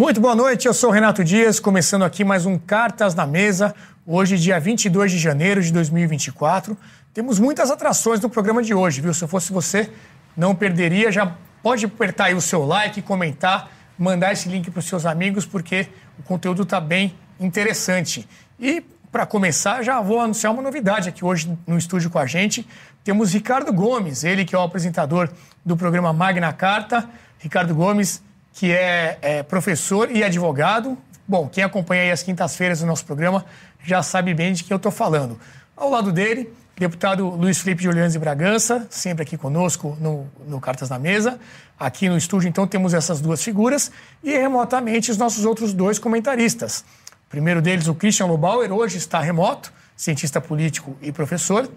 Muito boa noite, eu sou Renato Dias, começando aqui mais um Cartas na Mesa. Hoje, dia 22 de janeiro de 2024. Temos muitas atrações no programa de hoje, viu? Se eu fosse você, não perderia. Já pode apertar aí o seu like, comentar, mandar esse link para os seus amigos, porque o conteúdo está bem interessante. E, para começar, já vou anunciar uma novidade aqui hoje no estúdio com a gente. Temos Ricardo Gomes, ele que é o apresentador do programa Magna Carta. Ricardo Gomes que é, é professor e advogado. Bom, quem acompanha aí as quintas-feiras do nosso programa já sabe bem de quem eu estou falando. Ao lado dele, deputado Luiz Felipe de Orleans e Bragança, sempre aqui conosco no, no Cartas na Mesa. Aqui no estúdio, então, temos essas duas figuras e remotamente os nossos outros dois comentaristas. O primeiro deles, o Christian Lobauer, hoje está remoto, cientista político e professor.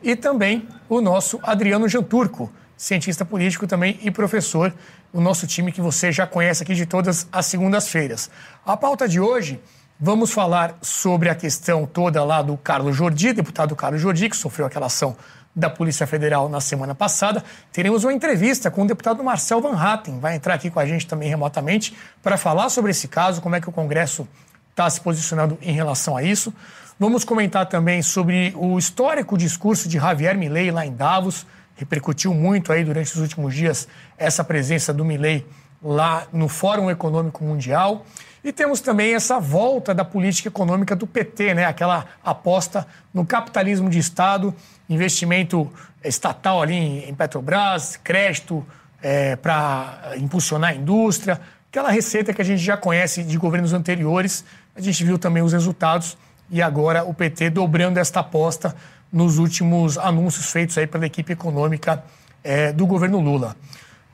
E também o nosso Adriano Janturco, cientista político também e professor, o nosso time que você já conhece aqui de todas as segundas-feiras. A pauta de hoje, vamos falar sobre a questão toda lá do Carlos Jordi, deputado Carlos Jordi, que sofreu aquela ação da Polícia Federal na semana passada. Teremos uma entrevista com o deputado Marcel Van Hatten, vai entrar aqui com a gente também remotamente para falar sobre esse caso, como é que o Congresso está se posicionando em relação a isso. Vamos comentar também sobre o histórico discurso de Javier Milei lá em Davos, repercutiu muito aí durante os últimos dias essa presença do Milley lá no Fórum Econômico Mundial. E temos também essa volta da política econômica do PT, né? aquela aposta no capitalismo de Estado, investimento estatal ali em Petrobras, crédito é, para impulsionar a indústria, aquela receita que a gente já conhece de governos anteriores. A gente viu também os resultados e agora o PT dobrando esta aposta nos últimos anúncios feitos aí pela equipe econômica é, do governo Lula.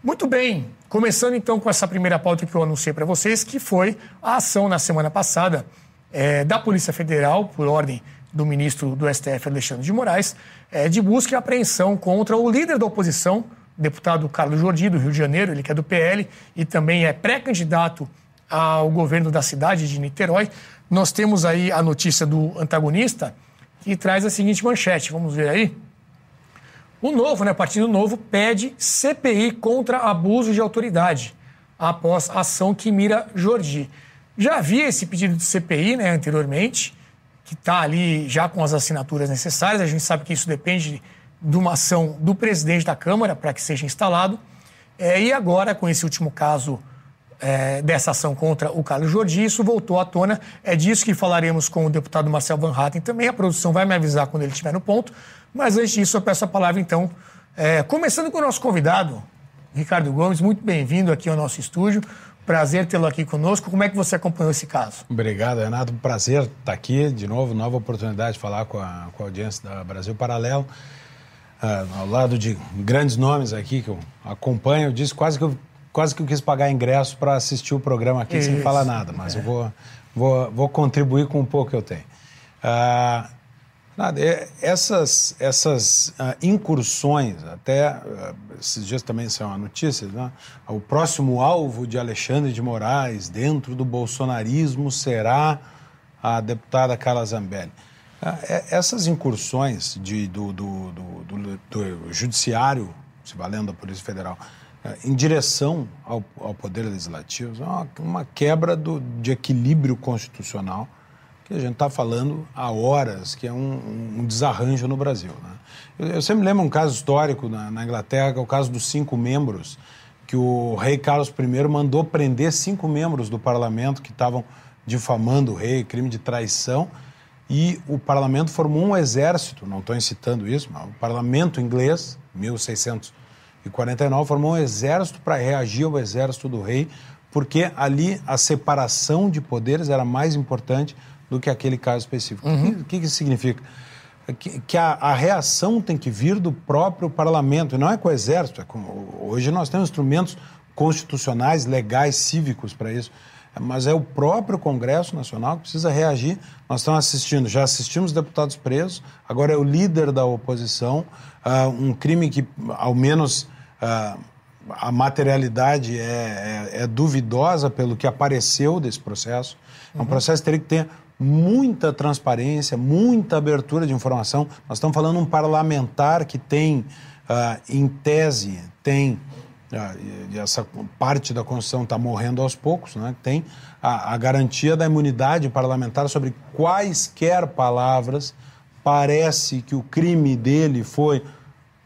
Muito bem, começando então com essa primeira pauta que eu anunciei para vocês, que foi a ação na semana passada é, da Polícia Federal, por ordem do ministro do STF, Alexandre de Moraes, é, de busca e apreensão contra o líder da oposição, deputado Carlos Jordi, do Rio de Janeiro, ele que é do PL e também é pré-candidato ao governo da cidade de Niterói. Nós temos aí a notícia do antagonista, que traz a seguinte manchete. Vamos ver aí. O Novo, né, Partido Novo, pede CPI contra abuso de autoridade após ação que mira Jordi. Já havia esse pedido de CPI né, anteriormente, que está ali já com as assinaturas necessárias. A gente sabe que isso depende de uma ação do presidente da Câmara para que seja instalado. É, e agora, com esse último caso é, dessa ação contra o Carlos Jordi. Isso voltou à tona. É disso que falaremos com o deputado Marcel Van Hatten também. A produção vai me avisar quando ele estiver no ponto. Mas antes disso, eu peço a palavra, então, é, começando com o nosso convidado, Ricardo Gomes. Muito bem-vindo aqui ao nosso estúdio. Prazer tê-lo aqui conosco. Como é que você acompanhou esse caso? Obrigado, Renato. Prazer estar aqui de novo. Nova oportunidade de falar com a, com a audiência da Brasil Paralelo. Uh, ao lado de grandes nomes aqui que eu acompanho. Eu disse quase que eu quase que eu quis pagar ingresso para assistir o programa aqui Isso. sem falar nada, mas é. eu vou, vou, vou contribuir com um pouco que eu tenho. Ah, nada, é, essas, essas ah, incursões, até ah, esses dias também são uma notícia, né? o próximo alvo de Alexandre de Moraes dentro do bolsonarismo será a deputada Carla Zambelli. É, essas incursões de, do, do, do, do judiciário, se valendo da Polícia Federal, em direção ao, ao Poder Legislativo, é uma, uma quebra de equilíbrio constitucional que a gente está falando há horas, que é um, um desarranjo no Brasil. Né? Eu, eu, sempre lembro um caso histórico na, na, Inglaterra, que é o caso dos cinco membros, que o rei Carlos I mandou prender cinco membros do parlamento que estavam difamando o rei, crime de traição, e o parlamento formou um exército, não estou incitando isso, mas o parlamento inglês, 1600 e 49 formou um exército para reagir ao exército do rei, porque ali a separação de poderes era mais importante do que aquele caso específico. Uhum. O que, que isso significa? Que, que a, a, reação tem que vir do próprio parlamento, e não é com o exército. É com, hoje nós temos instrumentos constitucionais, legais, cívicos para isso mas é o próprio Congresso Nacional que precisa reagir. Nós estamos assistindo, já assistimos deputados presos, agora é o líder da oposição, uh, um crime que, ao menos, uh, a materialidade é, é, é, duvidosa pelo que apareceu desse processo. É um uhum. processo que teria que ter muita transparência, muita abertura de informação. Nós estamos falando um parlamentar que tem, uh, em tese, tem uh, essa parte da Constituição está morrendo aos poucos, né? tem a, a, garantia da imunidade parlamentar sobre quaisquer palavras. Parece que o crime dele foi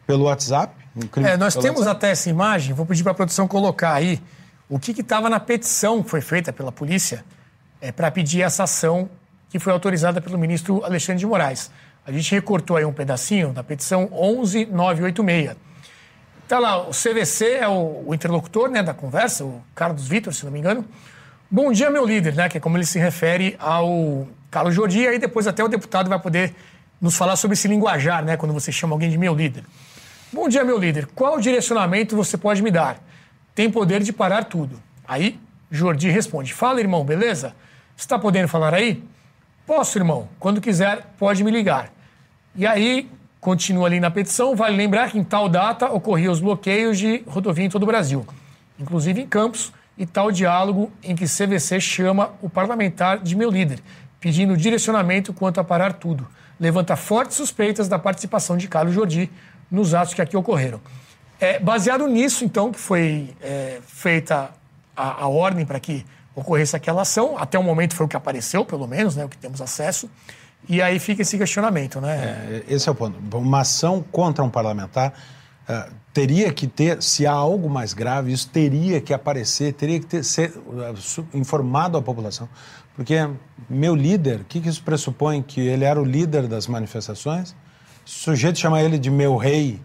pelo WhatsApp. Um é, nós temos WhatsApp. até essa imagem, vou pedir para a produção colocar aí o que estava na petição que foi feita pela polícia é, para pedir essa ação que foi autorizada pelo ministro Alexandre de Moraes. A gente recortou aí um pedacinho da petição 11986. Está lá, o CVC é o, o, interlocutor né, da conversa, o Carlos Vitor, se não me engano. Bom dia, meu líder, né, que é como ele se refere ao Carlos Jordi, e aí depois até o deputado vai poder nos falar sobre esse linguajar, né, quando você chama alguém de meu líder. Bom dia, meu líder. Qual direcionamento você pode me dar? Tem poder de parar tudo. Aí, Jordi responde: Fala, irmão, beleza? Está podendo falar aí? Posso, irmão. Quando quiser, pode me ligar. E aí, continua ali na petição, vale lembrar que em tal data ocorriam os bloqueios de rodovia em todo o Brasil, inclusive em Campos, e tal diálogo em que CVC chama o parlamentar de meu líder, pedindo direcionamento quanto a parar tudo. Levanta fortes suspeitas da participação de Carlos Jordi nos atos que aqui ocorreram. É, baseado nisso, então, que foi é, feita a, a ordem para que ocorresse aquela ação. Até o momento foi o que apareceu, pelo menos, né, o que temos acesso. E aí fica esse questionamento, né? É, esse é o ponto. Uma ação contra um parlamentar uh, teria que ter, se há algo mais grave, isso teria que aparecer, teria que ter, ser uh, informado à população. Porque meu líder, o que, que isso pressupõe? Que ele era o líder das manifestações? O sujeito chama ele de meu rei,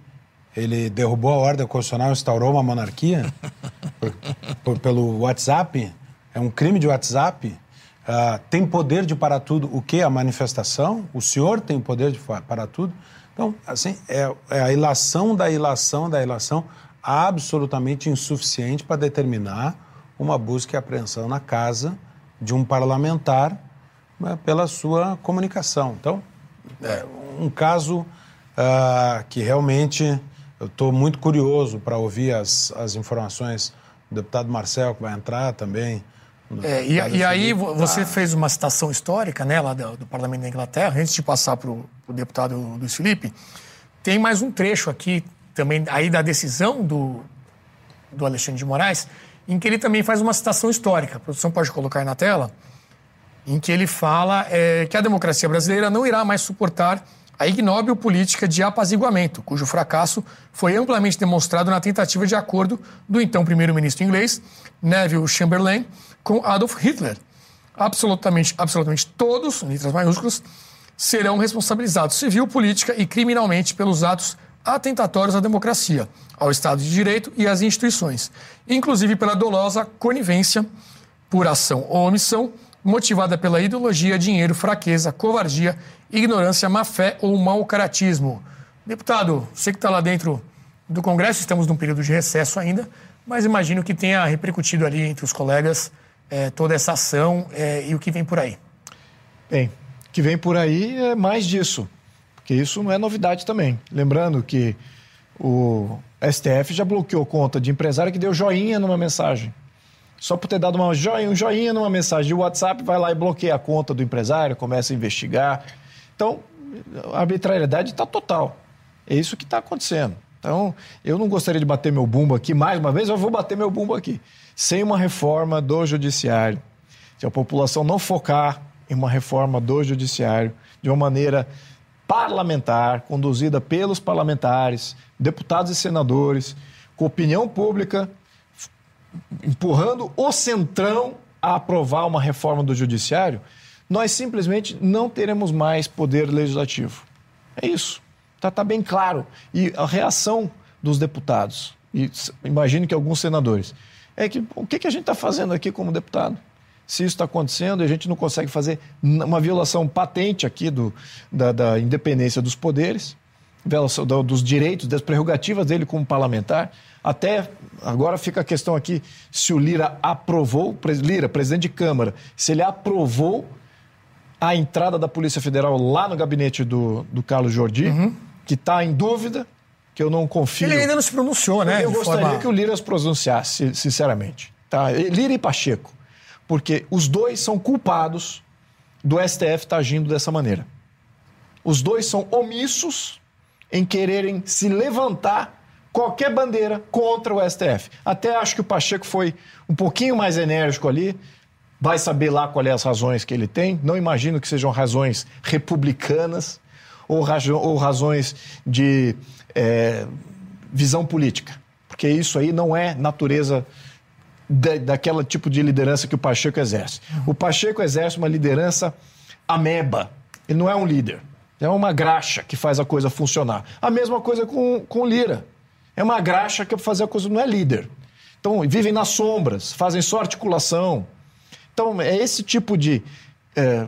ele derrubou a ordem constitucional, instaurou uma monarquia por, por, pelo WhatsApp é um crime de WhatsApp, uh, tem poder de parar tudo. O que? A manifestação? O senhor tem poder de parar tudo? Então, assim, é, é a ilação da ilação da ilação absolutamente insuficiente para determinar uma busca e apreensão na casa de um parlamentar né, pela sua comunicação. Então, é um caso uh, que realmente eu estou muito curioso para ouvir as, as informações do deputado Marcel, que vai entrar também, é, e, e aí você fez uma citação histórica, né, lá do, do Parlamento da Inglaterra, antes de passar para o deputado Luiz Felipe, tem mais um trecho aqui também aí da decisão do, do Alexandre de Moraes, em que ele também faz uma citação histórica. A produção pode colocar aí na tela, em que ele fala é, que a democracia brasileira não irá mais suportar a ignóbil política de apaziguamento, cujo fracasso foi amplamente demonstrado na tentativa de acordo do então primeiro-ministro inglês, Neville Chamberlain, com Adolf Hitler. Absolutamente, absolutamente todos, letras maiúsculas, serão responsabilizados civil, política e criminalmente pelos atos atentatórios à democracia, ao Estado de Direito e às instituições, inclusive pela dolosa conivência por ação ou omissão motivada pela ideologia, dinheiro, fraqueza, covardia, ignorância, má fé ou mau caratismo. Deputado, você que está lá dentro do Congresso, estamos num período de recesso ainda, mas imagino que tenha repercutido ali entre os colegas é, toda essa ação é, e o que vem por aí. Bem, o que vem por aí é mais disso, porque isso não é novidade também. Lembrando que o STF já bloqueou conta de empresário que deu joinha numa mensagem. Só por ter dado uma joinha, um joinha numa mensagem de WhatsApp, vai lá e bloqueia a conta do empresário, começa a investigar. Então, a arbitrariedade está total. É isso que está acontecendo. Então, eu não gostaria de bater meu bumbo aqui mais uma vez, eu vou bater meu bumbo aqui. Sem uma reforma do judiciário, se a população não focar em uma reforma do judiciário de uma maneira parlamentar, conduzida pelos parlamentares, deputados e senadores, com opinião pública, empurrando o centrão a aprovar uma reforma do judiciário, nós simplesmente não teremos mais poder legislativo. É isso. Está tá bem claro. E a reação dos deputados, e imagino que alguns senadores, é que o que, que a gente está fazendo aqui como deputado? Se isso está acontecendo e a gente não consegue fazer uma violação patente aqui do, da, da independência dos poderes, violação dos direitos, das prerrogativas dele como parlamentar, até agora fica a questão aqui se o Lira aprovou, Lira, presidente de Câmara, se ele aprovou a entrada da Polícia Federal lá no gabinete do, do Carlos Jordi. Uhum que está em dúvida, que eu não confio. Ele ainda não se pronunciou, né? Eu gostaria forma... que o Lira se pronunciasse, sinceramente. Tá? Lira e Pacheco. Porque os dois são culpados do STF estar tá agindo dessa maneira. Os dois são omissos em quererem se levantar qualquer bandeira contra o STF. Até acho que o Pacheco foi um pouquinho mais enérgico ali. Vai saber lá quais é as razões que ele tem. Não imagino que sejam razões republicanas ou, ou razões de é, visão política. Porque isso aí não é natureza da, daquela tipo de liderança que o Pacheco exerce. O Pacheco exerce uma liderança ameba. Ele não é um líder. É uma graxa que faz a coisa funcionar. A mesma coisa com, com Lira. É uma graxa que fazer a coisa não é líder. Então, vivem nas sombras, fazem só articulação. Então, é esse tipo de é,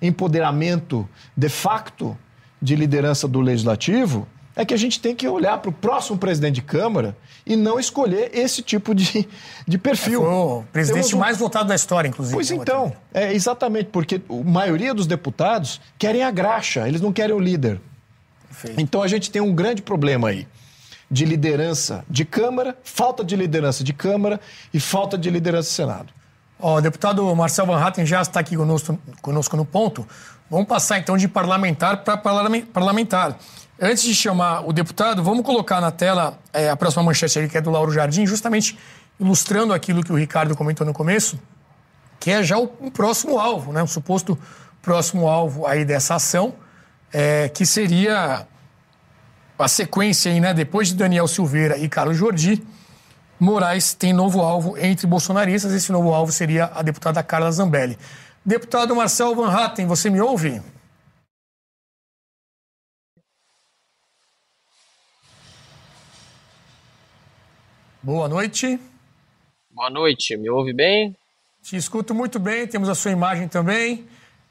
empoderamento de facto de liderança do legislativo é que a gente tem que olhar para o próximo presidente de Câmara e não escolher esse tipo de, de perfil. É, foi o presidente um... mais votado da história, inclusive. Pois então, é exatamente, porque a maioria dos deputados querem a graxa, eles não querem o líder. Perfeito. Então a gente tem um grande problema aí de liderança de Câmara, falta de liderança de Câmara e falta de liderança do Senado. o deputado Marcel Van Hatten já está aqui conosco, conosco no ponto. Vamos passar então de parlamentar para parlamentar. Antes de chamar o deputado, vamos colocar na tela é, a próxima manchete ali, que é do Lauro Jardim, justamente ilustrando aquilo que o Ricardo comentou no começo, que é já o, um próximo alvo, né? um suposto próximo alvo aí dessa ação, é, que seria a sequência aí, né? Depois de Daniel Silveira e Carlos Jordi, Moraes tem novo alvo entre bolsonaristas. Esse novo alvo seria a deputada Carla Zambelli. Deputado Marcel Van Hatten, você me ouve? Boa noite. Boa noite, me ouve bem? Te escuto muito bem, temos a sua imagem também.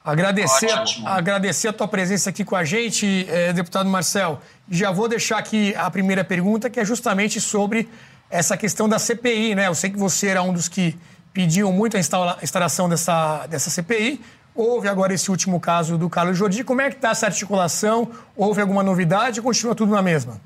Agradecer, a, agradecer a tua presença aqui com a gente, eh, deputado Marcel. Já vou deixar aqui a primeira pergunta, que é justamente sobre essa questão da CPI, né? Eu sei que você era um dos que pediam muito a instalação dessa, dessa CPI. Houve agora esse último caso do Carlos Jordi. Como é que está essa articulação? Houve alguma novidade ou continua tudo na mesma?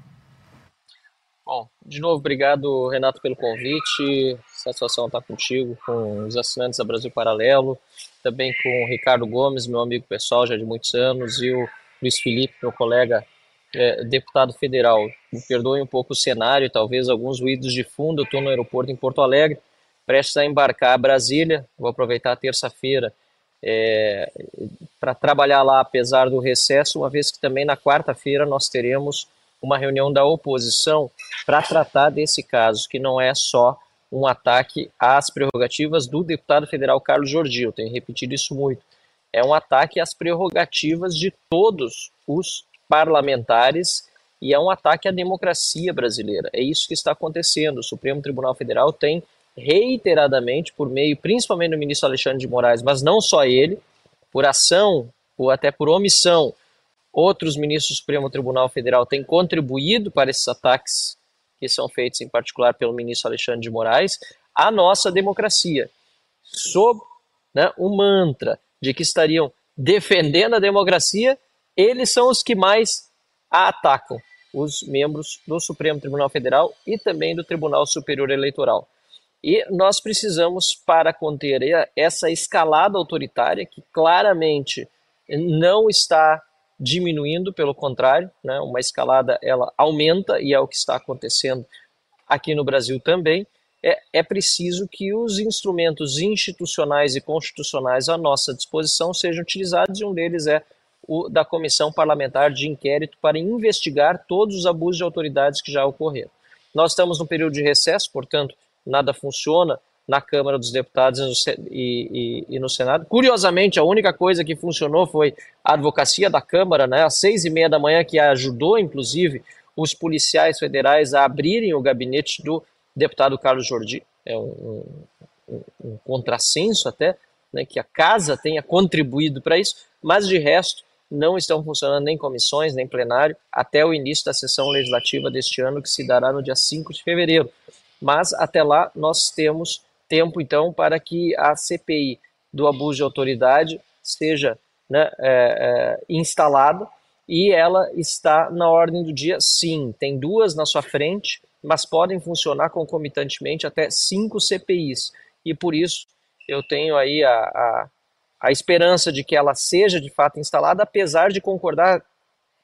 Bom, de novo, obrigado, Renato, pelo convite. Satisfação estar contigo, com os assinantes da Brasil Paralelo, também com o Ricardo Gomes, meu amigo pessoal já de muitos anos, e o Luiz Felipe, meu colega é, deputado federal. Me perdoem um pouco o cenário, talvez alguns ruídos de fundo. Eu estou no aeroporto em Porto Alegre, prestes a embarcar a Brasília. Vou aproveitar a terça-feira é, para trabalhar lá, apesar do recesso, uma vez que também na quarta-feira nós teremos uma reunião da oposição para tratar desse caso, que não é só um ataque às prerrogativas do deputado federal Carlos Jordi, eu tenho repetido isso muito. É um ataque às prerrogativas de todos os parlamentares e é um ataque à democracia brasileira. É isso que está acontecendo. O Supremo Tribunal Federal tem reiteradamente, por meio principalmente do ministro Alexandre de Moraes, mas não só ele, por ação ou até por omissão Outros ministros do Supremo Tribunal Federal têm contribuído para esses ataques que são feitos, em particular, pelo ministro Alexandre de Moraes, à nossa democracia, sob né, o mantra de que estariam defendendo a democracia, eles são os que mais a atacam, os membros do Supremo Tribunal Federal e também do Tribunal Superior Eleitoral. E nós precisamos, para conter essa escalada autoritária, que claramente não está diminuindo, pelo contrário, né, uma escalada ela aumenta e é o que está acontecendo aqui no Brasil também. É, é preciso que os instrumentos institucionais e constitucionais à nossa disposição sejam utilizados e um deles é o da Comissão Parlamentar de Inquérito para investigar todos os abusos de autoridades que já ocorreram. Nós estamos no período de recesso, portanto, nada funciona, na Câmara dos Deputados e, e, e, no Senado. Curiosamente, a única coisa que funcionou foi a advocacia da Câmara, né, às seis e meia da manhã, que ajudou, inclusive, os policiais federais a abrirem o gabinete do deputado Carlos Jordi. É um, um, um contrassenso até, né, que a casa tenha contribuído para isso, mas de resto não estão funcionando nem comissões, nem plenário, até o início da sessão legislativa deste ano, que se dará no dia 5 de fevereiro. Mas até lá nós temos tempo, então, para que a CPI do abuso de autoridade seja né, é, é, instalada e ela está na ordem do dia, sim. Tem duas na sua frente, mas podem funcionar concomitantemente até cinco CPIs. E por isso eu tenho aí a, a, a esperança de que ela seja de fato instalada, apesar de concordar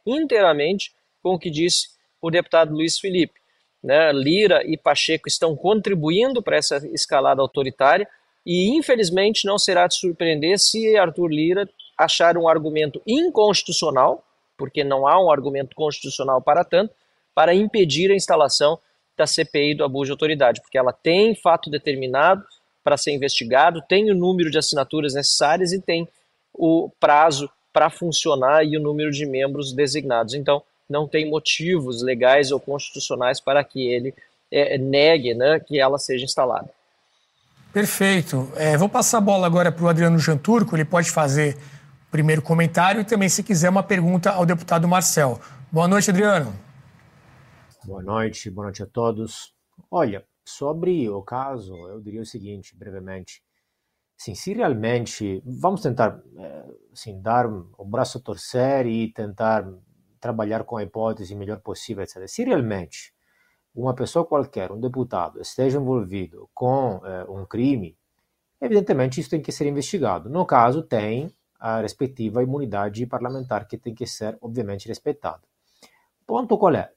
inteiramente com o que disse o deputado Luiz Felipe. Né? Lira e Pacheco estão contribuindo para essa escalada autoritária e, infelizmente, não será de surpreender se Arthur Lira achar um argumento inconstitucional porque não há um argumento constitucional para tanto, para impedir a instalação da CPI do abuso de autoridade, porque ela tem fato determinado para ser investigado, tem o número de assinaturas necessárias e tem o prazo para funcionar e o número de membros designados. Então, não tem motivos legais ou constitucionais para que ele é, negue né, que ela seja instalada. Perfeito. É, vou passar a bola agora para o Adriano Janturco, ele pode fazer primeiro comentário e também, se quiser, uma pergunta ao deputado Marcel. Boa noite, Adriano. Boa noite, boa noite a todos. Olha, sobre o caso, eu diria o seguinte, brevemente. Sim, se realmente vamos tentar assim, dar o braço a torcer e tentar trabalhar com a hipótese melhor possível, etc. Se realmente uma pessoa qualquer, um deputado, esteja envolvido com eh, um crime, evidentemente isso tem que ser investigado. No caso, tem a respectiva imunidade parlamentar que tem que ser, obviamente, respeitada. Ponto qual é?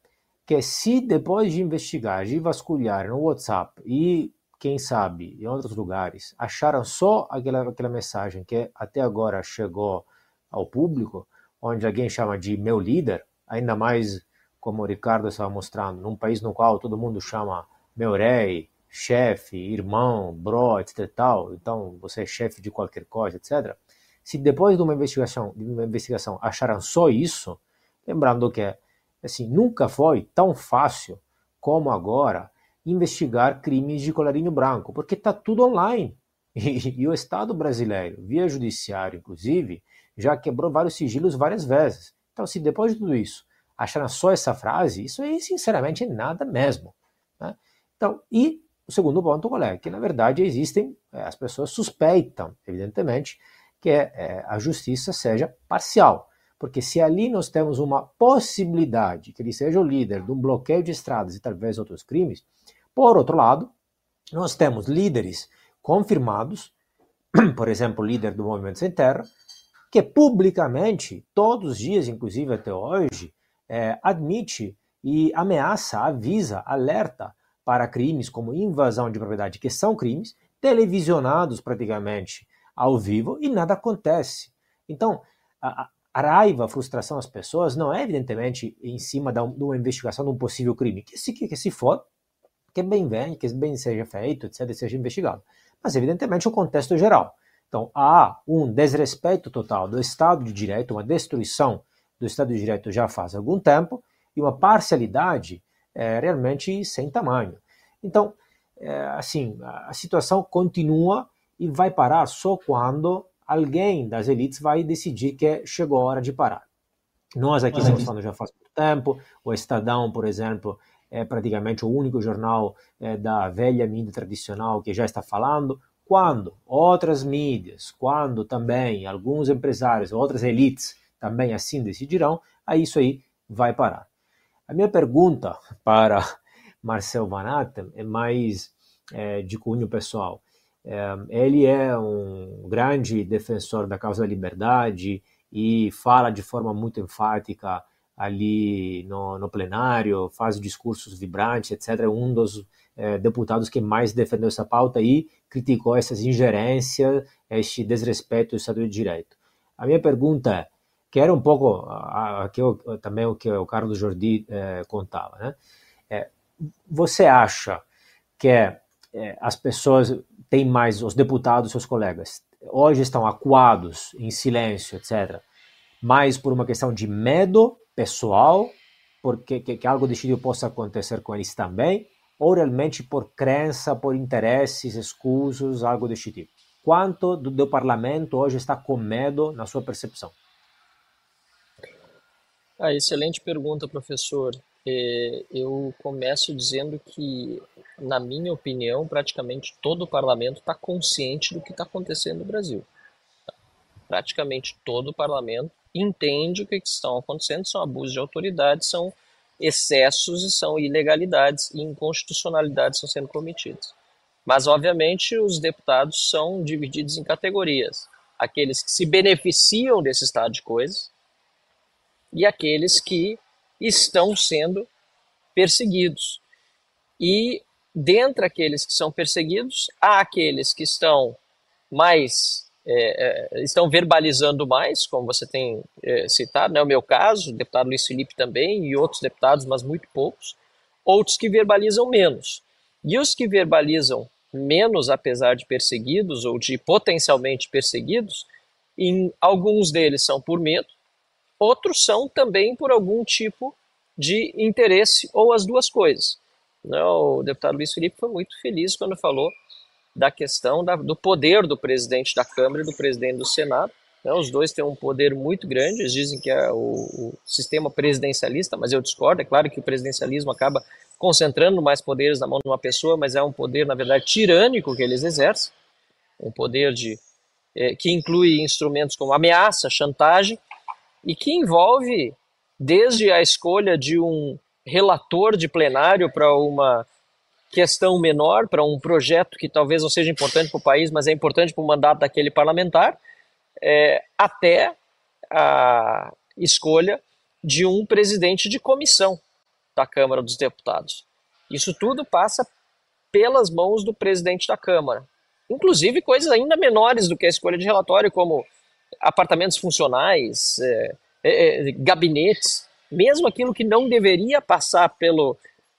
Que se depois de investigar, de vasculhar no WhatsApp e, quem sabe, em outros lugares, acharam só aquela, aquela mensagem que até agora chegou ao público, onde alguém chama de meu líder, ainda mais como o Ricardo estava mostrando, num país no qual todo mundo chama meu rei, chefe, irmão, bro, etc. Tal, então você é chefe de qualquer coisa, etc. Se depois de uma investigação, de uma investigação acharam só isso, lembrando que assim, nunca foi tão fácil como agora investigar crimes de colarinho branco, porque está tudo online. E, e, o Estado brasileiro, via judiciário, inclusive, já quebrou vários sigilos várias vezes. Então, se depois de tudo isso acharam só essa frase, isso aí, sinceramente, é nada mesmo. Né? Então, e o segundo ponto qual é? Que, na verdade, existem, eh, as pessoas suspeitam, evidentemente, que é, a justiça seja parcial. Porque se ali nós temos uma possibilidade que ele seja o líder de um bloqueio de estradas e talvez outros crimes, por outro lado, nós temos líderes confirmados, por exemplo, o líder do Movimento Sem Terra, que publicamente, todos os dias, inclusive até hoje, é, admite e ameaça, avisa, alerta para crimes como invasão de propriedade, que são crimes, televisionados praticamente ao vivo e nada acontece. Então, a, a raiva, a frustração das pessoas não é evidentemente em cima de uma investigação de um possível crime, que se, que, que se for, que bem venha, que bem seja feito, etc., seja investigado. Mas evidentemente o contexto geral. Então, há um desrespeito total do Estado de Direito, uma destruição do Estado de Direito já faz algum tempo, e uma parcialidade é, realmente sem tamanho. Então, é, assim, a situação continua e vai parar só quando alguém das elites vai decidir que chegou a hora de parar. Nós aqui estamos falando já faz muito tempo, o Estadão, por exemplo, é praticamente o único jornal é, da velha mídia tradicional que já está falando. Quando outras mídias, quando também alguns empresários, outras elites também assim decidirão, aí isso aí vai parar. A minha pergunta para Marcel Van Atten é mais é, de cunho pessoal. É, ele é um grande defensor da causa da liberdade e fala de forma muito enfática ali no, no plenário, faz discursos vibrantes, etc. É um dos é, deputados que mais defendeu essa pauta e criticou essas ingerências, este desrespeito do Estado de Direito. A minha pergunta é, que era um pouco aqui também o que o Carlos Jordi é, contava, né? É, você acha que é, as pessoas tem mais os deputados, seus colegas, hoje estão acuados, em silêncio, etc., mais por uma questão de medo pessoal, porque que, que algo tipo possa acontecer com eles também, ou realmente por crença, por interesses escusos, algo deste tipo? Quanto do, do parlamento hoje está com medo na sua percepção? Ah, excelente pergunta, professor. É, eu começo dizendo que, na minha opinião, praticamente todo o parlamento está consciente do que está acontecendo no Brasil. Praticamente todo o parlamento entende o que, que estão acontecendo, são abusos de autoridade, são excessos e são ilegalidades e inconstitucionalidades estão sendo cometidas. Mas, obviamente, os deputados são divididos em categorias. Aqueles que se beneficiam desse estado de coisas e aqueles que estão sendo perseguidos. E dentre aqueles que são perseguidos, há aqueles que estão mais é, é, estão verbalizando mais, como você tem é, citado, né, o meu caso, o deputado Luiz Felipe também, e outros deputados, mas muito poucos, outros que verbalizam menos. E os que verbalizam menos, apesar de perseguidos ou de potencialmente perseguidos, em alguns deles são por medo, outros são também por algum tipo de interesse ou as duas coisas. Né, o deputado Luiz Felipe foi muito feliz quando falou da questão da, do poder do presidente da Câmara e do presidente do Senado. Né, os dois têm um poder muito grande, eles dizem que é o, o, sistema presidencialista, mas eu discordo. É claro que o presidencialismo acaba concentrando mais poderes na mão de uma pessoa, mas é um poder, na verdade, tirânico que eles exercem um poder de, é, que inclui instrumentos como ameaça, chantagem, e que envolve desde a escolha de um relator de plenário para uma questão menor, para um projeto que talvez não seja importante para o país, mas é importante para o mandato daquele parlamentar, é, até a escolha de um presidente de comissão da Câmara dos Deputados. Isso tudo passa pelas mãos do presidente da Câmara. Inclusive coisas ainda menores do que a escolha de relatório, como apartamentos funcionais, é, é, é gabinetes, mesmo aquilo que não deveria passar pelo,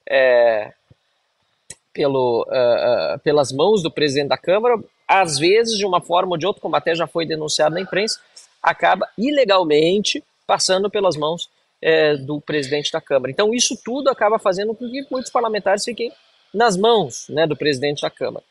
é, pelo, uh, uh, pelas mãos do presidente da Câmara, às vezes, de uma forma ou de outra, como até já foi denunciado na imprensa, acaba ilegalmente passando pelas mãos é, do presidente da Câmara. Então, isso tudo acaba fazendo com que muitos parlamentares fiquem nas mãos né, do presidente da Câmara.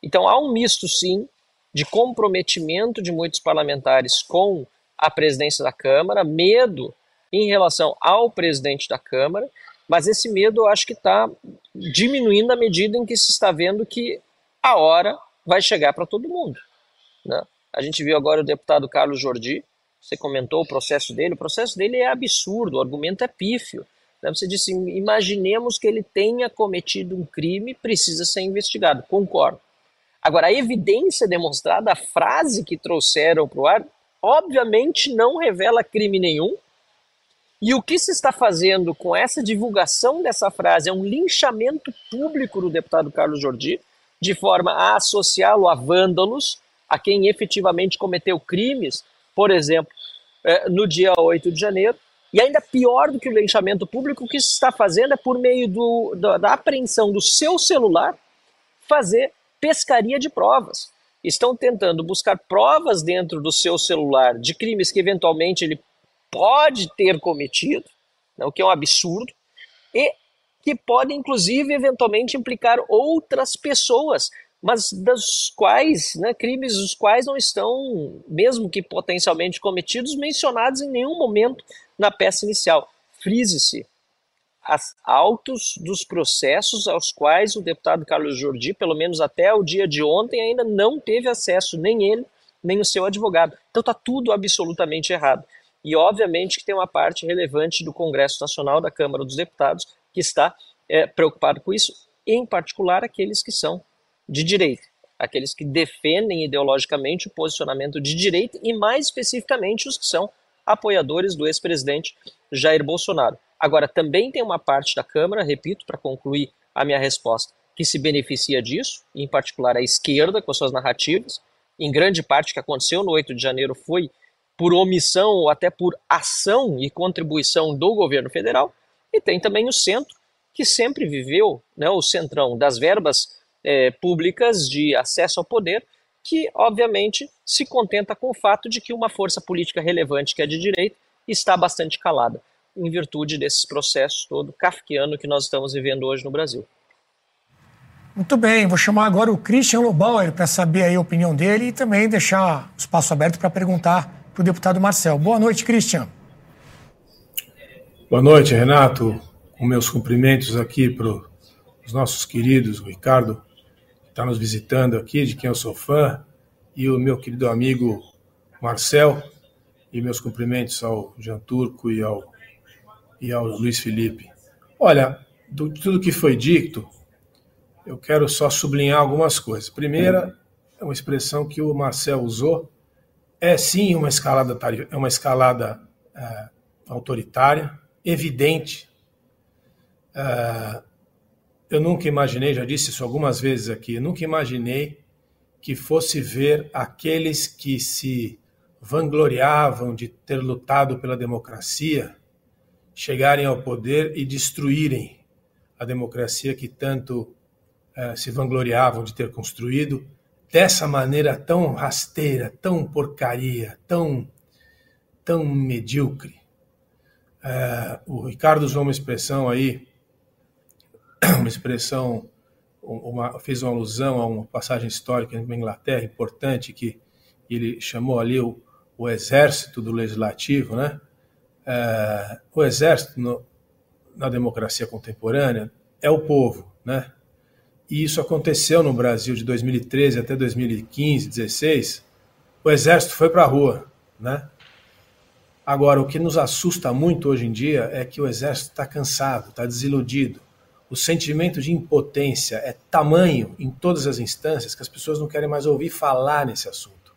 Então, há um misto, sim, de comprometimento de muitos parlamentares com a presidência da Câmara, medo em relação ao presidente da Câmara, mas esse medo eu acho que está diminuindo à medida em que se está vendo que a hora vai chegar para todo mundo. Né? A gente viu agora o deputado Carlos Jordi, você comentou o processo dele, o processo dele é absurdo, o argumento é pífio. Né? Você disse, imaginemos que ele tenha cometido um crime, precisa ser investigado. Concordo. Agora, a evidência demonstrada, a frase que trouxeram para o ar, obviamente não revela crime nenhum, e o que se está fazendo com essa divulgação dessa frase é um linchamento público do deputado Carlos Jordi, de forma a associá-lo a vândalos, a quem efetivamente cometeu crimes, por exemplo, é, no dia 8 de janeiro. E ainda pior do que o linchamento público, o que se está fazendo é, por meio do, da, da apreensão do seu celular, fazer pescaria de provas. Estão tentando buscar provas dentro do seu celular de crimes que eventualmente ele pode ter cometido, né, o que é um absurdo, e que pode, inclusive, eventualmente implicar outras pessoas, mas das quais, né, crimes os quais não estão, mesmo que potencialmente cometidos, mencionados em nenhum momento na peça inicial. Frise-se, as autos dos processos aos quais o deputado Carlos Jordi, pelo menos até o dia de ontem, ainda não teve acesso, nem ele, nem o seu advogado. Então está tudo absolutamente errado. E, obviamente, que tem uma parte relevante do Congresso Nacional, da Câmara dos Deputados, que está é, preocupado com isso, em particular aqueles que são de direita, aqueles que defendem ideologicamente o posicionamento de direita e, mais especificamente, os que são apoiadores do ex-presidente Jair Bolsonaro. Agora, também tem uma parte da Câmara, repito, para concluir a minha resposta, que se beneficia disso, em particular a esquerda, com suas narrativas. Em grande parte, o que aconteceu no 8 de janeiro foi por omissão ou até por ação e contribuição do governo federal, e tem também o centro, que sempre viveu, né, o centrão das verbas é, públicas de acesso ao poder, que obviamente se contenta com o fato de que uma força política relevante, que é de direita, está bastante calada, em virtude desses processos todo kafkiano que nós estamos vivendo hoje no Brasil. Muito bem, vou chamar agora o Christian Lobauer para saber a opinião dele e também deixar espaço aberto para perguntar para o deputado Marcel. Boa noite, Christian. Boa noite, Renato. Com meus cumprimentos aqui para os nossos queridos, o Ricardo, que está nos visitando aqui, de quem eu sou fã, e o meu querido amigo Marcel. e meus cumprimentos ao Jean Turco e ao, e ao Luiz Felipe. Olha, do tudo que foi dito, eu quero só sublinhar algumas coisas. Primeira, é uma expressão que o Marcel usou, é sim uma escalada, é uma escalada é, autoritária, evidente. É, eu nunca imaginei, já disse isso algumas vezes aqui, nunca imaginei que fosse ver aqueles que se vangloriavam de ter lutado pela democracia chegarem ao poder e destruírem a democracia que tanto eh, se vangloriavam de ter construído dessa maneira tão rasteira, tão porcaria, tão, tão medíocre. Eh, o Ricardo usou uma expressão aí, uma expressão, uma, fez uma alusão a uma passagem histórica na Inglaterra importante que ele chamou ali o, o exército do legislativo, né? É, o exército no, na democracia contemporânea é o povo, né? E isso aconteceu no Brasil de 2013 até 2015, 16. O exército foi para a rua, né? Agora, o que nos assusta muito hoje em dia é que o exército está cansado, está desiludido. O sentimento de impotência é tamanho em todas as instâncias que as pessoas não querem mais ouvir falar nesse assunto.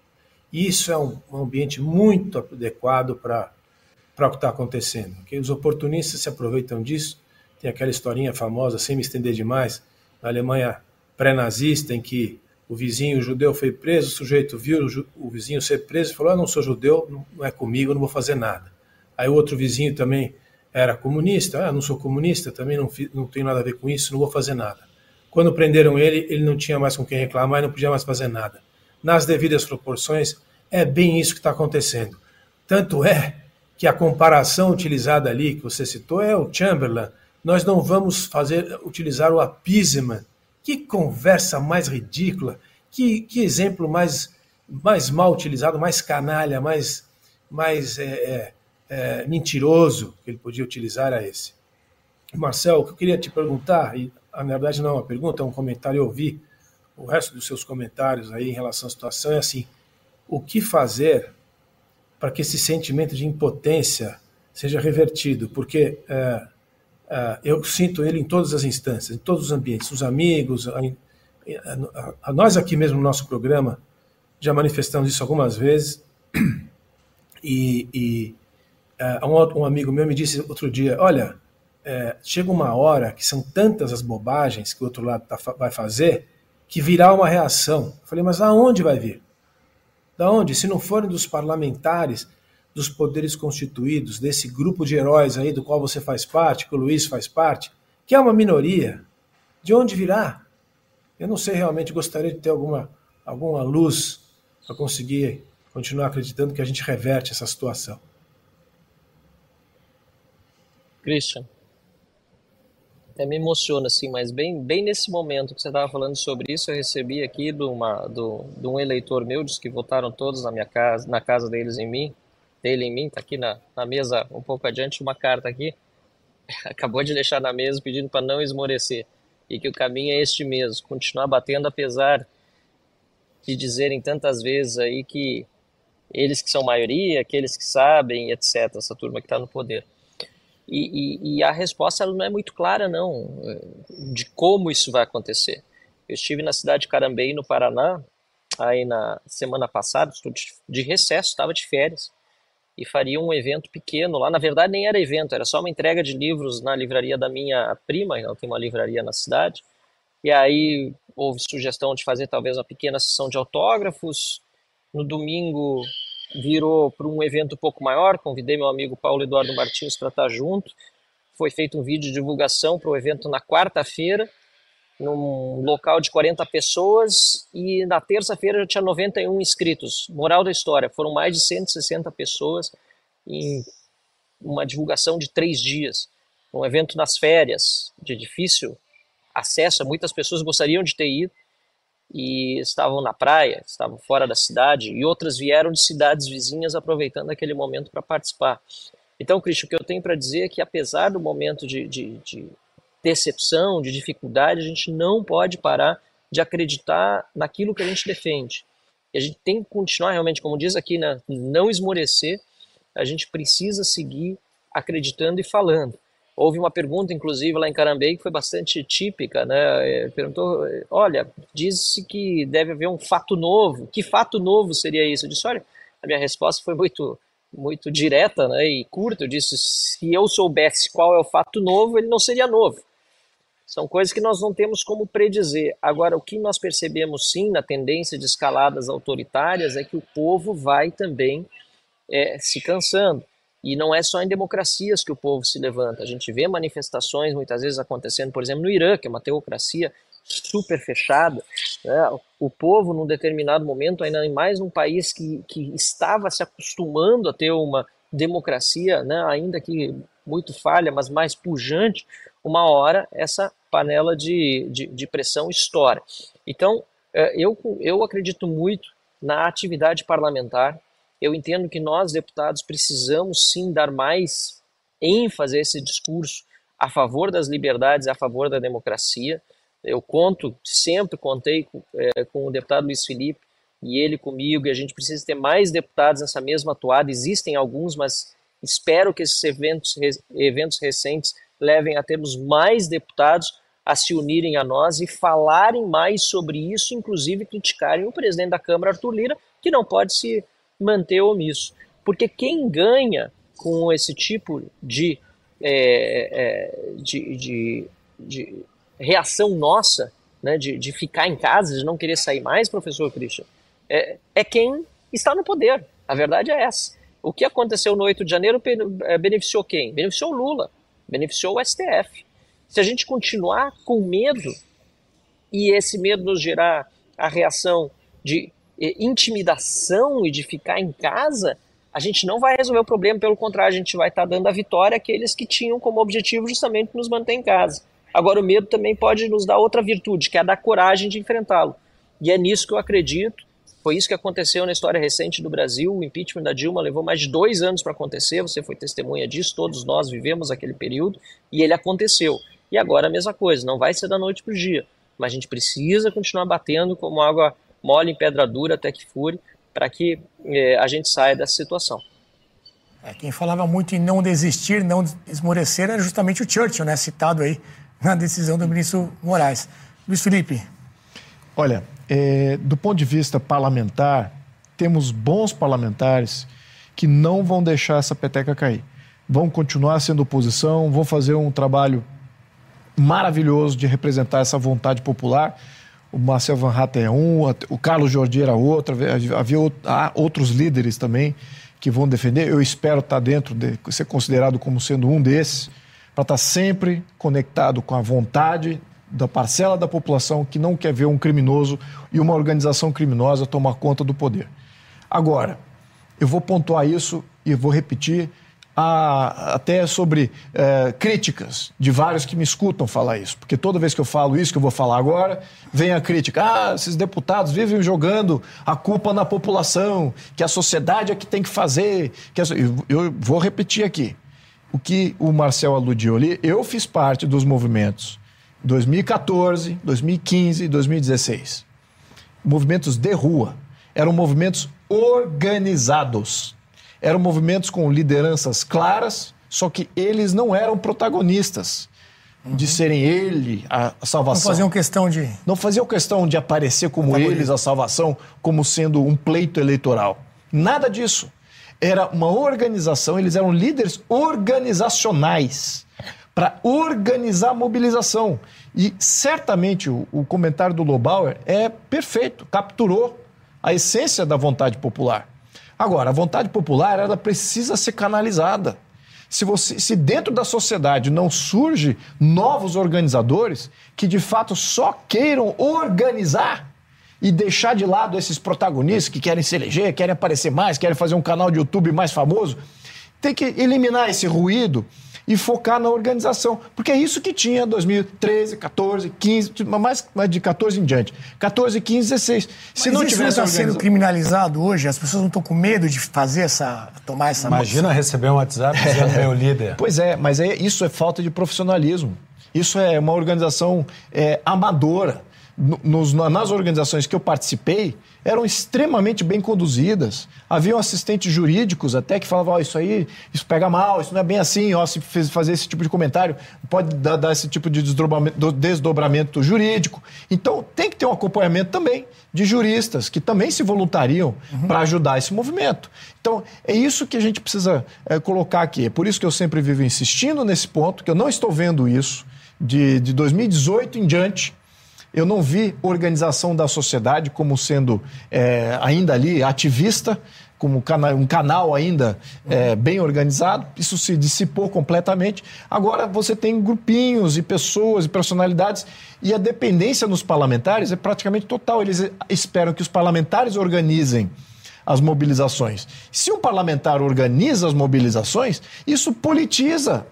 E isso é um, um ambiente muito adequado para o que está acontecendo. Okay? Os oportunistas se aproveitam disso. Tem aquela historinha famosa, sem me estender demais, na Alemanha pré-nazista, em que o vizinho judeu foi preso, o sujeito viu o vizinho ser preso e falou: Eu não sou judeu, não é comigo, não vou fazer nada. Aí o outro vizinho também era comunista, ah, não sou comunista, também não, não tenho nada a ver com isso, não vou fazer nada. Quando prenderam ele, ele não tinha mais com quem reclamar e não podia mais fazer nada. Nas devidas proporções, é bem isso que está acontecendo. Tanto é que a comparação utilizada ali, que você citou, é o Chamberlain. Nós não vamos fazer utilizar o appeasement. Que conversa mais ridícula, que, que exemplo mais, mais mal utilizado, mais canalha, mais, mais é, é, é, mentiroso que ele podia utilizar a esse. Marcel, o que eu queria te perguntar, e na verdade não é uma pergunta, é um comentário, eu ouvi o resto dos seus comentários aí em relação à situação, é assim, o que fazer para que esse sentimento de impotência seja revertido, porque é, eu sinto ele em todas as instâncias, em todos os ambientes, os amigos, a, a, a nós aqui mesmo no nosso programa já manifestamos isso algumas vezes e, e é, um, um, amigo meu me disse outro dia, olha, é, chega uma hora que são tantas as bobagens que o outro lado tá, vai fazer que virá uma reação. Eu falei, mas aonde vai vir? Da onde? Se não forem dos parlamentares, dos poderes constituídos, desse grupo de heróis aí do qual você faz parte, que o Luiz faz parte, que é uma minoria, de onde virá? Eu não sei realmente, gostaria de ter alguma, alguma luz para conseguir continuar acreditando que a gente reverte essa situação. Christian até me emociona, assim, mas bem, bem nesse momento que você estava falando sobre isso, eu recebi aqui de, uma, do, de um eleitor meu, diz que votaram todos na minha casa, na casa deles em mim, dele em mim, tá aqui na, na mesa um pouco adiante, uma carta aqui, acabou de deixar na mesa pedindo para não esmorecer, e que o caminho é este mesmo, continuar batendo apesar de dizerem tantas vezes aí que eles que são maioria, aqueles que sabem, etc., essa turma que está no poder. E, e, e, a resposta ela não é muito clara, não, de como isso vai acontecer. Eu estive na cidade de Carambei, no Paraná, aí na semana passada, de recesso, estava de férias, e faria um evento pequeno lá. Na verdade, nem era evento, era só uma entrega de livros na livraria da minha prima, ela tem uma livraria na cidade. E aí houve sugestão de fazer talvez uma pequena sessão de autógrafos. No domingo virou para um evento um pouco maior. Convidei meu amigo Paulo Eduardo Martins para estar junto. Foi feito um vídeo de divulgação para o evento na quarta-feira, num local de 40 pessoas, e na terça-feira já tinha 91 inscritos. Moral da história: foram mais de 160 pessoas em uma divulgação de três dias. Um evento nas férias, de difícil acesso, muitas pessoas gostariam de ter ido e estavam na praia, estavam fora da cidade, e outras vieram de cidades vizinhas aproveitando aquele momento para participar. Então, Cristian, o que eu tenho para dizer é que, apesar do momento de, de, de, decepção, de dificuldade, a gente não pode parar de acreditar naquilo que a gente defende. E a gente tem que continuar realmente, como diz aqui, né, não esmorecer a gente precisa seguir acreditando e falando. Houve uma pergunta, inclusive, lá em Carambei, que foi bastante típica, né? Perguntou, olha, diz-se que deve haver um fato novo. Que fato novo seria isso? Eu disse, olha, a minha resposta foi muito muito direta né, e curta. Eu disse: se eu soubesse qual é o fato novo, ele não seria novo. São coisas que nós não temos como predizer. Agora, o que nós percebemos sim na tendência de escaladas autoritárias é que o povo vai também é, se cansando. E não é só em democracias que o povo se levanta. A gente vê manifestações muitas vezes acontecendo, por exemplo, no Irã, que é uma teocracia super fechada. Né? O povo, num determinado momento, ainda mais num país que, que estava se acostumando a ter uma democracia, né? ainda que muito falha, mas mais pujante, uma hora essa panela de, de, de pressão estoura. Então, é, eu, eu acredito muito na atividade parlamentar, eu entendo que nós, deputados, precisamos sim dar mais ênfase a esse discurso a favor das liberdades, a favor da democracia. Eu conto, sempre contei com, é, com o deputado Luiz Felipe e ele comigo, e a gente precisa ter mais deputados nessa mesma atuada. Existem alguns, mas espero que esses eventos, eventos recentes levem a termos mais deputados a se unirem a nós e falarem mais sobre isso, inclusive criticarem o presidente da Câmara, Arthur Lira, que não pode se manter omisso. Porque quem ganha com esse tipo de, é, é, de, de, de, reação nossa, né, de, de ficar em casa, de não querer sair mais, professor Christian, é, é quem está no poder. A verdade é essa. O que aconteceu no 8 de janeiro é, beneficiou quem? Beneficiou o Lula, beneficiou o STF. Se a gente continuar com medo e esse medo nos gerar a reação de intimidação e de ficar em casa, a gente não vai resolver o problema, pelo contrário, a gente vai estar tá dando a vitória àqueles que tinham como objetivo justamente nos manter em casa. Agora, o medo também pode nos dar outra virtude, que é a da coragem de enfrentá-lo. E é nisso que eu acredito. Foi isso que aconteceu na história recente do Brasil. O impeachment da Dilma levou mais de dois anos para acontecer. Você foi testemunha disso, todos nós vivemos aquele período e ele aconteceu. E agora a mesma coisa, não vai ser da noite para o dia. Mas a gente precisa continuar batendo como água mole em pedra dura até que fure, para que eh, a gente saia dessa situação. É, quem falava muito em não desistir, não esmorecer, era justamente o Churchill, né, citado aí na decisão do ministro Moraes. Luiz Felipe. Olha, é, do ponto de vista parlamentar, temos bons parlamentares que não vão deixar essa peteca cair. Vão continuar sendo oposição, vão fazer um trabalho maravilhoso de representar essa vontade popular o Marcel Van Hatten é um, o Carlos Jordi era outro, havia outros líderes também que vão defender. Eu espero estar dentro, de, ser considerado como sendo um desses, para estar sempre conectado com a vontade da parcela da população que não quer ver um criminoso e uma organização criminosa tomar conta do poder. Agora, eu vou pontuar isso e vou repetir a, até sobre é, críticas de vários que me escutam falar isso. Porque toda vez que eu falo isso que eu vou falar agora, vem a crítica. Ah, esses deputados vivem jogando a culpa na população, que a sociedade é que tem que fazer. Que a... Eu vou repetir aqui. O que o Marcel aludiu ali, eu fiz parte dos movimentos 2014, 2015 e 2016. Movimentos de rua. Eram movimentos organizados eram movimentos com lideranças claras, só que eles não eram protagonistas uhum. de serem ele a, salvação. Não faziam questão de. Não faziam questão de aparecer como eles a salvação, como sendo um pleito eleitoral. Nada disso. Era uma organização, eles eram líderes organizacionais para organizar a mobilização. E certamente o, o comentário do Lobauer é perfeito, capturou a essência da vontade popular. Agora, a vontade popular ela precisa ser canalizada. Se, você, se dentro da sociedade não surge novos organizadores que de fato só queiram organizar e deixar de lado esses protagonistas que querem se eleger, querem aparecer mais, querem fazer um canal de YouTube mais famoso, tem que eliminar esse ruído e focar na organização. Porque é isso que tinha 2013, 14, 15, mais, mais de 14 em diante. 14, 15, 16. Se Mas não isso tivesse não está sendo criminalizado hoje? As pessoas não estão com medo de fazer essa. tomar essa. Imagina moça. receber um WhatsApp dizendo meu líder. Pois é, mas é, isso é falta de profissionalismo. Isso é uma organização é, amadora. nos, nas organizações que eu participei, eram extremamente bem conduzidas. Haviam assistentes jurídicos até que falavam: oh, isso aí, isso pega mal, isso não é bem assim, ó, se fazer esse tipo de comentário, pode dar, dar esse tipo de desdobramento, desdobramento jurídico. Então, tem que ter um acompanhamento também de juristas que também se voluntariam uhum. para ajudar esse movimento. Então, é isso que a gente precisa é, colocar aqui. É por isso que eu sempre vivo insistindo nesse ponto, que eu não estou vendo isso de, de 2018 em diante eu não vi organização da sociedade como sendo é, ainda ali ativista, como um canal ainda é, bem organizado. Isso se dissipou completamente. Agora você tem grupinhos e pessoas e personalidades e a dependência nos parlamentares é praticamente total. Eles esperam que os parlamentares organizem as mobilizações. Se um parlamentar organiza as mobilizações, isso politiza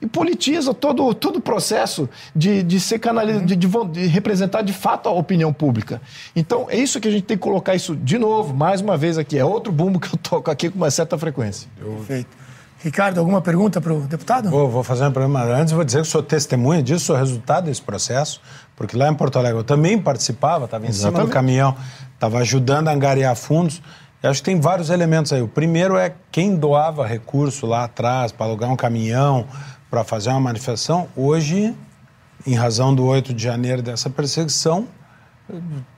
e politiza todo, todo o processo de, de ser canalizado, de, de, de, representar de fato a opinião pública. Então, é isso que a gente tem que colocar isso de novo, mais uma vez aqui. É outro bumbo que eu toco aqui com uma certa frequência. Perfeito. Ricardo, alguma pergunta para o deputado? Vou, vou fazer uma pergunta. Antes, vou dizer que sou testemunha disso, sou resultado desse processo, porque lá em Porto Alegre eu também participava, estava em Exatamente. cima do caminhão, estava ajudando a angariar fundos. Eu acho que tem vários elementos aí. O primeiro é quem doava recurso lá atrás para alugar um caminhão, para fazer uma manifestação, hoje, em razão do 8 de janeiro dessa perseguição,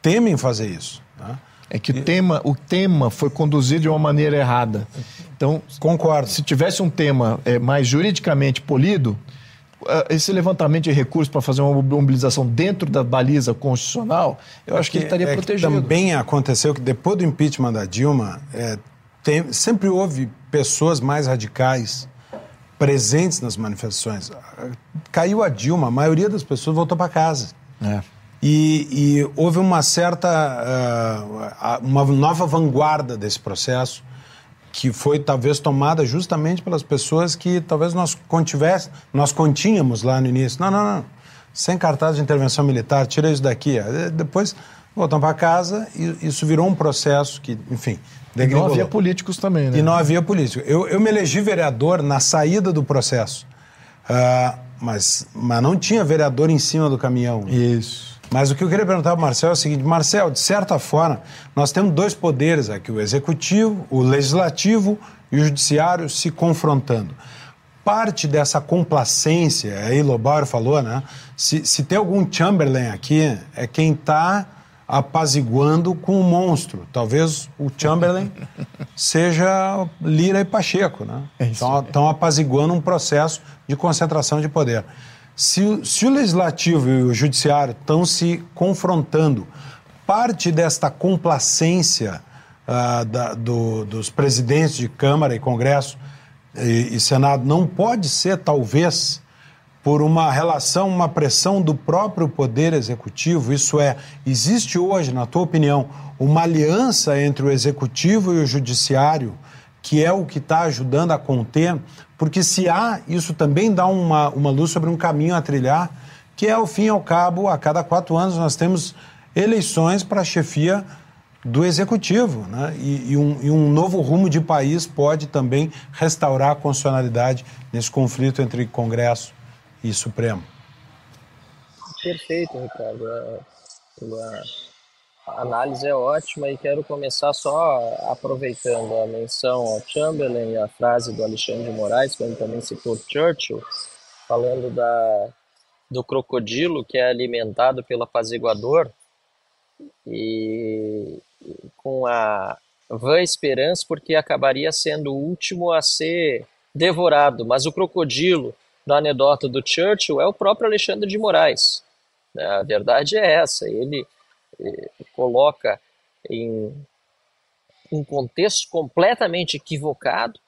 temem fazer isso. Tá? É que e... o, tema, o tema foi conduzido de uma maneira errada. Então, concordo. Se tivesse um tema é, mais juridicamente polido, esse levantamento de recursos para fazer uma mobilização dentro da baliza constitucional, eu é acho que, que ele estaria é protegido. também aconteceu que depois do impeachment da Dilma, é, tem, sempre houve pessoas mais radicais presentes nas manifestações. Caiu a Dilma, a maioria das pessoas voltou para casa. É. E, e, houve uma certa, uh, uma nova vanguarda desse processo, que foi talvez tomada justamente pelas pessoas que talvez nós contivesse, nós continhamos lá no início. Não, não, não. Sem cartaz de intervenção militar, tira isso daqui. Depois voltam para casa e isso virou um processo que, enfim, e não havia políticos também, né? E não havia políticos. Eu, eu me elegi vereador na saída do processo. Uh, mas, mas não tinha vereador em cima do caminhão. Isso. Mas o que eu queria perguntar para o Marcel é o seguinte: Marcel, de certa forma, nós temos dois poderes aqui, o executivo, o legislativo e o judiciário se confrontando. Parte dessa complacência, aí Lobauer falou, né? Se, se tem algum Chamberlain aqui, é quem está apaziguando com o monstro. Talvez o Chamberlain seja Lira e Pacheco, né? É estão, estão apaziguando um processo de concentração de poder. Se, se o legislativo e o judiciário estão se confrontando, parte desta complacência uh, da, do, dos presidentes de Câmara e Congresso e, e Senado não pode ser, talvez, por uma relação, uma pressão do próprio Poder Executivo? Isso é, existe hoje, na tua opinião, uma aliança entre o Executivo e o Judiciário, que é o que está ajudando a conter? Porque se há, isso também dá uma, uma luz sobre um caminho a trilhar, que é, ao fim e ao cabo, a cada quatro anos nós temos eleições para a chefia do executivo. Né? E, e, um, e, um, novo rumo de país pode também restaurar a constitucionalidade nesse conflito entre Congresso e Supremo. Perfeito, Ricardo. A análise é ótima e quero começar só aproveitando a menção ao Chamberlain e a frase do Alexandre de Moraes, quando também citou Churchill, falando da, do crocodilo que é alimentado pelo apaziguador e, com a vã esperança porque acabaria sendo o último a ser devorado, mas o crocodilo da anedota do Churchill é o próprio Alexandre de Moraes. A verdade é essa, ele coloca em um contexto completamente equivocado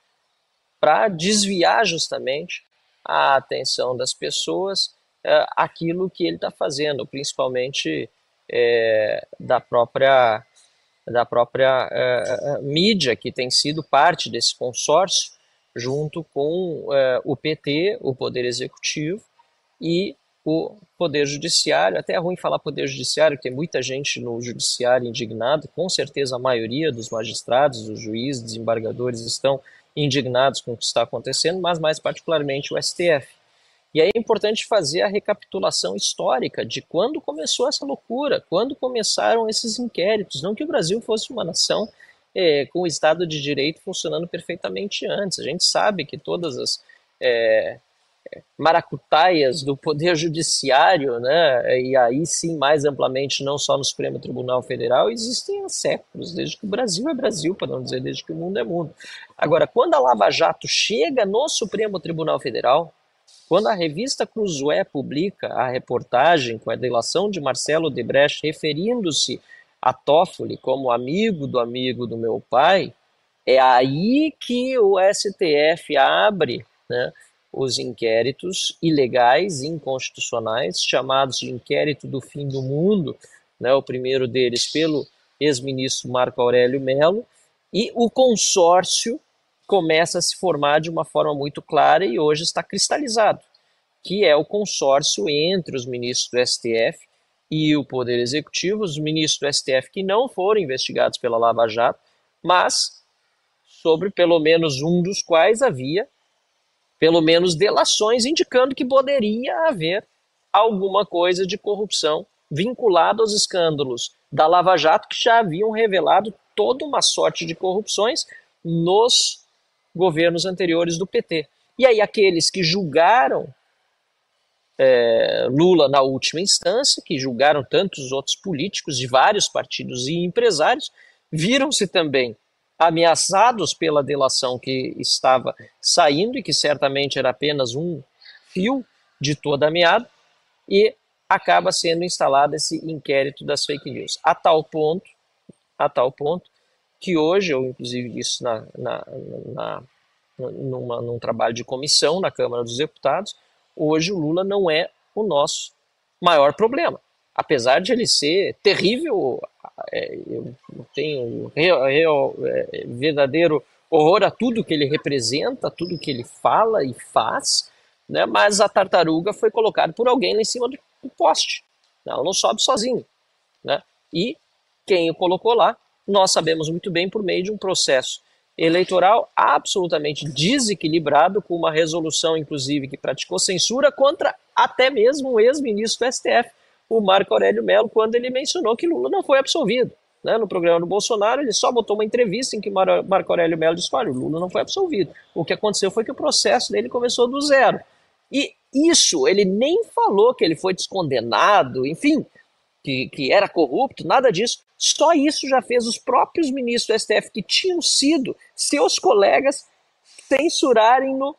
para desviar justamente a atenção das pessoas é, aquilo que ele está fazendo, principalmente é, da própria da própria é, mídia que tem sido parte desse consórcio junto com o PT, o Poder Executivo, e o Poder Judiciário. Até é ruim falar Poder Judiciário, tem muita gente no Judiciário indignado, com certeza a maioria dos magistrados, dos juízes, desembargadores estão indignados com o que está acontecendo, mas mais particularmente o STF. E aí é importante fazer a recapitulação histórica de quando começou essa loucura, quando começaram esses inquéritos. Não que o Brasil fosse uma nação é, com o Estado de Direito funcionando perfeitamente antes. A gente sabe que todas as é, maracutaias do Poder Judiciário, né, e aí sim, mais amplamente, não só no Supremo Tribunal Federal, existem há séculos, desde que o Brasil é Brasil, para não dizer desde que o mundo é mundo. Agora, quando a Lava Jato chega no Supremo Tribunal Federal, quando a revista Cruzoé publica a reportagem com a delação de Marcelo Debrecht referindo-se a Toffoli como amigo do amigo do meu pai, é aí que o STF abre né, os inquéritos ilegais, inconstitucionais, chamados de inquérito do fim do mundo, né, o primeiro deles pelo ex-ministro Marco Aurélio Melo, e o consórcio começa a se formar de uma forma muito clara e hoje está cristalizado, que é o consórcio entre os ministros do STF e o Poder Executivo, os ministros do STF que não foram investigados pela Lava Jato, mas sobre pelo menos um dos quais havia pelo menos delações indicando que poderia haver alguma coisa de corrupção vinculada aos escândalos da Lava Jato que já haviam revelado toda uma sorte de corrupções nos governos anteriores do PT. E aí aqueles que julgaram é, Lula na última instância, que julgaram tantos outros políticos de vários partidos e empresários, viram-se também ameaçados pela delação que estava saindo e que certamente era apenas um fio de toda a meada, e acaba sendo instalado esse inquérito das fake news. A tal ponto, a tal ponto que hoje, eu inclusive disse na, na, na, numa, num trabalho de comissão na Câmara dos Deputados, hoje o Lula não é o nosso maior problema. Apesar de ele ser terrível, eu tenho real, real, é, verdadeiro horror a tudo que ele representa, tudo que ele fala e faz, né? mas a tartaruga foi colocada por alguém lá em cima do, do poste. Ela não sobe sozinha. Né? E quem o colocou lá nós sabemos muito bem por meio de um processo eleitoral absolutamente desequilibrado, com uma resolução, inclusive, que praticou censura contra até mesmo o ex-ministro do STF, o Marco Aurélio Mello, quando ele mencionou que Lula não foi absolvido. Né? No programa do Bolsonaro, ele só botou uma entrevista em que Marco Aurélio Mello disse: olha, o Lula não foi absolvido. O que aconteceu foi que o processo dele começou do zero. E isso, ele nem falou que ele foi descondenado, enfim, que, que era corrupto, nada disso. Só isso já fez os próprios ministros do STF, que tinham sido seus colegas, censurarem-no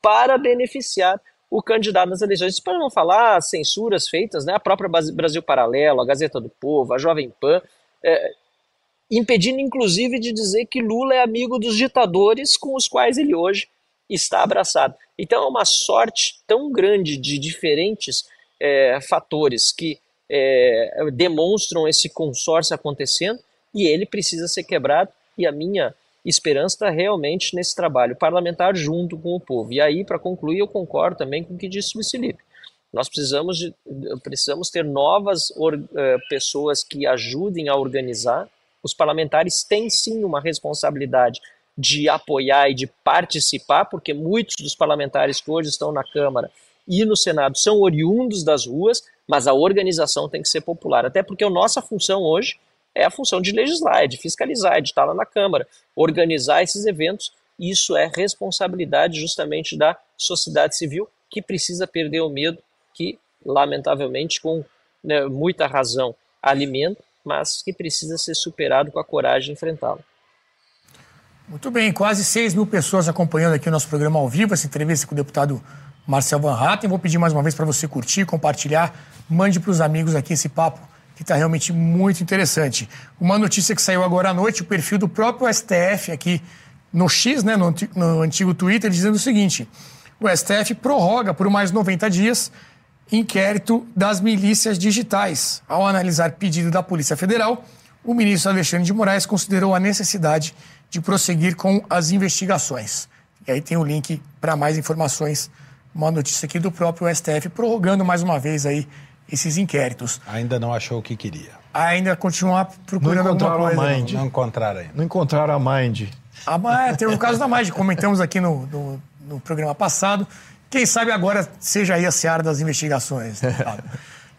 para beneficiar o candidato nas eleições. Para não falar censuras feitas, né, a própria Brasil Paralelo, a Gazeta do Povo, a Jovem Pan, é, impedindo inclusive de dizer que Lula é amigo dos ditadores com os quais ele hoje está abraçado. Então é uma sorte tão grande de diferentes é, fatores que é, demonstram esse consórcio acontecendo e ele precisa ser quebrado. E a minha esperança está realmente nesse trabalho parlamentar junto com o povo. E aí, para concluir, eu concordo também com o que disse o Luiz Felipe. Nós precisamos, de, precisamos ter novas or, uh, pessoas que ajudem a organizar. Os parlamentares têm sim uma responsabilidade de apoiar e de participar, porque muitos dos parlamentares que hoje estão na Câmara e no Senado são oriundos das ruas, mas a organização tem que ser popular. Até porque a nossa função hoje é a função de legislar, é de fiscalizar, é de estar lá na Câmara, organizar esses eventos. Isso é responsabilidade justamente da sociedade civil que precisa perder o medo que, lamentavelmente, com né, muita razão, alimenta, mas que precisa ser superado com a coragem de enfrentá-lo. Muito bem, quase 6 mil pessoas acompanhando aqui o nosso programa ao vivo, essa entrevista com o deputado Marcel Van Hatten. Vou pedir mais uma vez para você curtir, compartilhar, mande para os amigos aqui esse papo que está realmente muito interessante. Uma notícia que saiu agora à noite, o perfil do próprio STF aqui no X, né, no, no antigo Twitter, dizendo o seguinte: o STF prorroga por mais 90 dias inquérito das milícias digitais. Ao analisar pedido da Polícia Federal, o ministro Alexandre de Moraes considerou a necessidade de prosseguir com as investigações. E aí tem o link para mais informações uma notícia aqui do próprio STF prorrogando mais uma vez aí esses inquéritos. Ainda não achou o que queria. Ainda continua procurando não alguma coisa. A Mind. Não encontraram ainda. Não encontraram a Mind. Ah, mas tem o caso da Mind, comentamos aqui no, no, no, programa passado. Quem sabe agora seja aí a seara das investigações.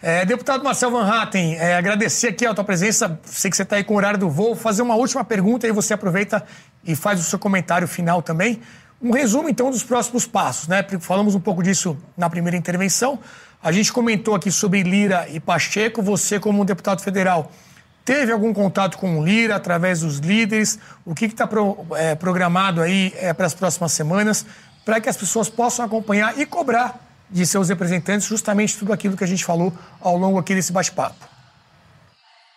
é, deputado Marcel Van Hatten, é, agradecer aqui a tua presença. Sei que você está aí com o horário do voo. Fazer uma última pergunta e você aproveita e faz o seu comentário final também. Um resumo, então, dos próximos passos. Né? Falamos um pouco disso na primeira intervenção. A gente comentou aqui sobre Lira e Pacheco. Você, como deputado federal, teve algum contato com o Lira através dos líderes? O que está pro, é, programado aí é, para as próximas semanas? para que as pessoas possam acompanhar e cobrar de seus representantes justamente tudo aquilo que a gente falou ao longo aqui desse bate-papo.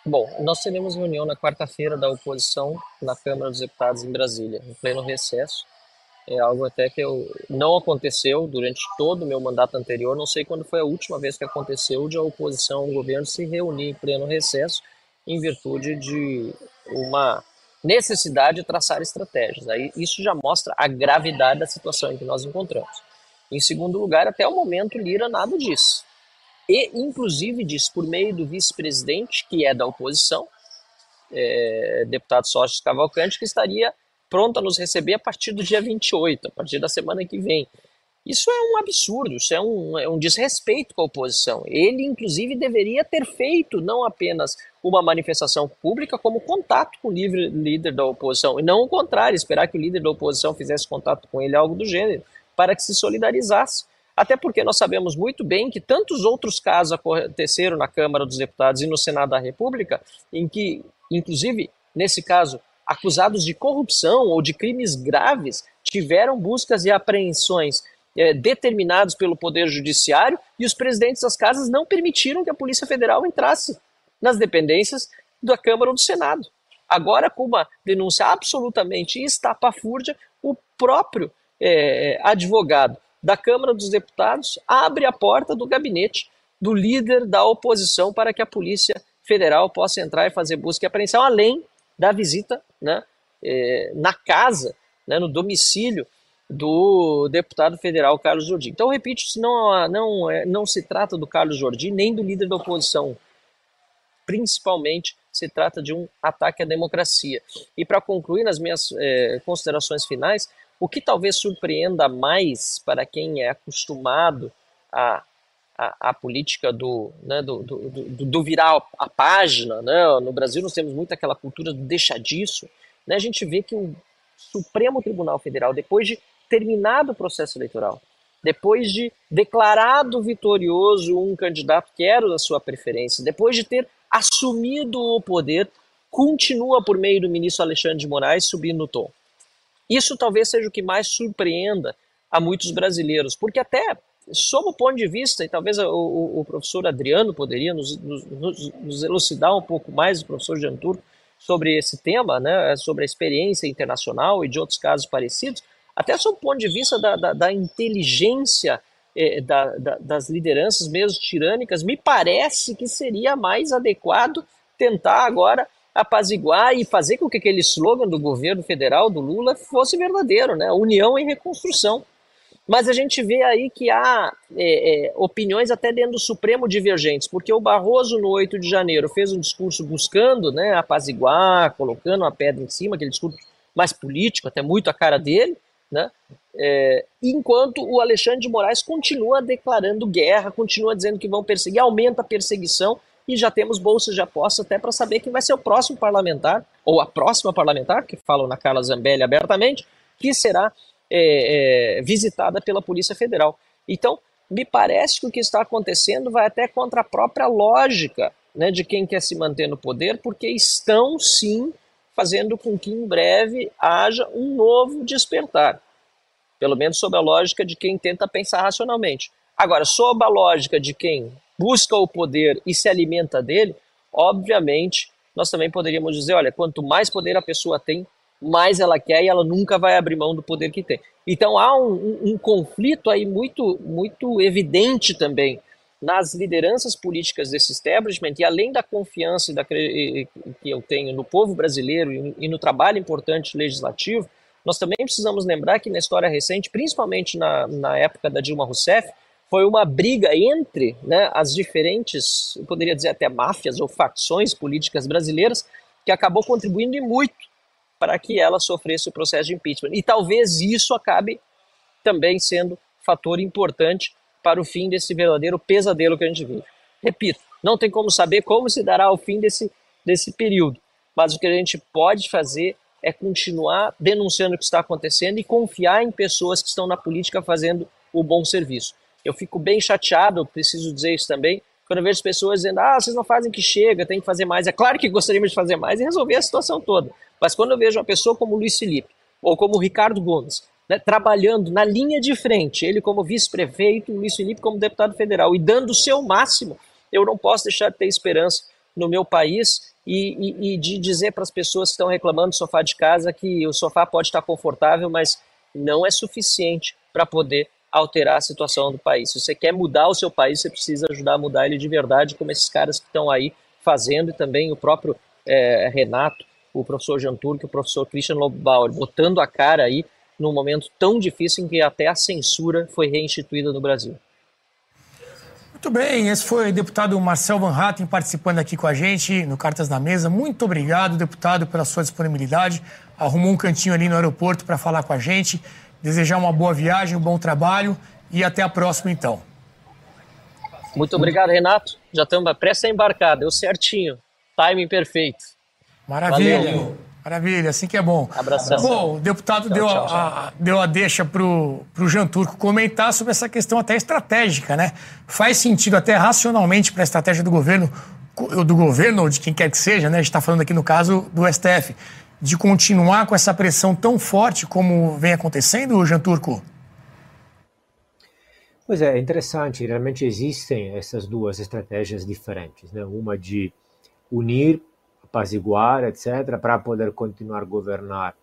Bom, nós teremos reunião na quarta-feira da oposição na Câmara dos Deputados em Brasília, em pleno recesso. É algo até que eu, não aconteceu durante todo o meu mandato anterior. Não sei quando foi a última vez que aconteceu de a oposição ao governo se reunir em pleno recesso em virtude de uma necessidade de traçar estratégias. Aí isso já mostra a gravidade da situação em que nós encontramos. Em segundo lugar, até o momento, Lira nada disse. E, inclusive, disse por meio do vice-presidente, que é da oposição, é, deputado Sócio Cavalcante, que estaria pronto a nos receber a partir do dia 28, a partir da semana que vem. Isso é um absurdo, isso é um, é um desrespeito com a oposição. Ele, inclusive, deveria ter feito não apenas uma manifestação pública, como contato com o livre líder da oposição, e não o contrário, esperar que o líder da oposição fizesse contato com ele, algo do gênero, para que se solidarizasse. Até porque nós sabemos muito bem que tantos outros casos aconteceram na Câmara dos Deputados e no Senado da República, em que, inclusive, nesse caso, acusados de corrupção ou de crimes graves tiveram buscas e apreensões é, determinados pelo Poder Judiciário e os presidentes das casas não permitiram que a Polícia Federal entrasse nas dependências da Câmara ou do Senado. Agora, com uma denúncia absolutamente estapafúrdia, o próprio é, advogado da Câmara dos Deputados abre a porta do gabinete do líder da oposição para que a Polícia Federal possa entrar e fazer busca e apreensão, além da visita né, é, na casa, né, no domicílio do deputado federal Carlos Jordi. Então, repito, não, não, é, não se trata do Carlos Jordi nem do líder da oposição. Principalmente se trata de um ataque à democracia. E para concluir nas minhas é, considerações finais, o que talvez surpreenda mais para quem é acostumado a a, a, política do, né, do, do, do, do, virar a página. Né? No Brasil nós temos muito aquela cultura do deixa disso. Né? A gente vê que o Supremo Tribunal Federal, depois de terminado o processo eleitoral, depois de declarado vitorioso um candidato que era da sua preferência, depois de ter assumido o poder, continua por meio do ministro Alexandre de Moraes subindo o tom. Isso talvez seja o que mais surpreenda a muitos brasileiros, porque até sob o ponto de vista, e talvez o, o, o professor Adriano poderia nos, nos, nos, elucidar um pouco mais, o professor Jean Turco, sobre esse tema, né, sobre a experiência internacional e de outros casos parecidos, até sob o ponto de vista da, da, da inteligência eh, da, das lideranças mesmo tirânicas, me parece que seria mais adequado tentar agora apaziguar e fazer com que aquele slogan do governo federal, do Lula, fosse verdadeiro, né? União em reconstrução. Mas a gente vê aí que há é, é, opiniões até dentro do Supremo divergentes, porque o Barroso, no 8 de janeiro, fez um discurso buscando né, apaziguar, colocando uma pedra em cima, aquele discurso mais político, até muito a cara dele, né? É, enquanto o Alexandre de Moraes continua declarando guerra, continua dizendo que vão perseguir, aumenta a perseguição e já temos bolsas de aposta até para saber quem vai ser o próximo parlamentar, ou a próxima parlamentar, que falam na Carla Zambelli abertamente, que será é, é, visitada pela Polícia Federal. Então, me parece que o que está acontecendo vai até contra a própria lógica né, de quem quer se manter no poder, porque estão sim fazendo com que em breve haja um novo despertar. Pelo menos sob a lógica de quem tenta pensar racionalmente. Agora, sob a lógica de quem busca o poder e se alimenta dele, obviamente, nós também poderíamos dizer: olha, quanto mais poder a pessoa tem, mais ela quer e ela nunca vai abrir mão do poder que tem. Então há um, um, um conflito aí muito, muito evidente também nas lideranças políticas desse establishment e além da confiança da, que eu tenho no povo brasileiro e, no trabalho importante legislativo, nós também precisamos lembrar que na história recente, principalmente na, na época da Dilma Rousseff, foi uma briga entre né, as diferentes, eu poderia dizer até máfias ou facções políticas brasileiras, que acabou contribuindo e muito para que ela sofresse o processo de impeachment. E talvez isso acabe também sendo fator importante para o fim desse verdadeiro pesadelo que a gente vive. Repito, não tem como saber como se dará o fim desse, desse período, mas o que a gente pode fazer é continuar denunciando o que está acontecendo e confiar em pessoas que estão na política fazendo o bom serviço. Eu fico bem chateado, preciso dizer isso também, quando eu vejo pessoas dizendo, ah, vocês não fazem que chega, tem que fazer mais. É claro que gostaríamos de fazer mais e resolver a situação toda. Mas quando eu vejo uma pessoa como o Luiz Felipe, ou como o Ricardo Gomes, né, trabalhando na linha de frente, ele como vice-prefeito, o Luiz Felipe como deputado federal, e dando o seu máximo, eu não posso deixar de ter esperança no meu país e, e, e de dizer para as pessoas que estão reclamando do sofá de casa que o sofá pode estar confortável, mas não é suficiente para poder alterar a situação do país. Se você quer mudar o seu país, você precisa ajudar a mudar ele de verdade, como esses caras que estão aí fazendo, e também o próprio é, Renato, o professor Jean Turk, o professor Christian Lobauer, botando a cara aí num momento tão difícil em que até a censura foi reinstituída no Brasil. Muito bem, esse foi o deputado Marcel Van Hatten participando aqui com a gente no Cartas na Mesa. Muito obrigado, deputado, pela sua disponibilidade. Arrumou um cantinho ali no aeroporto para falar com a gente. Desejar uma boa viagem, um bom trabalho e até a próxima, então. Muito obrigado, Renato. Já estamos prestes a embarcar, deu certinho. Timing perfeito. Maravilha. Valeu. Maravilha, assim que é bom. Abração. Bom, o deputado tchau, deu, tchau, tchau. A, deu a deixa para o Jean Turco comentar sobre essa questão até estratégica, né? Faz sentido até racionalmente para a estratégia do governo, do governo ou de quem quer que seja, né? A gente está falando aqui no caso do STF, de continuar com essa pressão tão forte como vem acontecendo, Jean Turco? Pois é, é interessante. Realmente existem essas duas estratégias diferentes, né? Uma de unir apaziguar, etc., para poder continuar governar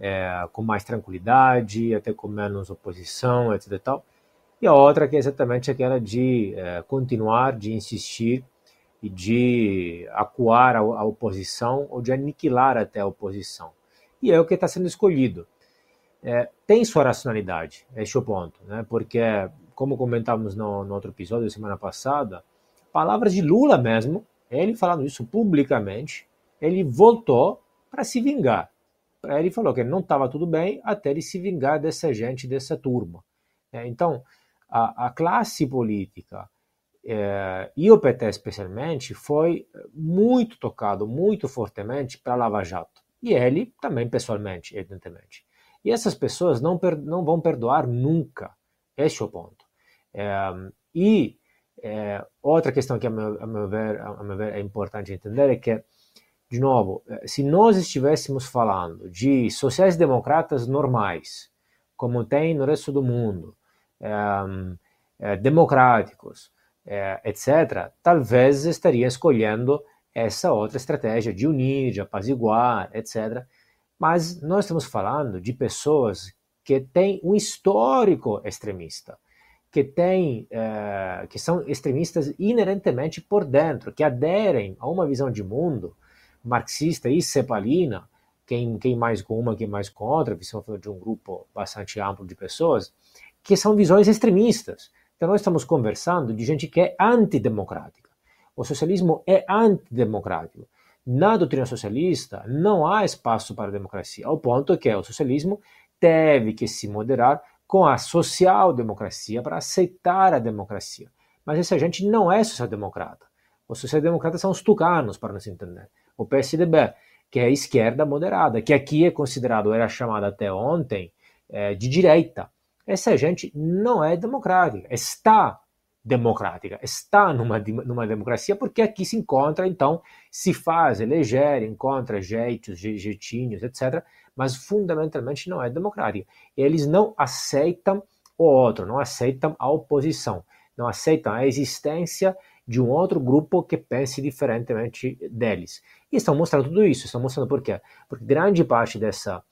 é, com mais tranquilidade, até com menos oposição, etc. E, tal. e a outra que é exatamente aquela de é, continuar, de insistir e de acuar a, a, oposição ou de aniquilar até a oposição. E é o que está sendo escolhido. É, tem sua racionalidade, este é o ponto, né? porque, como comentávamos no, no outro episódio semana passada, palavras de Lula mesmo, ele falando isso publicamente, ele voltou para se vingar. Ele falou que não estava tudo bem até ele se vingar dessa gente, dessa turma. É, então, a, a classe política é, e o PT especialmente foi muito tocado, muito fortemente para Lava Jato. E ele também pessoalmente, evidentemente. E essas pessoas não, não vão perdoar nunca. Este é o ponto. É, e é, outra questão que, a meu, a meu, ver, a meu ver, é importante entender é que de novo, eh, se nós estivéssemos falando de sociais-democratas normais, como tem no resto do mundo, é, é, democráticos, é, etc., talvez estaria escolhendo essa outra estratégia de unir, de apaziguar, etc. Mas nós estamos falando de pessoas que têm um histórico extremista, que têm, que são extremistas inerentemente por dentro, que aderem a uma visão de mundo marxista e cepalina, quem, quem mais com uma, quem mais com outra, visão de um grupo bastante amplo de pessoas, que são visões extremistas. Então nós estamos conversando de gente que é antidemocrática. O socialismo é antidemocrático. Na doutrina socialista não há espaço para a democracia, ao ponto que o socialismo teve que se moderar com a social-democracia para aceitar a democracia. Mas essa gente não é social-democrata. Os social-democratas são os tucanos, para nos entender o PSDB, que é a esquerda moderada, que aqui é considerado, era chamada até ontem, de direita. Essa gente não é democrática, está democrática, está numa, numa democracia, porque aqui se encontra, então, se faz eleger, encontra jeitos, jeitinhos, etc., mas fundamentalmente não é democrática. Eles não aceitam o outro, não aceitam a oposição, não aceitam a existência de um outro grupo que pense diferentemente deles. E estão mostrando tudo isso. Estão mostrando por quê? Porque grande parte dessa,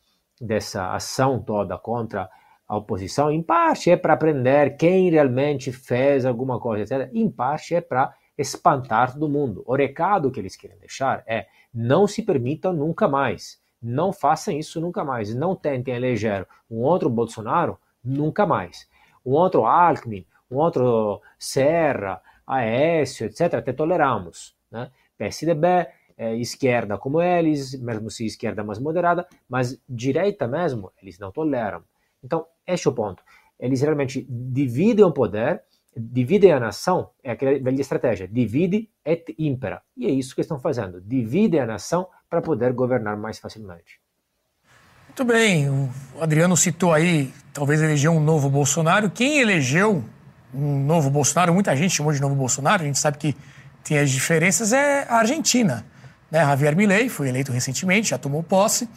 dessa ação toda contra a oposição, em parte é para aprender quem realmente fez alguma coisa, etc. Em parte é para espantar todo mundo. O recado que eles querem deixar é: não se permitam nunca mais. Não façam isso nunca mais. Não tentem eleger um outro Bolsonaro nunca mais. Um outro Alckmin, um outro Serra, Aécio, etc. Até toleramos. Né? PSDB é, esquerda como eles, mesmo se esquerda mais moderada, mas direita mesmo, eles não toleram. Então, este é o ponto. eles realmente dividem o poder, dividem a nação, é aquela velha estratégia, divide et impera. E é isso que estão fazendo, dividem a nação para poder governar mais facilmente. Muito bem, o Adriano citou aí, talvez eleger um novo Bolsonaro. Quem elegeu um novo Bolsonaro, muita gente chamou de novo Bolsonaro, a gente sabe que tem as diferenças, é a Argentina. Né? Javier Milei foi eleito recentemente, já tomou posse,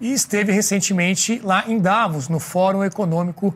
e esteve recentemente lá em Davos, no Fórum Econômico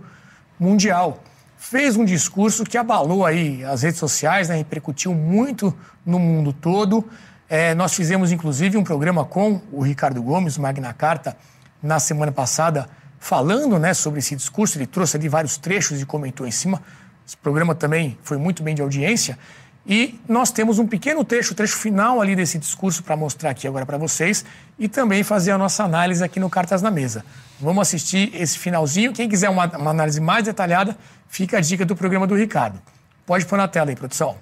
Mundial. Fez um discurso que abalou aí as redes sociais, né? repercutiu muito no mundo todo. É, nós fizemos, inclusive, um programa com o Ricardo Gomes, Magna Carta, na semana passada, falando né, sobre esse discurso. Ele trouxe ali vários trechos e comentou em cima. Esse programa também foi muito bem de audiência. E nós temos um pequeno trecho, o trecho final ali desse discurso para mostrar aqui agora para vocês e também fazer a nossa análise aqui no Cartas na Mesa. Vamos assistir esse finalzinho. Quem quiser uma, uma análise mais detalhada, fica a dica do programa do Ricardo. Pode pôr na tela aí, produção.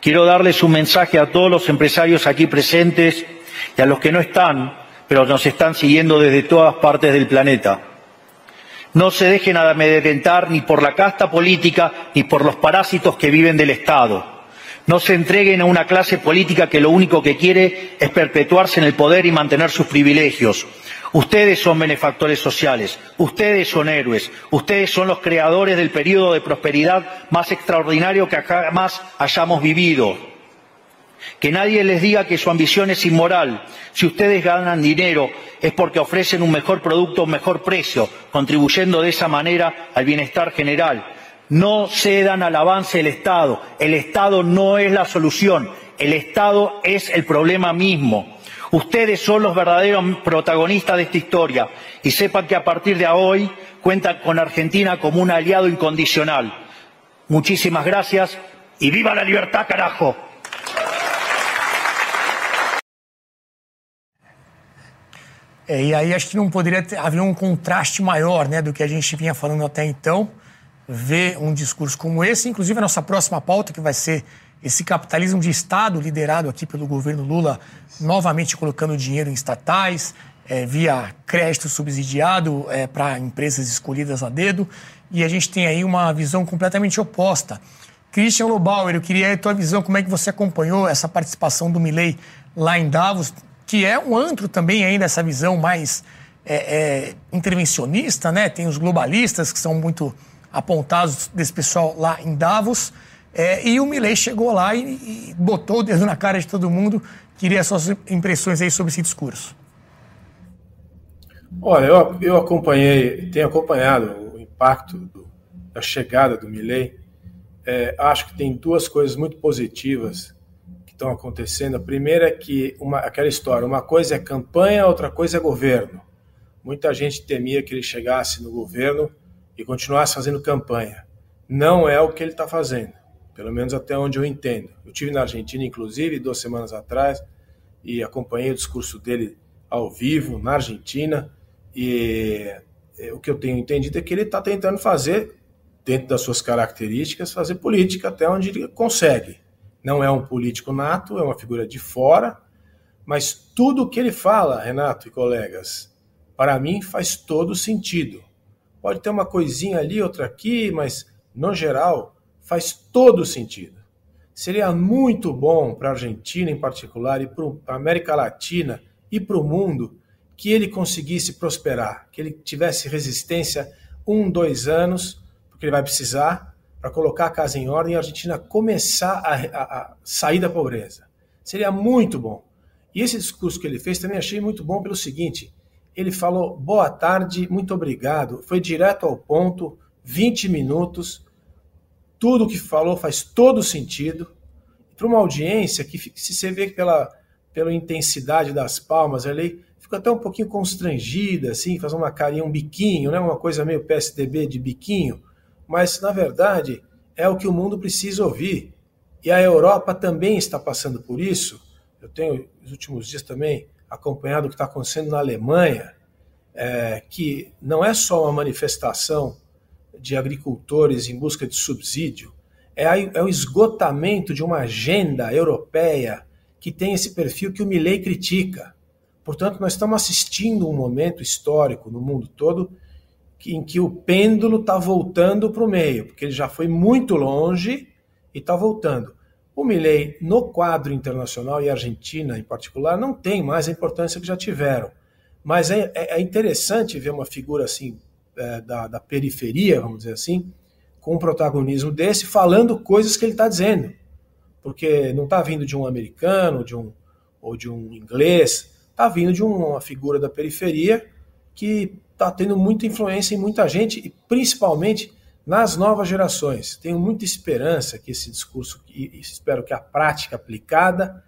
Quiero darles un mensaje a todos los empresarios aquí presentes y a los que no están, pero nos están siguiendo desde todas partes del planeta. No se dejen amedrentar ni por la casta política ni por los parásitos que viven del Estado. No se entreguen a una clase política que lo único que quiere es perpetuarse en el poder y mantener sus privilegios. Ustedes son benefactores sociales, ustedes son héroes, ustedes son los creadores del periodo de prosperidad más extraordinario que jamás hayamos vivido. Que nadie les diga que su ambición es inmoral. Si ustedes ganan dinero es porque ofrecen un mejor producto a un mejor precio, contribuyendo de esa manera al bienestar general. No cedan al avance del Estado. El Estado no es la solución. El Estado es el problema mismo. Ustedes son los verdaderos protagonistas de esta historia y sepan que a partir de hoy cuentan con Argentina como un aliado incondicional. Muchísimas gracias y viva la libertad, carajo. É, e aí acho que não poderia ter, haver um contraste maior né, do que a gente vinha falando até então. Ver um discurso como esse, inclusive a nossa próxima pauta, que vai ser esse capitalismo de Estado liderado aqui pelo governo Lula, novamente colocando dinheiro em estatais, é, via crédito subsidiado é, para empresas escolhidas a dedo. E a gente tem aí uma visão completamente oposta. Christian Lobauer, eu queria a tua visão, como é que você acompanhou essa participação do Milley lá em Davos, que é um antro também ainda essa visão mais é, é, intervencionista, né? Tem os globalistas que são muito apontados desse pessoal lá em Davos. É, e o Milley chegou lá e, e, botou o dedo na cara de todo mundo. Queria suas impressões aí sobre esse discurso. Olha, eu, eu acompanhei, tenho acompanhado o impacto do, da chegada do Milley. É, acho que tem duas coisas muito positivas estão acontecendo. A primeira é que uma, aquela história, uma coisa é campanha, outra coisa é governo. Muita gente temia que ele chegasse no governo e continuasse fazendo campanha. Não é o que ele está fazendo, pelo menos até onde eu entendo. Eu tive na Argentina, inclusive, duas semanas atrás e acompanhei o discurso dele ao vivo na Argentina e é, o que eu tenho entendido é que ele está tentando fazer, dentro das suas características, fazer política até onde ele consegue não é um político nato, é uma figura de fora, mas tudo o que ele fala, Renato e colegas, para mim faz todo sentido. Pode ter uma coisinha ali, outra aqui, mas no geral faz todo sentido. Seria muito bom para a Argentina em particular e para a América Latina e para o mundo que ele conseguisse prosperar, que ele tivesse resistência um, dois anos, porque ele vai precisar, para colocar a casa em ordem e a Argentina começar a, a, a, sair da pobreza. Seria muito bom. E esse discurso que ele fez também achei muito bom pelo seguinte: ele falou boa tarde, muito obrigado, foi direto ao ponto, 20 minutos, tudo que falou faz todo sentido. Para uma audiência que, se você vê pela, pela intensidade das palmas ali, fica até um pouquinho constrangida, assim, faz uma carinha, um biquinho, né? uma coisa meio PSDB de biquinho mas na verdade é o que o mundo precisa ouvir. E a Europa também está passando por isso. Eu tenho, nos últimos dias também, acompanhado o que está acontecendo na Alemanha, é, que não é só uma manifestação de agricultores em busca de subsídio, é, a, é o esgotamento de uma agenda europeia que tem esse perfil que o Milley critica. Portanto, nós estamos assistindo um momento histórico no mundo todo em que o pêndulo está voltando para o meio, porque ele já foi muito longe e está voltando. O Milley, no quadro internacional, e a Argentina em particular, não tem mais a importância que já tiveram. Mas é, é, é interessante ver uma figura assim, é, da, da periferia, vamos dizer assim, com um protagonismo desse, falando coisas que ele está dizendo. Porque não está vindo de um americano de um, ou de um inglês, está vindo de uma figura da periferia que está tendo muita influência em muita gente, e principalmente nas novas gerações. Tenho muita esperança que esse discurso, e espero que a prática aplicada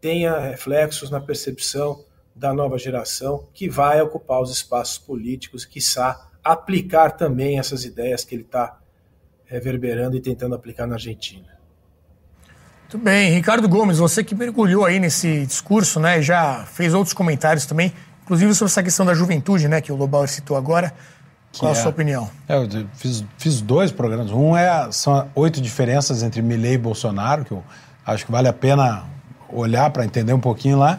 tenha reflexos na percepção da nova geração que vai ocupar os espaços políticos, quiçá aplicar também essas ideias que ele está reverberando e tentando aplicar na Argentina. Muito bem, Ricardo Gomes, você que mergulhou aí nesse discurso, né, já fez outros comentários também, inclusive sobre essa questão da juventude, né, que o Lobauer citou agora. Qual a sua é, opinião? É, eu fiz, fiz dois programas. Um é são oito diferenças entre Milley e Bolsonaro, que eu acho que vale a pena olhar para entender um pouquinho lá.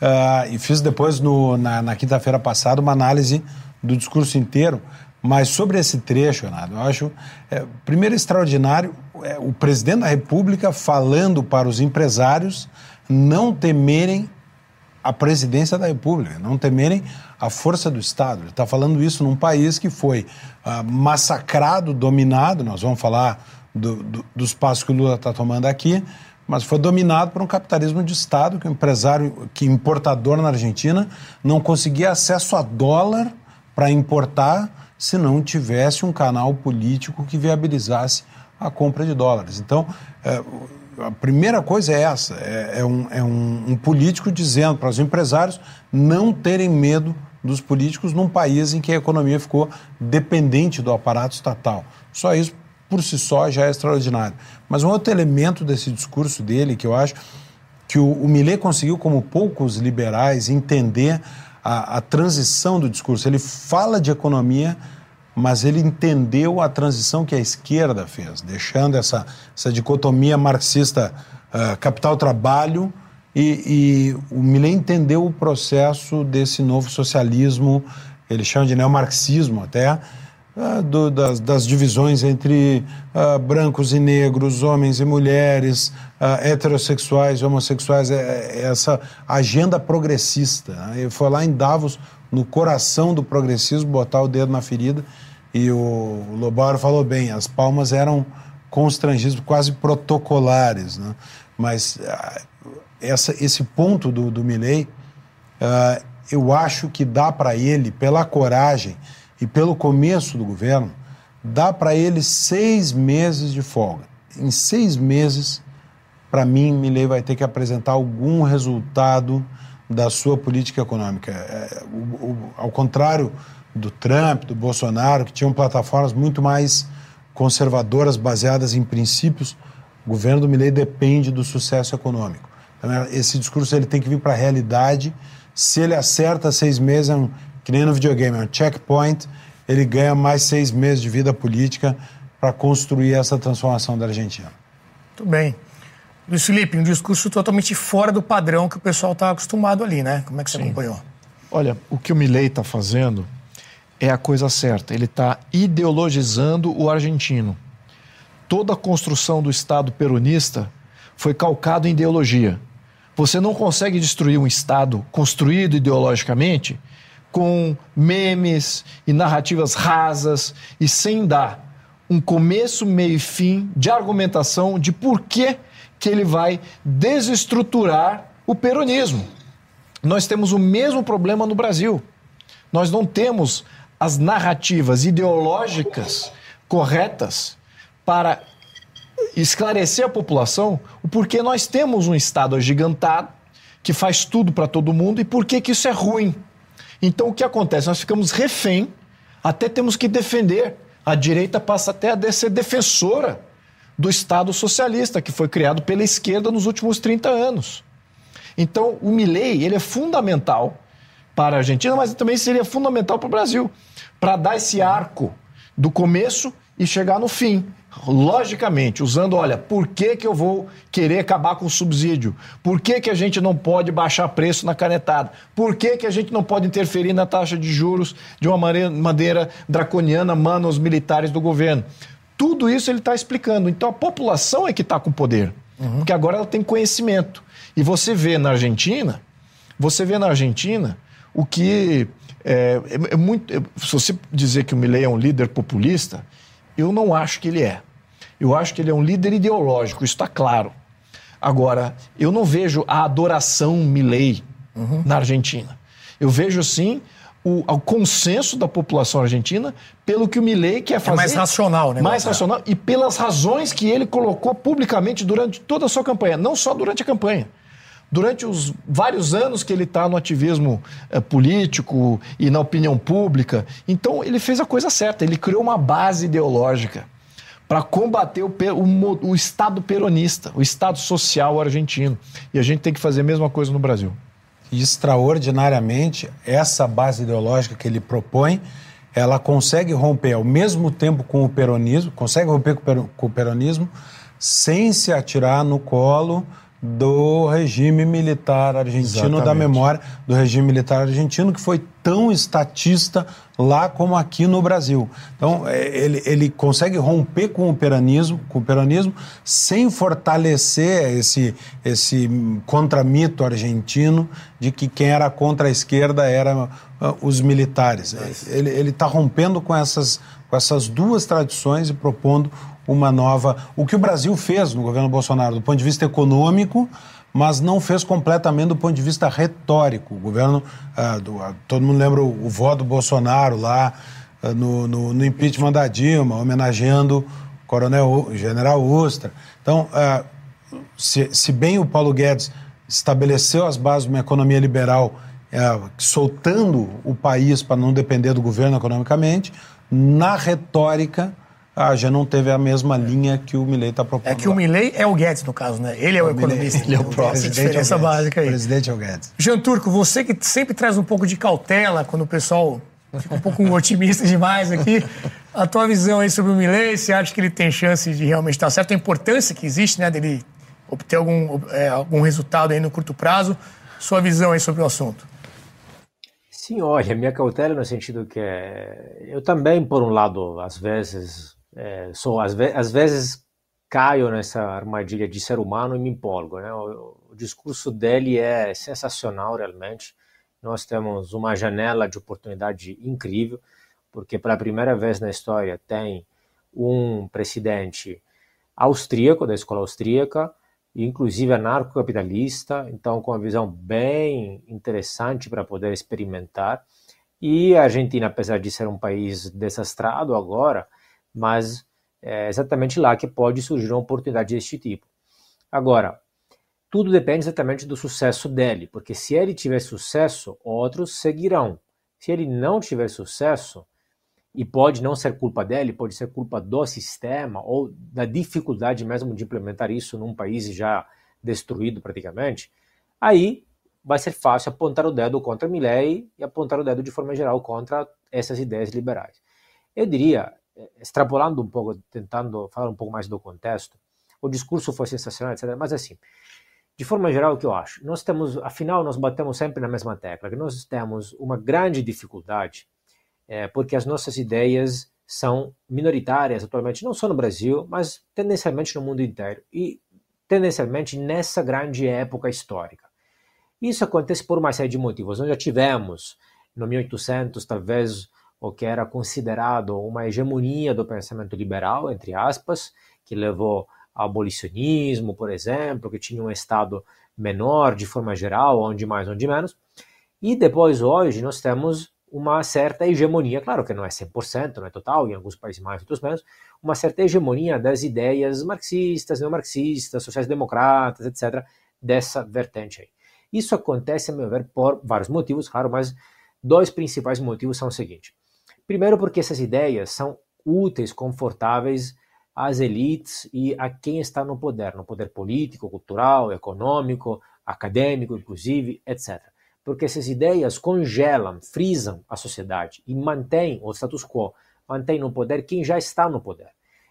Uh, e fiz depois, no, na, na quinta-feira passada, uma análise do discurso inteiro. Mas sobre esse trecho, Renato, eu acho, é, primeiro, extraordinário é, o presidente da República falando para os empresários não temerem a presidência da República, não temerem a força do Estado. Ele está falando isso num país que foi uh, massacrado, dominado, nós vamos falar do, do, dos passos que o Lula está tomando aqui, mas foi dominado por um capitalismo de Estado, que o empresário, que importador na Argentina, não conseguia acesso a dólar para importar se não tivesse um canal político que viabilizasse a compra de dólares. Então, é, a primeira coisa é essa: é, é, um, é um, um político dizendo para os empresários não terem medo dos políticos num país em que a economia ficou dependente do aparato estatal. Só isso por si só já é extraordinário. Mas um outro elemento desse discurso dele que eu acho que o, o Millet conseguiu, como poucos liberais, entender a, a transição do discurso. Ele fala de economia, mas ele entendeu a transição que a esquerda fez, deixando essa, essa dicotomia marxista uh, capital-trabalho e, e, o Millet entendeu o processo desse novo socialismo, ele chama de neomarxismo até, ah, do, das, das, divisões entre uh, brancos e negros, homens e mulheres, uh, heterossexuais e homossexuais, é, é essa agenda progressista. Né? Ele foi lá em Davos, no coração do progressismo, botar o dedo na ferida, e o, o Lobauer falou bem, as palmas eram constrangidas, quase protocolares, né? mas uh, essa, esse ponto do, do Milley, eu acho que dá para ele, pela coragem, e pelo começo do governo, dá para ele seis meses de folga. Em seis meses, para mim, Milley vai ter que apresentar algum resultado da sua política econômica. É, o, o, ao contrário do Trump, do Bolsonaro, que tinham plataformas muito mais conservadoras, baseadas em princípios, o governo do Milley depende do sucesso econômico. Então, é, esse discurso ele tem que vir para a realidade. Se ele acerta seis meses, é um, que nem no videogame, é um checkpoint, ele ganha mais seis meses de vida política para construir essa transformação da Argentina. Muito bem. Luiz Felipe, um discurso totalmente fora do padrão que o pessoal está acostumado ali, né? Como é que você Sim. acompanhou? Olha, o que o Milei está fazendo é a coisa certa. Ele está ideologizando o argentino. Toda a construção do Estado peronista foi calcado em ideologia. Você não consegue destruir um Estado construído ideologicamente com memes e narrativas rasas e sem dar um começo, meio e fim de argumentação de por que, que ele vai desestruturar o peronismo. Nós temos o mesmo problema no Brasil. Nós não temos as narrativas ideológicas corretas para esclarecer a população o porquê nós temos um Estado agigantado que faz tudo para todo mundo e por que isso é ruim. Então o que acontece? Nós ficamos refém, até temos que defender. A direita passa até a ser defensora do Estado socialista, que foi criado pela esquerda nos últimos 30 anos. Então, o Milley, ele é fundamental para a Argentina, mas também seria fundamental para o Brasil, para dar esse arco do começo e chegar no fim. logicamente, usando, olha, por que, que eu vou querer acabar com o subsídio? Por que, que a gente não pode baixar preço na canetada? Por que, que a gente não pode interferir na taxa de juros de uma maneira, draconiana, mano, os militares do governo? Tudo isso ele está explicando. Então a população é que está com poder, uhum. porque agora ela tem conhecimento. E você vê na Argentina, você vê na Argentina o que é, é, é muito. Se você dizer que o Milley é um líder populista, eu não acho que ele é. Eu acho que ele é um líder ideológico, isso está claro. Agora, eu não vejo a adoração Milley uhum. na Argentina. Eu vejo, sim, o, o, consenso da população argentina pelo que o Milley quer fazer. É mais racional, né? Mais racional e pelas razões que ele colocou publicamente durante toda a sua campanha, não só durante a campanha. Durante os vários anos que ele está no ativismo é, político e na opinião pública. Então, ele fez a coisa certa, ele criou uma base ideológica para combater o, o, o Estado peronista, o Estado social argentino. E a gente tem que fazer a mesma coisa no Brasil. Extraordinariamente, essa base ideológica que ele propõe, ela consegue romper ao mesmo tempo com o peronismo, consegue romper com o peronismo, sem se atirar no colo do regime militar argentino, Exatamente. da memória do regime militar argentino, que foi tão estatista lá como aqui no Brasil. Então, é, ele, ele consegue romper com o peronismo, com o peronismo sem fortalecer esse, esse contramito argentino de que quem era contra a esquerda eram ah, os militares. Ele está rompendo com essas, com essas duas tradições e propondo uma nova. O que o Brasil fez no governo Bolsonaro, do ponto de vista econômico, mas não fez completamente do ponto de vista retórico. O governo, ah, do, ah, todo mundo lembra o, o voto do Bolsonaro lá ah, no, no, no, impeachment da Dilma, homenageando o coronel, o general Ustra. Então, se, se, bem o Paulo Guedes estabeleceu as bases de uma economia liberal, ah, soltando o país para não depender do governo economicamente, na retórica ah, já não teve a mesma linha que o Milley está propondo. É que o Milley é o Guedes, no caso, né? Ele é o, o economista. Ele é o próximo. Essa diferença é básica aí. O presidente é o Guedes. Jean Turco, você que sempre traz um pouco de cautela quando o pessoal fica um pouco otimista demais aqui, a tua visão aí sobre o Milley, você acha que ele tem chance de realmente estar certo? A importância que existe, né, dele obter algum, é, algum resultado aí no curto prazo. Sua visão aí sobre o assunto. Sim, olha, minha cautela no sentido que eu também, por um lado, às vezes é, sou às, ve às, vezes caio nessa armadilha de ser humano e me empolgo. Né? O, o, discurso dele é sensacional, realmente. Nós temos uma janela de oportunidade incrível, porque pela primeira vez na história tem um presidente austríaco, da escola austríaca, inclusive anarcocapitalista, então com uma visão bem interessante para poder experimentar. E a Argentina, apesar de ser um país desastrado agora, mas é exatamente lá que pode surgir uma oportunidade deste tipo. Agora, tudo depende exatamente do sucesso dele, porque se ele tiver sucesso, outros seguirão. Se ele não tiver sucesso, e pode não ser culpa dele, pode ser culpa do sistema ou da dificuldade mesmo de implementar isso num país já destruído praticamente, aí vai ser fácil apontar o dedo contra Milley e apontar o dedo de forma geral contra essas ideias liberais. Eu diria, extrapolando um pouco, tentando falar um pouco mais do contexto, o discurso foi sensacional, etc. Mas assim, de forma geral, o que eu acho? Nós temos, afinal, nós batemos sempre na mesma tecla, que nós temos uma grande dificuldade, é, porque as nossas ideias são minoritárias atualmente, não só no Brasil, mas tendencialmente no mundo inteiro, e tendencialmente nessa grande época histórica. Isso acontece por uma série de motivos. Nós já tivemos, no 1800, talvez o que era considerado uma hegemonia do pensamento liberal, entre aspas, que levou ao abolicionismo, por exemplo, que tinha um Estado menor de forma geral, onde mais, onde menos. E depois, hoje, nós temos uma certa hegemonia, claro que não é 100%, não é total, em alguns países mais, outros menos, uma certa hegemonia das ideias marxistas, neomarxistas, sociais-democratas, etc., dessa vertente aí. Isso acontece, a meu ver, por vários motivos, claro, mas dois principais motivos são o seguinte. Primeiro, porque essas ideias são úteis, confortáveis às elites e a quem está no poder, no poder político, cultural, econômico, acadêmico, inclusive, etc. Porque essas ideias congelam, frisam a sociedade e mantêm o status quo, mantêm no poder quem já está no poder.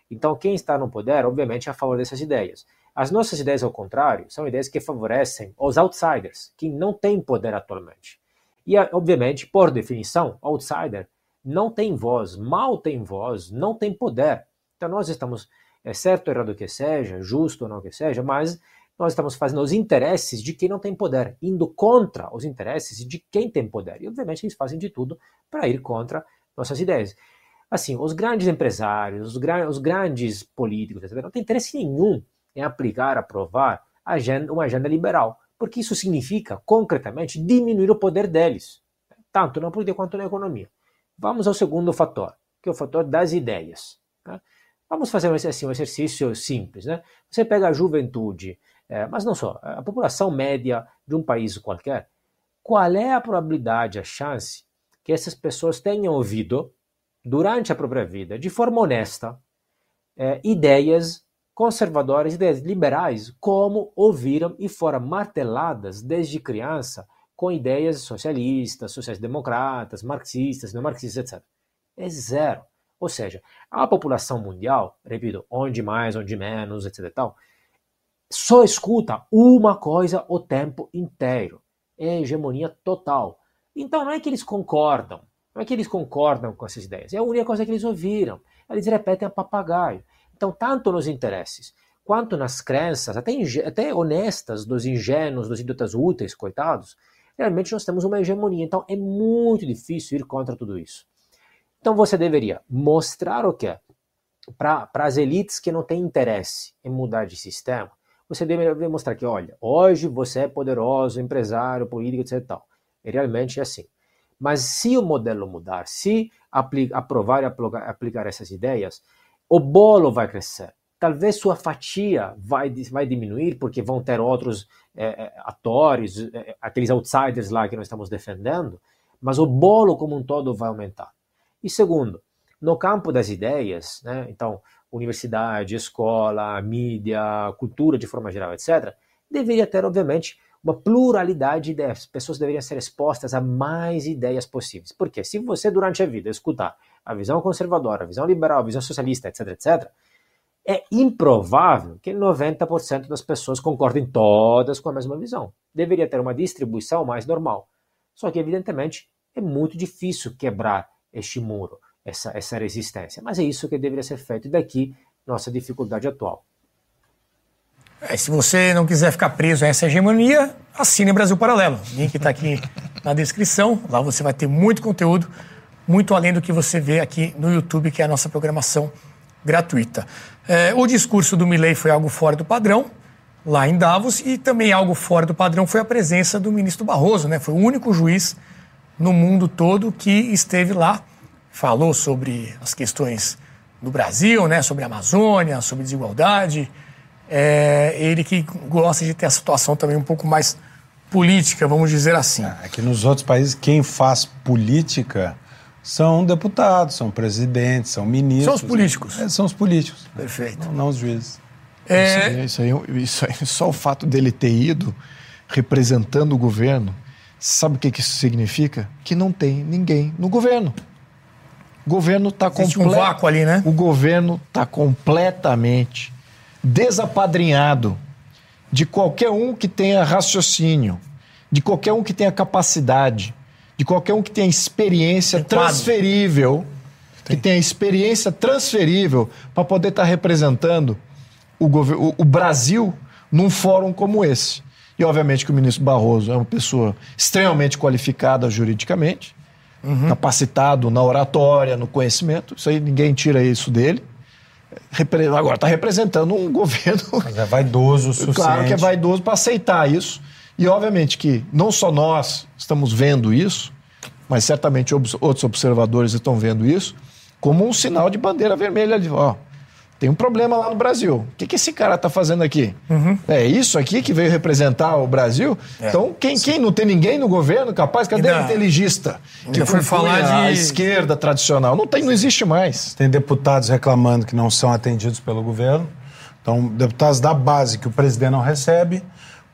Então, quem está no poder, obviamente, é a favor dessas ideias. As nossas ideias, ao contrário, são ideias que favorecem os outsiders, que não têm poder atualmente. E, obviamente, por definição, outsider não tem voz, mal tem voz, não tem poder. Então, nós estamos, é certo ou errado que seja, justo ou não que seja, mas nós estamos fazendo os interesses de quem não tem poder, indo contra os interesses de quem tem poder. E, obviamente, eles fazem de tudo para ir contra nossas ideias. Assim, os grandes empresários, os, gra os grandes políticos, etc., não têm interesse nenhum em aplicar, aprovar agenda, uma agenda liberal, porque isso significa, concretamente, diminuir o poder deles, tanto na política quanto na economia. Vamos ao segundo fator, que é o fator das ideias. Né? Vamos fazer assim, um exercício simples. Né? Você pega a juventude, é, mas não só, a população média de um país qualquer, qual é a probabilidade, a chance que essas pessoas tenham ouvido, durante a própria vida, de forma honesta, é, ideias conservadoras, ideias liberais, como ouviram e foram marteladas desde criança com ideias socialistas, sociais-democratas, marxistas, neomarxistas, etc. É zero. Ou seja, a população mundial, repito, onde mais, onde menos, etc. Tal, só escuta uma coisa o tempo inteiro. É hegemonia total. Então não é que eles concordam, não é que eles concordam com essas ideias, é a única coisa que eles ouviram. Eles repetem a papagaio. Então, tanto nos interesses quanto nas crenças, até, até honestas dos ingênuos, dos idiotas úteis, coitados, realmente nós temos uma hegemonia. Então, é muito difícil ir contra tudo isso. Então, você deveria mostrar o quê? Para as elites que não têm interesse em mudar de sistema, você deve mostrar que, olha, hoje você é poderoso, empresário, político, etc. Tal. E realmente é assim. Mas se o modelo mudar, se aprovar e aplicar essas ideias, o bolo vai crescer. Talvez sua fatia vai, vai diminuir, porque vão ter outros é, atores, é, aqueles outsiders lá que nós estamos defendendo, mas o bolo como um todo vai aumentar. E segundo, no campo das ideias, né, então, universidade, escola, mídia, cultura de forma geral, etc., deveria ter, obviamente, uma pluralidade de ideias. Pessoas deveriam ser expostas a mais ideias possíveis. Porque se você, durante a vida, escutar a visão conservadora, a visão liberal, a visão socialista, etc., etc., é improvável que 90% das pessoas concordem todas com a mesma visão. Deveria ter uma distribuição mais normal. Só que, evidentemente, é muito difícil quebrar este muro essa, essa resistência. Mas é isso que deveria ser feito. E daqui, nossa dificuldade atual. É, se você não quiser ficar preso a essa hegemonia, assine Brasil Paralelo. O link está aqui na descrição. Lá você vai ter muito conteúdo, muito além do que você vê aqui no YouTube, que é a nossa programação gratuita. É, o discurso do Milley foi algo fora do padrão, lá em Davos, e também algo fora do padrão foi a presença do ministro Barroso. Né? Foi o único juiz no mundo todo que esteve lá falou sobre as questões do Brasil, né, sobre a Amazônia, sobre desigualdade. É, ele que gosta de ter a situação também um pouco mais política, vamos dizer assim. É que nos outros países quem faz política são deputados, são presidentes, são ministros. São os políticos. É, são os políticos. Perfeito. Não, não os juízes. É... Isso, aí, isso, aí, isso aí, só o fato dele ter ido representando o governo, sabe o que, que isso significa? Que não tem ninguém no governo. O governo está completamente. um vácuo ali, né? O governo está completamente desapadrinhado de qualquer um que tenha raciocínio, de qualquer um que tenha capacidade, de qualquer um que tenha experiência transferível, que tenha experiência transferível para poder estar tá representando o, o, o Brasil num fórum como esse. E obviamente que o ministro Barroso é uma pessoa extremamente qualificada juridicamente, uhum. capacitado na oratória, no conhecimento. Isso aí ninguém tira isso dele. Agora está representando um governo. Mas é vaidoso o suficiente. Claro que é vaidoso para aceitar isso. E obviamente que não só nós estamos vendo isso, mas certamente outros observadores estão vendo isso como um sinal de bandeira vermelha ali. Ó, tem um problema lá no Brasil. O que, que esse cara está fazendo aqui? Uhum. É isso aqui que veio representar o Brasil? É, então, quem, quem não tem ninguém no governo capaz? Cadê o inteligista? Que foi falar de... a esquerda tradicional. Não, tem, não existe mais. Tem deputados reclamando que não são atendidos pelo governo. Então, deputados da base que o presidente não recebe,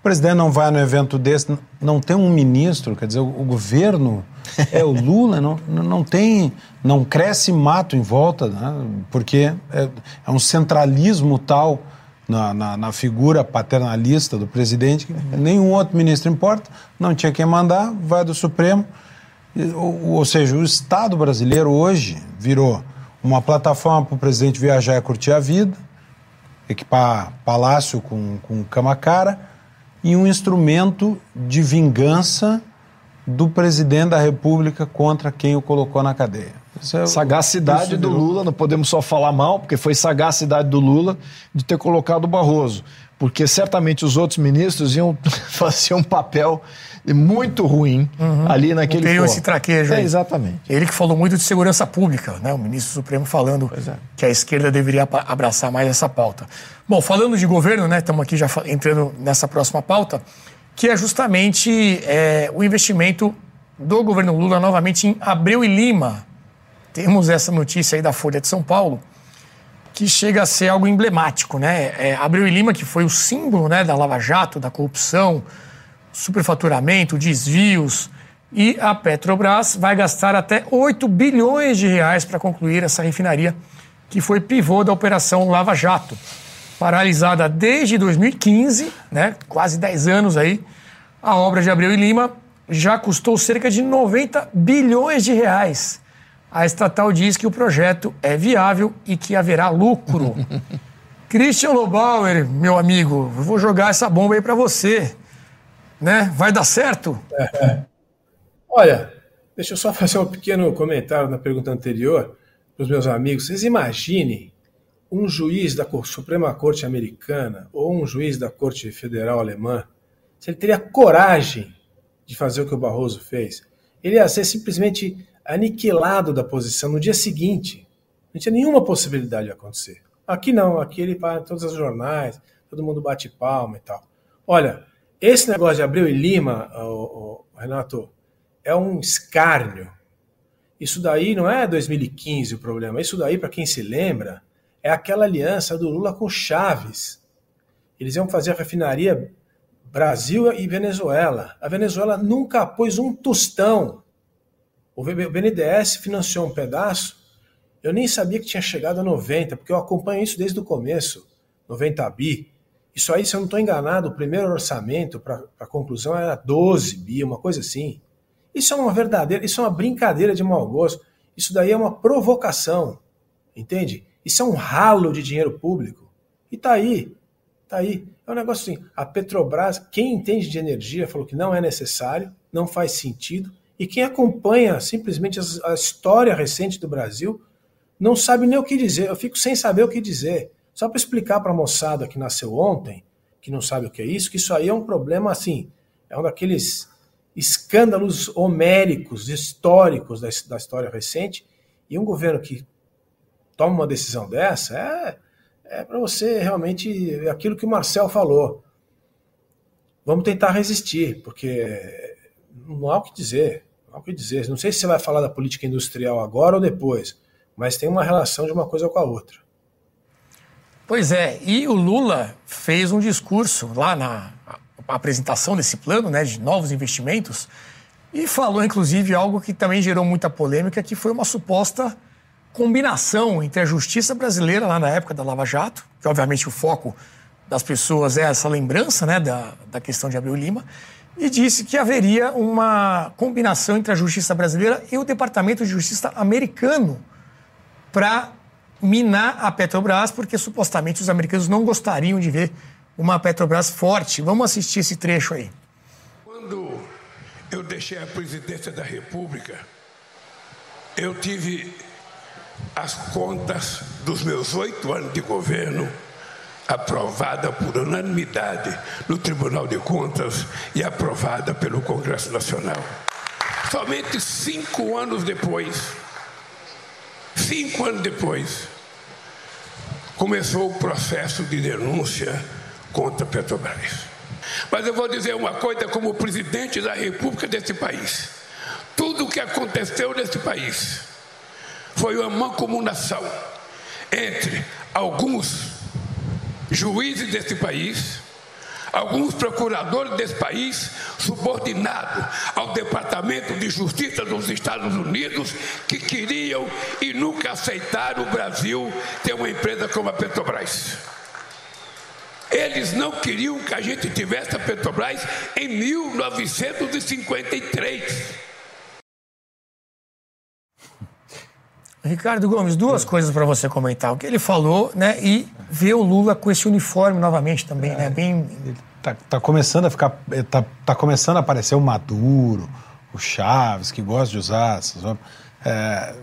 presidente não vai no evento desse, não tem um ministro, quer dizer, o, o governo é o Lula, não, não tem, não cresce mato em volta, né? porque é, é, um centralismo tal na, na, na, figura paternalista do presidente que nenhum outro ministro importa, não tinha quem mandar, vai do Supremo. Ou, ou seja, o Estado brasileiro hoje virou uma plataforma para o presidente viajar e curtir a vida, equipar palácio com, com cama cara e um instrumento de vingança do presidente da República contra quem o colocou na cadeia. É sagacidade do Lula, não podemos só falar mal, porque foi sagacidade do Lula de ter colocado o Barroso. Porque certamente os outros ministros iam fazer um papel muito ruim uhum. ali naquele Tem esse traquejo é, Exatamente. Ele que falou muito de segurança pública, né? o ministro Supremo falando é. que a esquerda deveria abraçar mais essa pauta. Bom, falando de governo, né? Estamos aqui já entrando nessa próxima pauta, que é justamente é, o investimento do governo Lula novamente em Abreu e Lima. Temos essa notícia aí da Folha de São Paulo, que chega a ser algo emblemático, né? É, Abreu e Lima, que foi o símbolo né, da Lava Jato, da corrupção, superfaturamento, desvios. E a Petrobras vai gastar até 8 bilhões de reais para concluir essa refinaria, que foi pivô da Operação Lava Jato. Paralisada desde 2015, né, quase 10 anos aí, a obra de Abreu e Lima já custou cerca de 90 bilhões de reais. A estatal diz que o projeto é viável e que haverá lucro. Christian Lobauer, meu amigo, eu vou jogar essa bomba aí para você né? Vai dar certo? É. Olha, deixa eu só fazer um pequeno comentário na pergunta anterior para os meus amigos. Vocês imaginem um juiz da Suprema Corte Americana ou um juiz da Corte Federal Alemã, se ele teria coragem de fazer o que o Barroso fez, ele ia ser simplesmente aniquilado da posição no dia seguinte. Não tinha nenhuma possibilidade de acontecer. Aqui não, aqui ele para todos os jornais, todo mundo bate palma e tal. Olha, esse negócio de Abreu e Lima, o, o, Renato, é um escárnio. Isso daí não é 2015 o problema. Isso daí, para quem se lembra, é aquela aliança do Lula com Chaves. Eles iam fazer a refinaria Brasil e Venezuela. A Venezuela nunca pôs um tostão. O BNDES financiou um pedaço. Eu nem sabia que tinha chegado a 90, porque eu acompanho isso desde o começo. 90 bi. Isso aí, se eu não estou enganado, o primeiro orçamento para a conclusão era 12 bi, uma coisa assim. Isso é uma verdadeira, isso é uma brincadeira de mau gosto. Isso daí é uma provocação, entende? Isso é um ralo de dinheiro público. E tá aí, tá aí. É um negócio assim, a Petrobras, quem entende de energia, falou que não é necessário, não faz sentido, e quem acompanha simplesmente a história recente do Brasil não sabe nem o que dizer. Eu fico sem saber o que dizer. Só para explicar para a moçada que nasceu ontem, que não sabe o que é isso, que isso aí é um problema assim, é um daqueles escândalos homéricos, históricos da, história recente, e um governo que toma uma decisão dessa é, é para você realmente é aquilo que o Marcel falou. Vamos tentar resistir, porque não há o que dizer. O que dizer. Não sei se você vai falar da política industrial agora ou depois, mas tem uma relação de uma coisa com a outra. Pois é, e o Lula fez um discurso lá na apresentação desse plano né, de novos investimentos e falou, inclusive, algo que também gerou muita polêmica, que foi uma suposta combinação entre a justiça brasileira lá na época da Lava Jato, que obviamente o foco das pessoas é essa lembrança né, da, da questão de Abreu Lima, e disse que haveria uma combinação entre a justiça brasileira e o Departamento de Justiça americano para minar a Petrobras, porque supostamente os americanos não gostariam de ver uma Petrobras forte. Vamos assistir esse trecho aí. Quando eu deixei a presidência da República, eu tive as contas dos meus oito anos de governo aprovada por unanimidade no Tribunal de Contas e aprovada pelo Congresso Nacional. Somente cinco anos depois, cinco anos depois, começou o processo de denúncia contra Petrobras. Mas eu vou dizer uma coisa como presidente da República desse país. Tudo o que aconteceu nesse país foi uma mancomunação entre alguns juízes desse país, alguns procuradores desse país, subordinados ao Departamento de Justiça dos Estados Unidos, que queriam e nunca aceitaram o Brasil ter uma empresa como a Petrobras. Eles não queriam que a gente tivesse a Petrobras em 1953. Ricardo Gomes, duas coisas para você comentar. O que ele falou, né? E ver o Lula com esse uniforme novamente também, é, né? Bem. Tá, tá, começando a ficar. Tá, tá começando a aparecer o Maduro, o Chaves, que gosta de usar essas. É,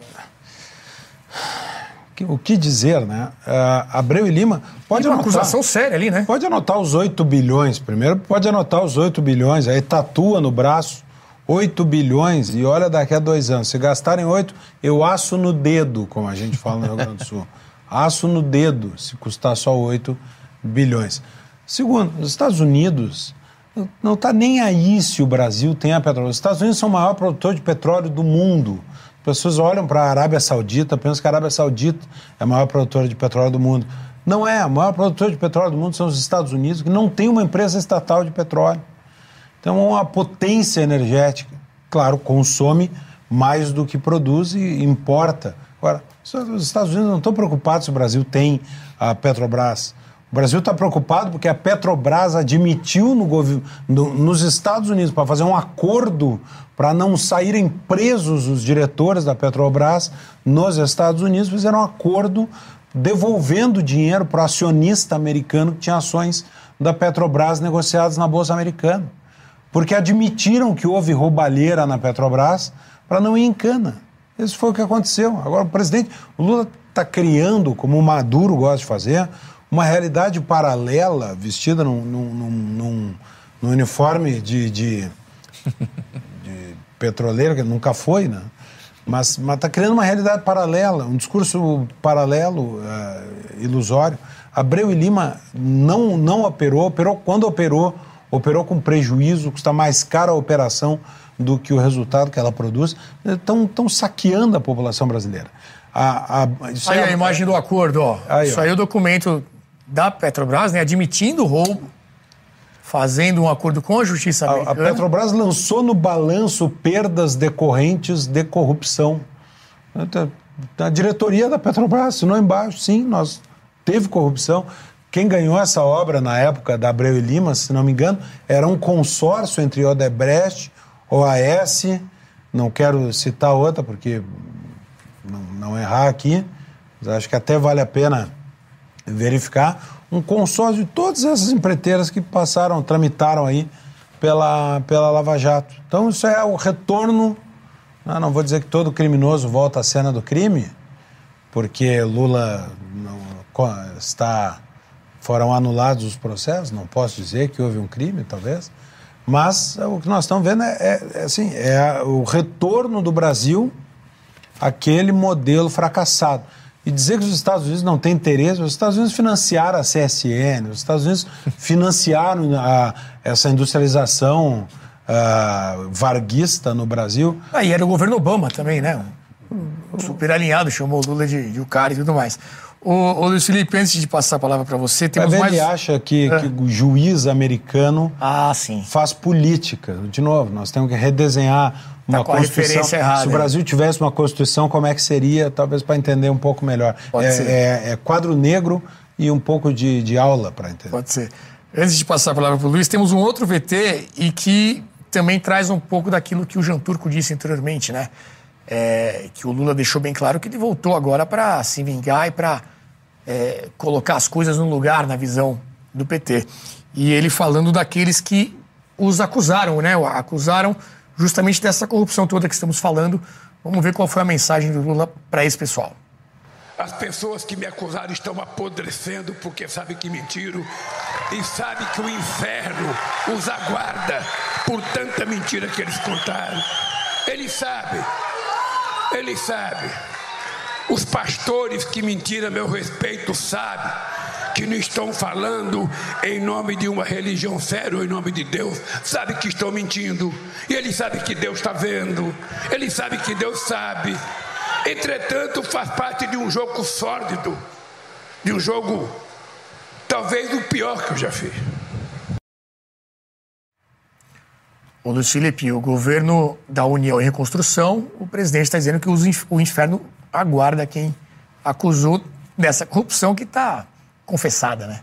o que dizer, né? Uh, Abreu e Lima pode e uma anotar, acusação séria ali, né? Pode anotar os 8 bilhões. Primeiro, pode anotar os 8 bilhões, aí tatua no braço 8 bilhões, e olha daqui a dois anos, se gastarem 8, eu aço no dedo, como a gente fala no Rio Grande do Sul. Aço no dedo, se custar só 8 bilhões. Segundo, os Estados Unidos não está nem aí se o Brasil tem a petróleo. Os Estados Unidos são o maior produtor de petróleo do mundo. As pessoas olham para a Arábia Saudita, pensam que a Arábia Saudita é a maior produtora de petróleo do mundo. Não é, a maior produtora de petróleo do mundo são os Estados Unidos, que não tem uma empresa estatal de petróleo. Então, a potência energética, claro, consome mais do que produz e importa. Agora, os Estados Unidos não estão preocupados se o Brasil tem a Petrobras. O Brasil está preocupado porque a Petrobras admitiu no governo, no, nos Estados Unidos para fazer um acordo para não saírem presos os diretores da Petrobras nos Estados Unidos, fizeram um acordo devolvendo dinheiro para o acionista americano que tinha ações da Petrobras negociadas na Bolsa Americana porque admitiram que houve roubalheira na Petrobras para não ir em cana. Isso foi o que aconteceu. Agora, o presidente, o Lula está criando, como o Maduro gosta de fazer, uma realidade paralela, vestida num, num, num, num uniforme de, de, de, petroleiro, que nunca foi, né? Mas está criando uma realidade paralela, um discurso paralelo, uh, ilusório. Abreu e Lima não, não operou, operou quando operou operou com prejuízo, custa mais cara a operação do que o resultado que ela produz, estão saqueando a população brasileira. A, a, aí é, a imagem do acordo, ó. Aí, isso ó. aí é o documento da Petrobras, né, admitindo o roubo, fazendo um acordo com a justiça americana. A, a Petrobras lançou no balanço perdas decorrentes de corrupção. A diretoria da Petrobras assinou embaixo, sim, nós teve corrupção. Quem ganhou essa obra na época da Abreu e Lima, se não me engano, era um consórcio entre Odebrecht, OAS, não quero citar outra porque não, não errar aqui, mas acho que até vale a pena verificar, um consórcio de todas essas empreiteiras que passaram, tramitaram aí pela, pela Lava Jato. Então isso é o retorno, não, não vou dizer que todo criminoso volta à cena do crime, porque Lula não, está foram anulados os processos, não posso dizer que houve um crime, talvez, mas o que nós estamos vendo é, é, é assim, é o retorno do Brasil àquele modelo fracassado. E dizer que os Estados Unidos não têm interesse, os Estados Unidos financiaram a CSN, os Estados Unidos financiaram a, essa industrialização uh, varguista no Brasil. Ah, e era o governo Obama também, né? Super alinhado, chamou o Lula de, de e tudo mais. Ô, ô Luiz Felipe, antes de passar a palavra para você, temos Mas mais... ele acha que, é. que, o juiz americano ah, sim. faz política. De novo, nós temos que redesenhar uma tá Constituição. Errada, Se o Brasil tivesse uma Constituição, como é que seria? Talvez para entender um pouco melhor. Pode é, ser. É, é, quadro negro e um pouco de, de aula para entender. Pode ser. Antes de passar a palavra para o Luiz, temos um outro VT e que também traz um pouco daquilo que o Jean Turco disse anteriormente, né? É, que o Lula deixou bem claro que ele voltou agora para se vingar e para é, colocar as coisas no lugar na visão do PT. E ele falando daqueles que os acusaram, né? Acusaram justamente dessa corrupção toda que estamos falando. Vamos ver qual foi a mensagem do Lula para esse pessoal. As pessoas que me acusaram estão apodrecendo porque sabem que mentiram e sabem que o inferno os aguarda por tanta mentira que eles contaram. Eles sabem ele sabe. Os pastores que mentiram a meu respeito sabem que não estão falando em nome de uma religião séria ou em nome de Deus, sabe que estão mentindo. E ele sabe que Deus está vendo, ele sabe que Deus sabe. Entretanto, faz parte de um jogo sórdido, de um jogo talvez o pior que eu já fiz. Ô Luiz Felipe, o governo da União e Reconstrução, o presidente está dizendo que o inferno aguarda quem acusou dessa corrupção que está confessada, né?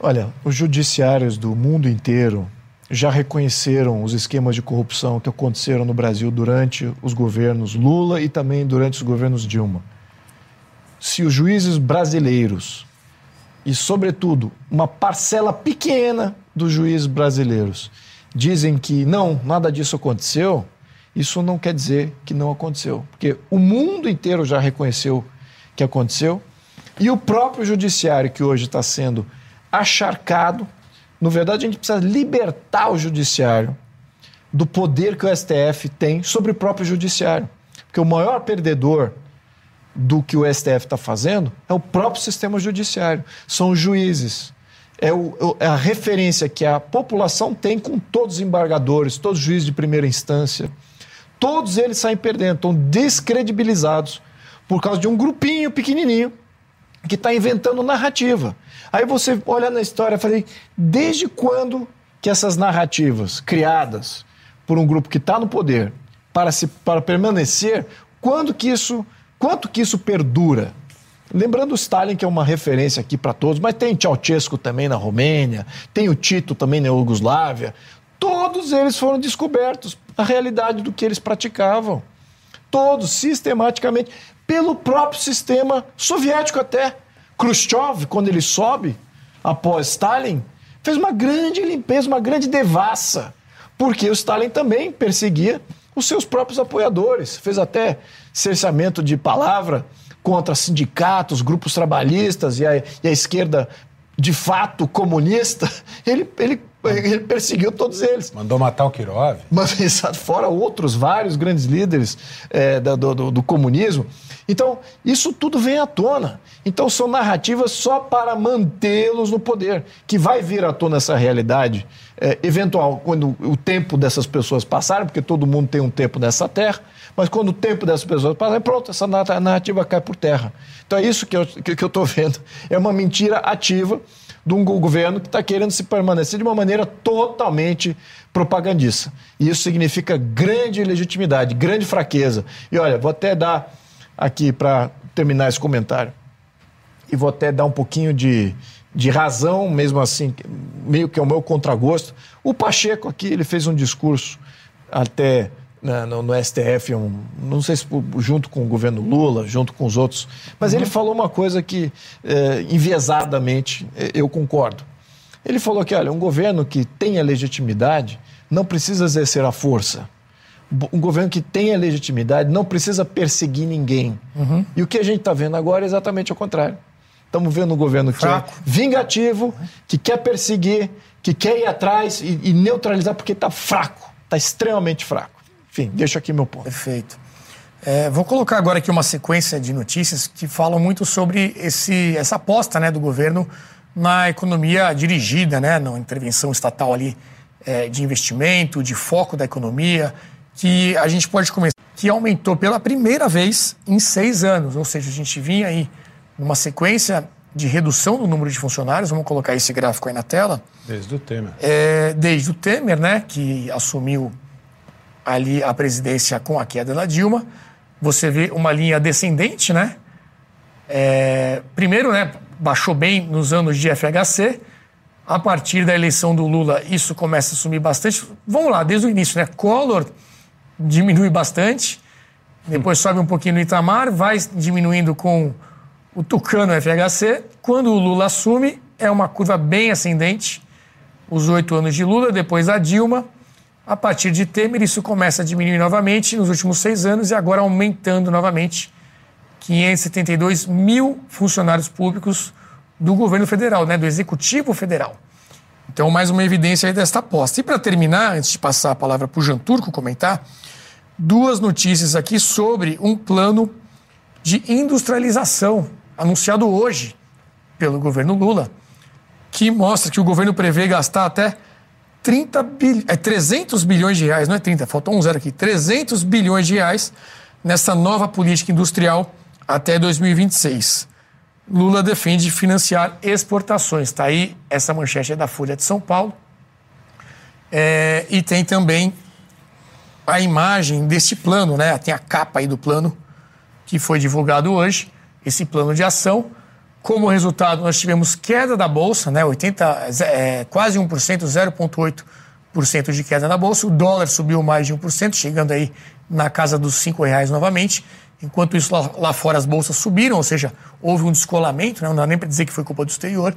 Olha, os judiciários do mundo inteiro já reconheceram os esquemas de corrupção que aconteceram no Brasil durante os governos Lula e também durante os governos Dilma. Se os juízes brasileiros, e sobretudo uma parcela pequena dos juízes brasileiros, dizem que não, nada disso aconteceu, isso não quer dizer que não aconteceu. Porque o mundo inteiro já reconheceu que aconteceu e o próprio judiciário, que hoje está sendo acharcado, na verdade, a gente precisa libertar o judiciário do poder que o STF tem sobre o próprio judiciário. Porque o maior perdedor do que o STF está fazendo é o próprio sistema judiciário. São os juízes. É, o, é, a referência que a população tem com todos os embargadores, todos os juízes de primeira instância. Todos eles saem perdendo, estão descredibilizados por causa de um grupinho pequenininho que está inventando narrativa. Aí você olha na história e fala, desde quando que essas narrativas criadas por um grupo que está no poder para, se, para permanecer, quando que isso, quanto que isso perdura? Lembrando o Stalin, que é uma referência aqui para todos, mas tem Ceausescu também na Romênia, tem o Tito também na Iugoslávia. Todos eles foram descobertos, a realidade do que eles praticavam. Todos, sistematicamente pelo próprio sistema soviético até. Khrushchev, quando ele sobe, após Stalin, fez uma grande limpeza, uma grande devassa, porque o Stalin também perseguia os seus próprios apoiadores, fez até cerceamento de palavra contra sindicatos, grupos trabalhistas e a, e a esquerda de fato comunista, ele, ele, ele perseguiu todos eles. Mandou matar o Kirov. Mas, fora outros vários grandes líderes é, do, do, do comunismo. Então, isso tudo vem à tona. Então, são narrativas só para mantê-los no poder, que vai vir à tona essa realidade é, eventual, quando o tempo dessas pessoas passar, porque todo mundo tem um tempo nessa terra, mas quando o tempo dessas pessoas passar, pronto, essa narrativa cai por terra. Então, é isso que eu estou vendo. É uma mentira ativa de um governo que está querendo se permanecer de uma maneira totalmente propagandista. E isso significa grande ilegitimidade, grande fraqueza. E olha, vou até dar aqui para terminar esse comentário. E vou até dar um pouquinho de, de razão, mesmo assim, meio que é o meu contragosto. O Pacheco aqui, ele fez um discurso até né, no, no, STF, um, não sei se junto com o governo Lula, junto com os outros, mas uhum. ele falou uma coisa que, é, enviesadamente, eu concordo. Ele falou que, olha, um governo que tenha legitimidade não precisa exercer a força um governo que tenha legitimidade não precisa perseguir ninguém. Uhum. E o que a gente está vendo agora é exatamente o contrário. Estamos vendo um governo que Fraco. é vingativo, que quer perseguir, que quer ir atrás e, e neutralizar porque está fraco, está extremamente fraco. Enfim, deixo aqui meu ponto. Perfeito. É, vou colocar agora aqui uma sequência de notícias que falam muito sobre esse, essa aposta né, do governo na economia dirigida, né, na intervenção estatal ali é, de investimento, de foco da economia que a gente pode começar, que aumentou pela primeira vez em seis anos, ou seja, a gente vinha aí numa sequência de redução do número de funcionários, vamos colocar esse gráfico aí na tela. Desde o Temer. É, desde o Temer, né, que assumiu ali a presidência com a queda da Dilma, você vê uma linha descendente, né? É, primeiro, né, baixou bem nos anos de FHC, a partir da eleição do Lula, isso começa a sumir bastante. Vamos lá, desde o início, né? Collor diminui bastante, depois sobe um pouquinho no Itamar, vai diminuindo com o Tucano FHC. Quando o Lula assume, é uma curva bem ascendente, os oito anos de Lula, depois a Dilma. A partir de Temer, isso começa a diminuir novamente nos últimos seis anos e agora aumentando novamente 572 mil funcionários públicos do governo federal, né, do Executivo Federal. Então, mais uma evidência aí desta aposta. E para terminar, antes de passar a palavra para o Jean Turco comentar, duas notícias aqui sobre um plano de industrialização anunciado hoje pelo governo Lula, que mostra que o governo prevê gastar até 30 bil... é, 300 bilhões de reais, não é 30, faltou um zero aqui, 300 bilhões de reais nessa nova política industrial até 2026. Lula defende financiar exportações. Está aí, essa manchete é da Folha de São Paulo. É, e tem também a imagem deste plano, né? Tem a capa aí do plano que foi divulgado hoje, esse plano de ação. Como resultado, nós tivemos queda da bolsa, né? 80, é, quase 1%, 0,8% de queda da bolsa. O dólar subiu mais de 1%, chegando aí na casa dos R$ reais novamente. Enquanto isso, lá, lá, fora as bolsas subiram, ou seja, houve um descolamento, né? não dá nem para dizer que foi culpa do exterior.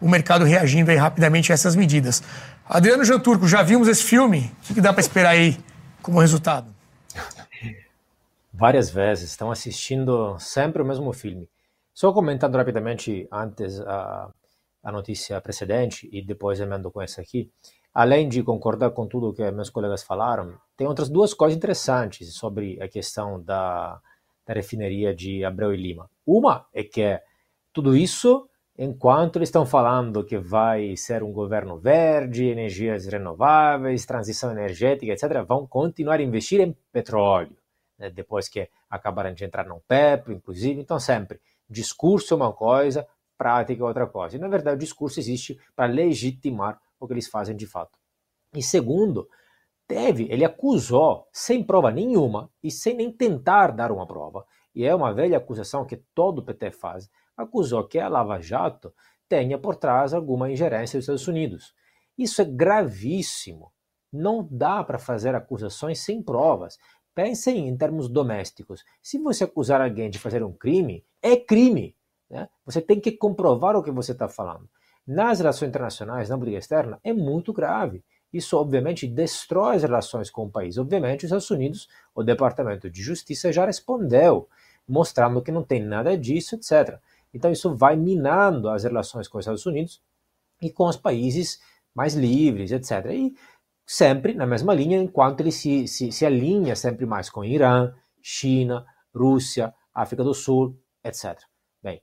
O mercado reagindo aí rapidamente a essas medidas. Adriano Janturco, já vimos esse filme? O que, dá para esperar aí como resultado? Várias vezes, estão assistindo sempre o mesmo filme. Só comentando rapidamente antes a, a notícia precedente e depois emendo com essa aqui. Além de concordar com tudo que meus colegas falaram, tem outras duas coisas interessantes sobre a questão da, da refineria de Abreu e Lima. Uma é que tudo isso enquanto eles estão falando que vai ser um governo verde, energias renováveis, transição energética, etc., vão continuar a investir em petróleo, né? depois que acabaram de entrar no PEP, inclusive. Então, sempre, discurso é uma coisa, prática é outra coisa. E, na verdade, o discurso existe para legitimar o que eles fazem de fato. E segundo, teve, ele acusou, sem prova nenhuma e sem nem tentar dar uma prova, e é uma velha acusação que todo PT faz, acusou que a Lava Jato tenha por trás alguma ingerência dos Estados Unidos. Isso é gravíssimo. Não dá para fazer acusações sem provas. Pensem em termos domésticos. Se você acusar alguém de fazer um crime, é crime. Né? Você tem que comprovar o que você está falando. Nas relações internacionais, na política externa, é muito grave. Isso, obviamente, destrói as relações com o país. Obviamente, os Estados Unidos, o Departamento de Justiça já respondeu, mostrando que não tem nada disso, etc. Então isso vai minando as relações com os Estados Unidos e com os países mais livres, etc. E sempre na mesma linha, enquanto ele se, se, se alinha sempre mais com Irã, China, Rússia, África do Sul, etc. Bem,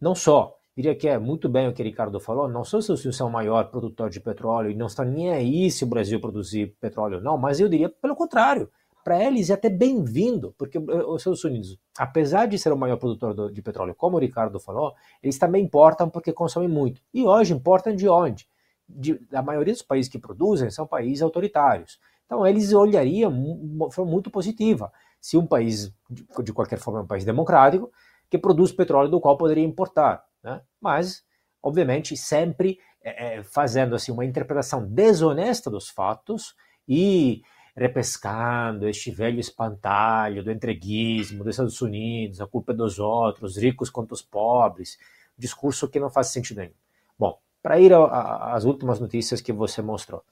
não só, diria que é muito bem o que Ricardo falou, não só se o são o maior produtor de petróleo e não está nem aí se o Brasil produzir petróleo não, mas eu diria pelo contrário, para eles é até bem-vindo, porque os Estados Unidos, apesar de ser o maior produtor de petróleo, como o Ricardo falou, eles também importam porque consomem muito. E hoje importam de onde? De, a maioria dos países que produzem são países autoritários. Então eles olhariam de forma muito positiva se um país, de qualquer forma, é um país democrático, que produz petróleo do qual poderia importar. Né? Mas, obviamente, sempre é, é fazendo assim, uma interpretação desonesta dos fatos e repescando este velho espantalho do entreguismo dos Estados Unidos, a culpa é dos outros, ricos contra os pobres, discurso que não faz sentido nenhum. Bom, para ir às últimas notícias que você mostrou.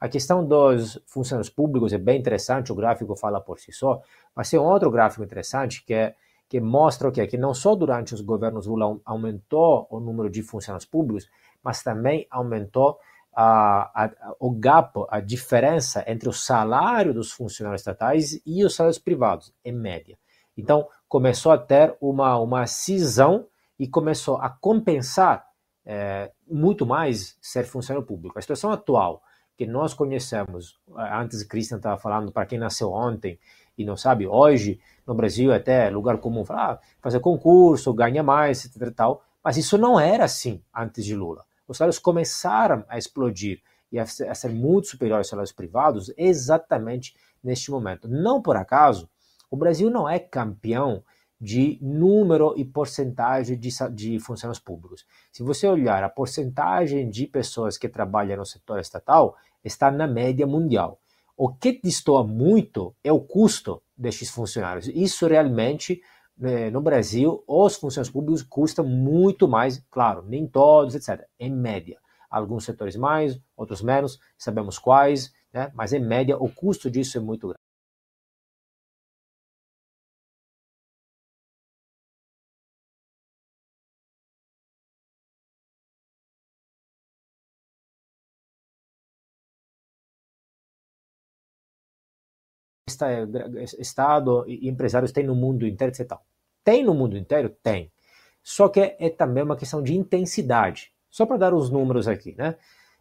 A questão dos funcionários públicos é bem interessante, o gráfico fala por si só, mas tem um outro gráfico interessante que é que mostra o que, que não só durante os governos Lula aumentou o número de funcionários públicos, mas também aumentou a, a, o gap, a diferença entre o salário dos funcionários estatais e os salários privados, em média. Então, começou a ter uma, uma cisão e começou a compensar é, muito mais ser funcionário público. A situação atual, que nós conhecemos, antes Christian estava falando para quem nasceu ontem e não sabe, hoje no Brasil é até lugar comum falar, ah, fazer concurso, ganha mais, etc. Tal, mas isso não era assim antes de Lula os salários começaram a explodir e a ser, muito superiores aos salários privados exatamente neste momento. Não por acaso, o Brasil não é campeão de número e porcentagem de, de funcionários públicos. Se você olhar a porcentagem de pessoas que trabalham no setor estatal, está na média mundial. O que destoa muito é o custo destes funcionários. Isso realmente né, no Brasil, os funcionários públicos custam muito mais, claro, nem todos, etc. Em média. Alguns setores mais, outros menos, sabemos quais, né? mas em média o custo disso é muito grande. Estado e empresários têm no mundo inteiro, etc. Tem no mundo inteiro? Tem. Só que é também uma questão de intensidade. Só para dar os números aqui, né?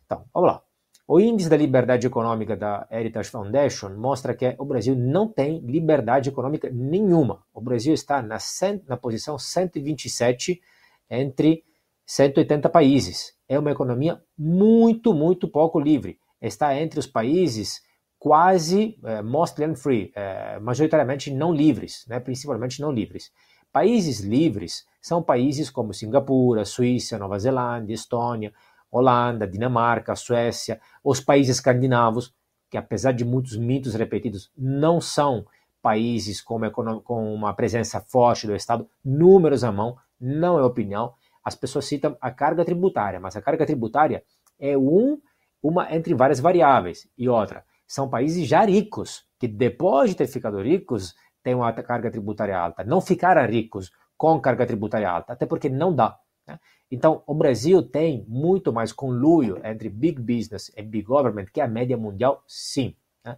Então, vamos lá. O índice da liberdade econômica da Heritage Foundation mostra que o Brasil não tem liberdade econômica nenhuma. O Brasil está na, na posição 127 entre 180 países. É uma economia muito, muito pouco livre. está entre os países quase uh, mostly unfree, uh, majoritariamente não livres, né, principalmente não livres. Países livres são países como Singapura, Suíça, Nova Zelândia, Estônia, Holanda, Dinamarca, Suécia, os países escandinavos, que apesar de muitos mitos repetidos, não são países com uma, com uma presença forte do Estado, números à mão, não é opinião. As pessoas citam a carga tributária, mas a carga tributária é um, uma entre várias variáveis. E outra, são países já ricos, que depois de ter ficado ricos, têm uma carga tributária alta. Não ficaram ricos com carga tributária alta, até porque não dá. Né? Então, o Brasil tem muito mais conluio entre big business e big government que a média mundial, sim. Né?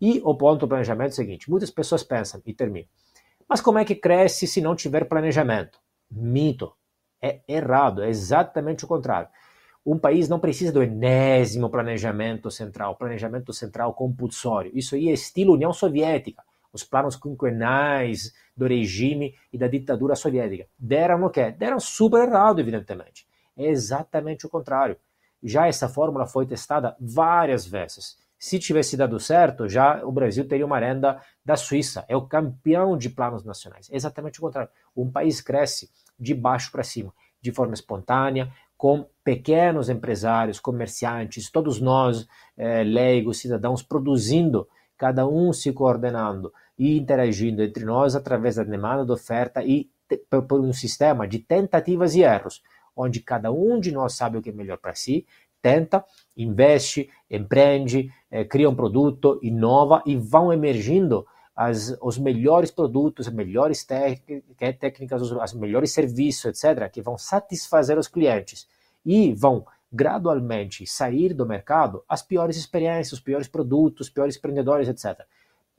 E o ponto do planejamento é o seguinte: muitas pessoas pensam, e termino, mas como é que cresce se não tiver planejamento? Mito. É errado, é exatamente o contrário. Um país não precisa do enésimo planejamento central, planejamento central compulsório. Isso aí é estilo União Soviética, os planos quinquenais do regime e da ditadura soviética. Deram o quê? Deram super errado, evidentemente. É exatamente o contrário. Já essa fórmula foi testada várias vezes. Se tivesse dado certo, já o Brasil teria uma renda da Suíça. É o campeão de planos nacionais. É exatamente o contrário. Um país cresce de baixo para cima, de forma espontânea, com pequenos empresários, comerciantes, todos nós, eh, leigos, cidadãos, produzindo, cada um se coordenando e interagindo entre nós através da demanda, da oferta e por um sistema de tentativas e erros, onde cada um de nós sabe o que é melhor para si, tenta, investe, empreende, eh, cria um produto, inova e vão emergindo as, os melhores produtos, as melhores técnicas, os, melhores serviços, etc., que vão satisfazer os clientes e vão gradualmente sair do mercado as piores experiências, os piores produtos, os piores empreendedores, etc.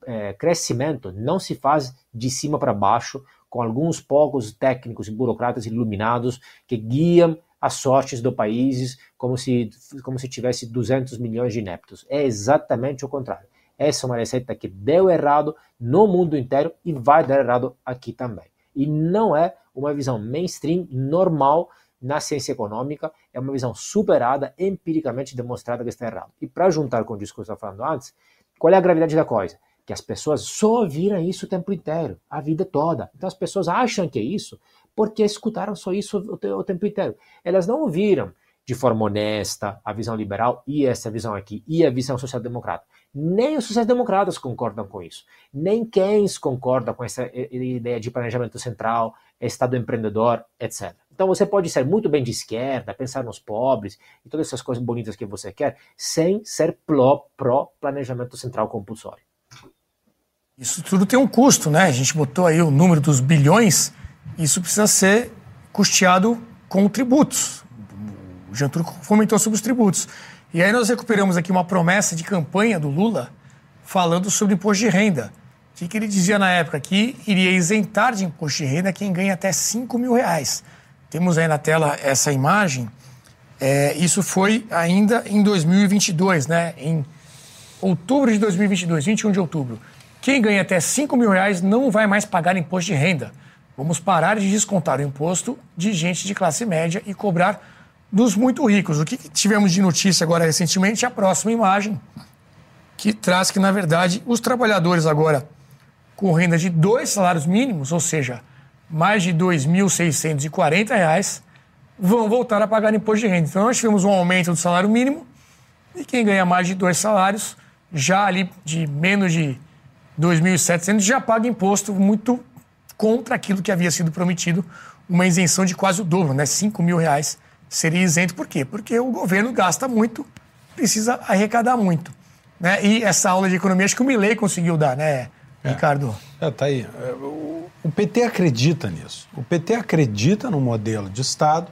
É, crescimento não se faz de cima para baixo, com alguns poucos técnicos e burocratas iluminados que guiam as sortes do país como se, como se tivesse 200 milhões de ineptos. É exatamente o contrário. Essa é uma receita que deu errado no mundo inteiro e vai dar errado aqui também. E não é uma visão mainstream normal na ciência econômica, é uma visão superada, empiricamente demonstrada que está errado. E para juntar com o discurso que eu estava falando antes, qual é a gravidade da coisa? Que as pessoas só viram isso o tempo inteiro, a vida toda. Então as pessoas acham que é isso porque escutaram só isso o, tempo inteiro. Elas não ouviram de forma honesta a visão liberal e essa visão aqui, e a visão social-democrata. Nem os sociais-democratas concordam com isso. Nem Keynes concorda com essa ideia de planejamento central, Estado empreendedor, etc. Então você pode ser muito bem de esquerda, pensar nos pobres e todas essas coisas bonitas que você quer, sem ser pró-planejamento central compulsório. Isso tudo tem um custo, né? A gente botou aí o número dos bilhões isso precisa ser custeado com tributos. O Jean Turco comentou sobre os tributos. E aí nós recuperamos aqui uma promessa de campanha do Lula falando sobre imposto de renda. O que, que ele dizia na época? Que iria isentar de imposto de renda quem ganha até 5 mil reais. Temos aí na tela essa imagem. É, isso foi ainda em 2022, né? Em outubro de 2022, 21 de outubro. Quem ganha até 5 mil reais não vai mais pagar imposto de renda. Vamos parar de descontar o imposto de gente de classe média e cobrar dos muito ricos. O que tivemos de notícia agora recentemente? A próxima imagem, que traz que, na verdade, os trabalhadores agora com renda de dois salários mínimos, ou seja, mais de R$ 2.640, vão voltar a pagar imposto de renda. Então, nós tivemos um aumento do salário mínimo e quem ganha mais de dois salários, já ali de menos de 2.700, já paga imposto muito contra aquilo que havia sido prometido, uma isenção de quase o dobro, né? 5 mil reais seria isento. Por quê? Porque o governo gasta muito, precisa arrecadar muito. Né? E essa aula de economia, acho que o Milley conseguiu dar, né, é. Ricardo? É, tá aí. É, o PT acredita nisso. O PT acredita no modelo de Estado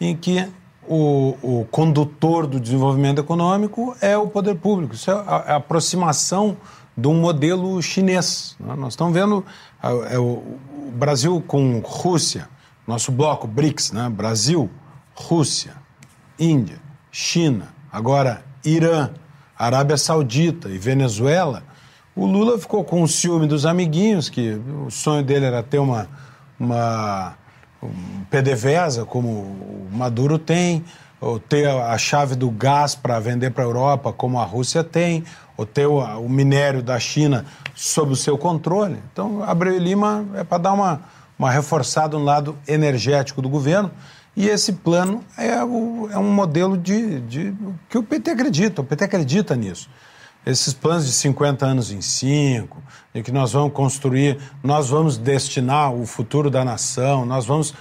em que o, o condutor do desenvolvimento econômico é o poder público. Isso é a, a aproximação de um modelo chinês. Né? Nós estamos vendo é o Brasil com Rússia, nosso bloco BRICS, né? Brasil, Rússia, Índia, China, agora Irã, Arábia Saudita e Venezuela. O Lula ficou com o ciúme dos amiguinhos, que o sonho dele era ter uma, uma um PDVSA, como o Maduro tem. ou ter a chave do gás para vender para a Europa, como a Rússia tem, ou ter o, o, minério da China sob o seu controle. Então, Abreu e Lima é para dar uma, uma reforçada no lado energético do governo. E esse plano é, o, é um modelo de, de que o PT acredita, o PT acredita nisso. Esses planos de 50 anos em 5, em que nós vamos construir, nós vamos destinar o futuro da nação, nós vamos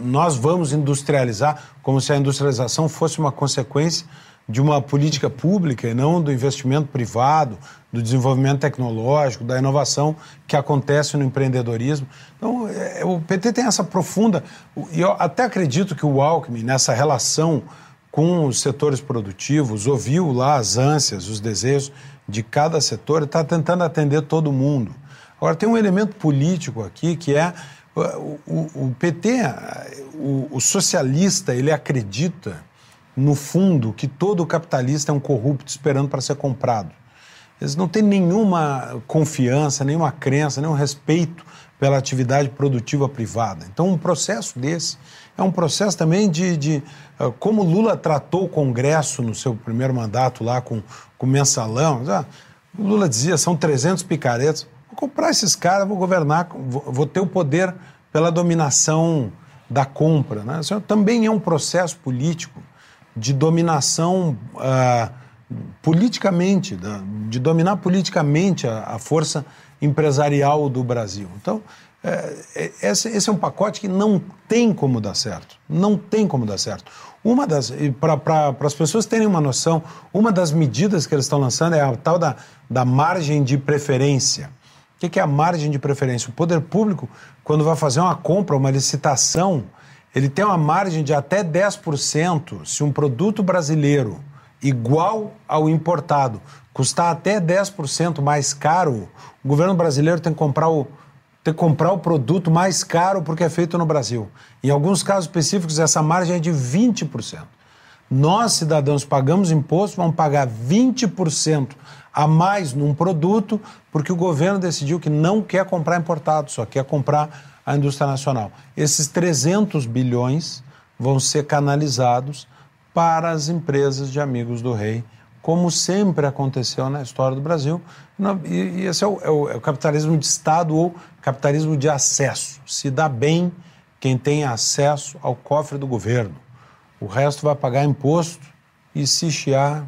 nós vamos industrializar como se a industrialização fosse uma consequência de uma política pública e não do investimento privado, do desenvolvimento tecnológico, da inovação que acontece no empreendedorismo. Então, é, o PT tem essa profunda. E eu até acredito que o Alckmin, nessa relação com os setores produtivos, ouviu lá as ânsias, os desejos de cada setor e está tentando atender todo mundo. Agora, tem um elemento político aqui que é o, o, o PT, o, o, socialista, ele acredita, no fundo, que todo capitalista é um corrupto esperando para ser comprado. Eles não têm nenhuma confiança, nenhuma crença, nenhum respeito pela atividade produtiva privada. Então, um processo desse é um processo também de, de uh, como Lula tratou o Congresso no seu primeiro mandato lá com, o mensalão. Ah, Lula dizia, são 300 picaretas. Vou comprar esses caras, vou governar, vou, vou ter o poder pela dominação da compra. Né? Isso também é um processo político de dominação uh, politicamente, de dominar politicamente a, força empresarial do Brasil. Então, é, é, esse, esse, é um pacote que não tem como dar certo. Não tem como dar certo. Uma das, para as pessoas terem uma noção, uma das medidas que eles estão lançando é a tal da, da margem de preferência. O que é a margem de preferência? O poder público, quando vai fazer uma compra, uma licitação, ele tem uma margem de até 10%. Se um produto brasileiro igual ao importado custar até 10% mais caro, o governo brasileiro tem que comprar o, tem que comprar o produto mais caro porque é feito no Brasil. Em alguns casos específicos, essa margem é de 20%. Nós, cidadãos, pagamos imposto, vamos pagar 20% a mais num produto, porque o governo decidiu que não quer comprar importado, só quer comprar a indústria nacional. Esses 300 bilhões vão ser canalizados para as empresas de amigos do rei, como sempre aconteceu na história do Brasil. E, esse é o, é o, é o capitalismo de Estado ou capitalismo de acesso. Se dá bem quem tem acesso ao cofre do governo. O resto vai pagar imposto e se chiar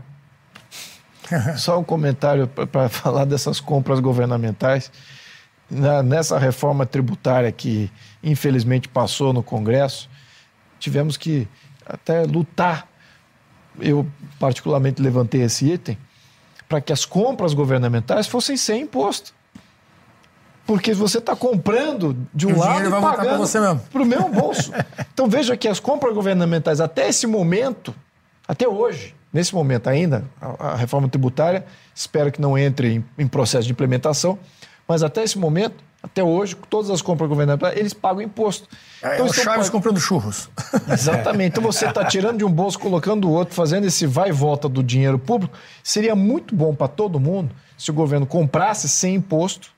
Só um comentário para falar dessas compras governamentais. Na, nessa reforma tributária que infelizmente passou no Congresso, tivemos que até lutar. Eu, particularmente, levantei esse item para que as compras governamentais fossem sem imposto. Porque você está comprando de um lado e pagando para o mesmo bolso. então veja que as compras governamentais, até esse momento, até hoje, Nesse momento ainda, a, a reforma tributária, espero que não entre em, em, processo de implementação, mas até esse momento, até hoje, todas as compras governamentais, eles pagam imposto. É, então, é o Chaves comprando churros. Exatamente. Então você está tirando de um bolso, colocando do outro, fazendo esse vai e volta do dinheiro público. Seria muito bom para todo mundo se o governo comprasse sem imposto,